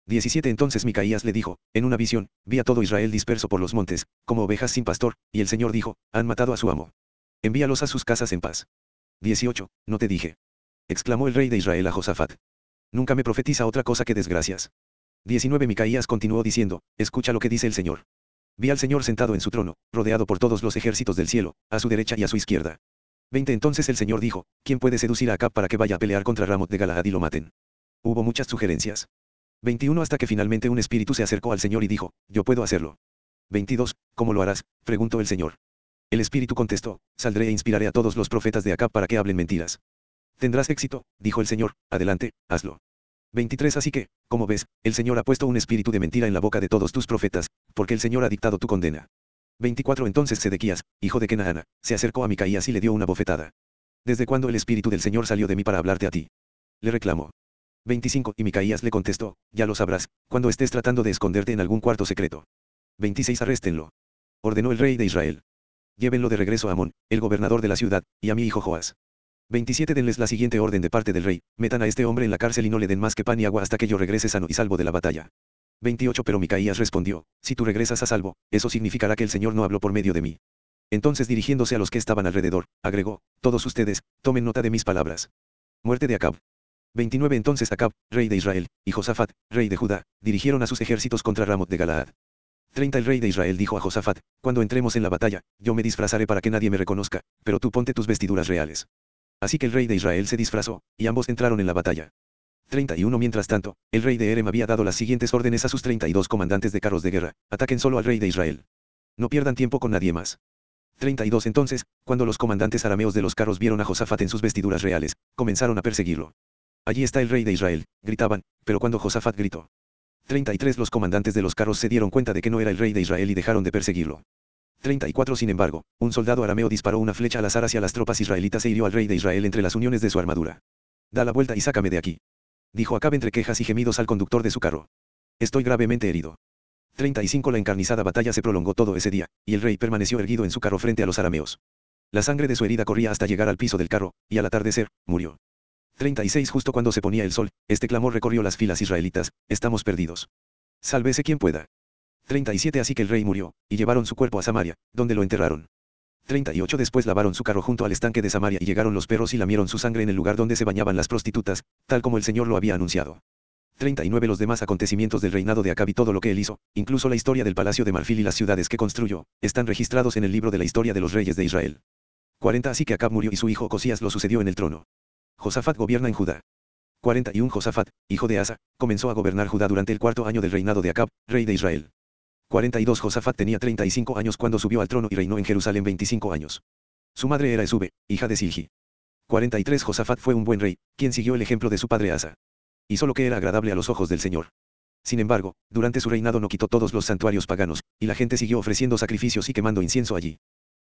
17 Entonces Micaías le dijo, en una visión, vi a todo Israel disperso por los montes, como ovejas sin pastor, y el Señor dijo, han matado a su amo. Envíalos a sus casas en paz. 18. No te dije. Exclamó el rey de Israel a Josafat. Nunca me profetiza otra cosa que desgracias. 19 Micaías continuó diciendo, escucha lo que dice el Señor. Vi al Señor sentado en su trono, rodeado por todos los ejércitos del cielo, a su derecha y a su izquierda. 20 Entonces el Señor dijo, ¿quién puede seducir a Acab para que vaya a pelear contra Ramot de Galaad y lo maten? Hubo muchas sugerencias. 21 hasta que finalmente un espíritu se acercó al Señor y dijo, yo puedo hacerlo. 22, ¿cómo lo harás? preguntó el Señor. El espíritu contestó, saldré e inspiraré a todos los profetas de acá para que hablen mentiras. Tendrás éxito, dijo el Señor, adelante, hazlo. 23 Así que, como ves, el Señor ha puesto un espíritu de mentira en la boca de todos tus profetas, porque el Señor ha dictado tu condena. 24 Entonces Sedequías, hijo de Kenaana, se acercó a Micaías y le dio una bofetada. ¿Desde cuándo el espíritu del Señor salió de mí para hablarte a ti? Le reclamó. 25. Y Micaías le contestó, ya lo sabrás, cuando estés tratando de esconderte en algún cuarto secreto. 26. Arréstenlo. Ordenó el rey de Israel. Llévenlo de regreso a Amón, el gobernador de la ciudad, y a mi hijo Joás. 27. Denles la siguiente orden de parte del rey, metan a este hombre en la cárcel y no le den más que pan y agua hasta que yo regrese sano y salvo de la batalla. 28. Pero Micaías respondió, si tú regresas a salvo, eso significará que el Señor no habló por medio de mí. Entonces dirigiéndose a los que estaban alrededor, agregó, todos ustedes, tomen nota de mis palabras. Muerte de Acab. 29 Entonces Acab, rey de Israel, y Josafat, rey de Judá, dirigieron a sus ejércitos contra Ramot de Galaad. 30 El rey de Israel dijo a Josafat, cuando entremos en la batalla, yo me disfrazaré para que nadie me reconozca, pero tú ponte tus vestiduras reales. Así que el rey de Israel se disfrazó, y ambos entraron en la batalla. 31 Mientras tanto, el rey de Erem había dado las siguientes órdenes a sus 32 comandantes de carros de guerra, ataquen solo al rey de Israel. No pierdan tiempo con nadie más. 32 Entonces, cuando los comandantes arameos de los carros vieron a Josafat en sus vestiduras reales, comenzaron a perseguirlo. Allí está el rey de Israel, gritaban, pero cuando Josafat gritó. 33 Los comandantes de los carros se dieron cuenta de que no era el rey de Israel y dejaron de perseguirlo. 34 Sin embargo, un soldado arameo disparó una flecha al azar hacia las tropas israelitas e hirió al rey de Israel entre las uniones de su armadura. Da la vuelta y sácame de aquí. Dijo Acab entre quejas y gemidos al conductor de su carro. Estoy gravemente herido. 35 La encarnizada batalla se prolongó todo ese día, y el rey permaneció erguido en su carro frente a los arameos. La sangre de su herida corría hasta llegar al piso del carro, y al atardecer, murió. 36 Justo cuando se ponía el sol, este clamor recorrió las filas israelitas, estamos perdidos. Sálvese quien pueda. 37 Así que el rey murió, y llevaron su cuerpo a Samaria, donde lo enterraron. 38 Después lavaron su carro junto al estanque de Samaria y llegaron los perros y lamieron su sangre en el lugar donde se bañaban las prostitutas, tal como el Señor lo había anunciado. 39 Los demás acontecimientos del reinado de Acab y todo lo que él hizo, incluso la historia del palacio de Marfil y las ciudades que construyó, están registrados en el libro de la historia de los reyes de Israel. 40 Así que Acab murió y su hijo Cosías lo sucedió en el trono. Josafat gobierna en Judá. 41 Josafat, hijo de Asa, comenzó a gobernar Judá durante el cuarto año del reinado de Acab, rey de Israel. 42 Josafat tenía 35 años cuando subió al trono y reinó en Jerusalén 25 años. Su madre era Esube, hija de Silgi. 43 Josafat fue un buen rey, quien siguió el ejemplo de su padre Asa y solo que era agradable a los ojos del Señor. Sin embargo, durante su reinado no quitó todos los santuarios paganos, y la gente siguió ofreciendo sacrificios y quemando incienso allí.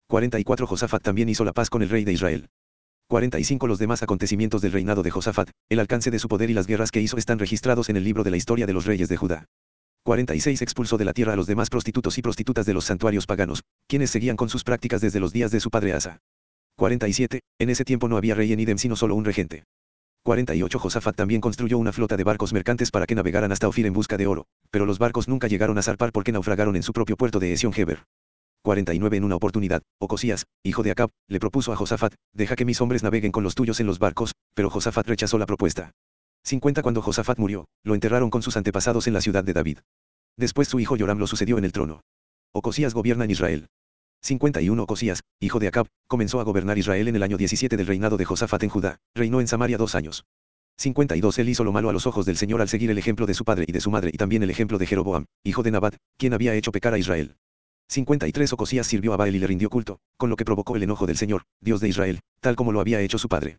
44 Josafat también hizo la paz con el rey de Israel. 45 Los demás acontecimientos del reinado de Josafat, el alcance de su poder y las guerras que hizo están registrados en el libro de la historia de los reyes de Judá. 46 Expulsó de la tierra a los demás prostitutos y prostitutas de los santuarios paganos, quienes seguían con sus prácticas desde los días de su padre Asa. 47 En ese tiempo no había rey en Idem sino solo un regente. 48 Josafat también construyó una flota de barcos mercantes para que navegaran hasta Ofir en busca de oro, pero los barcos nunca llegaron a zarpar porque naufragaron en su propio puerto de Esion-Geber. 49 En una oportunidad, Ocosías, hijo de Acab, le propuso a Josafat, deja que mis hombres naveguen con los tuyos en los barcos, pero Josafat rechazó la propuesta. 50 Cuando Josafat murió, lo enterraron con sus antepasados en la ciudad de David. Después su hijo Joram lo sucedió en el trono. Ocosías gobierna en Israel. 51 Ocosías, hijo de Acab, comenzó a gobernar Israel en el año 17 del reinado de Josafat en Judá, reinó en Samaria dos años. 52 Él hizo lo malo a los ojos del Señor al seguir el ejemplo de su padre y de su madre y también el ejemplo de Jeroboam, hijo de Nabat, quien había hecho pecar a Israel. 53 Ocosías sirvió a Baal y le rindió culto, con lo que provocó el enojo del Señor, Dios de Israel, tal como lo había hecho su padre.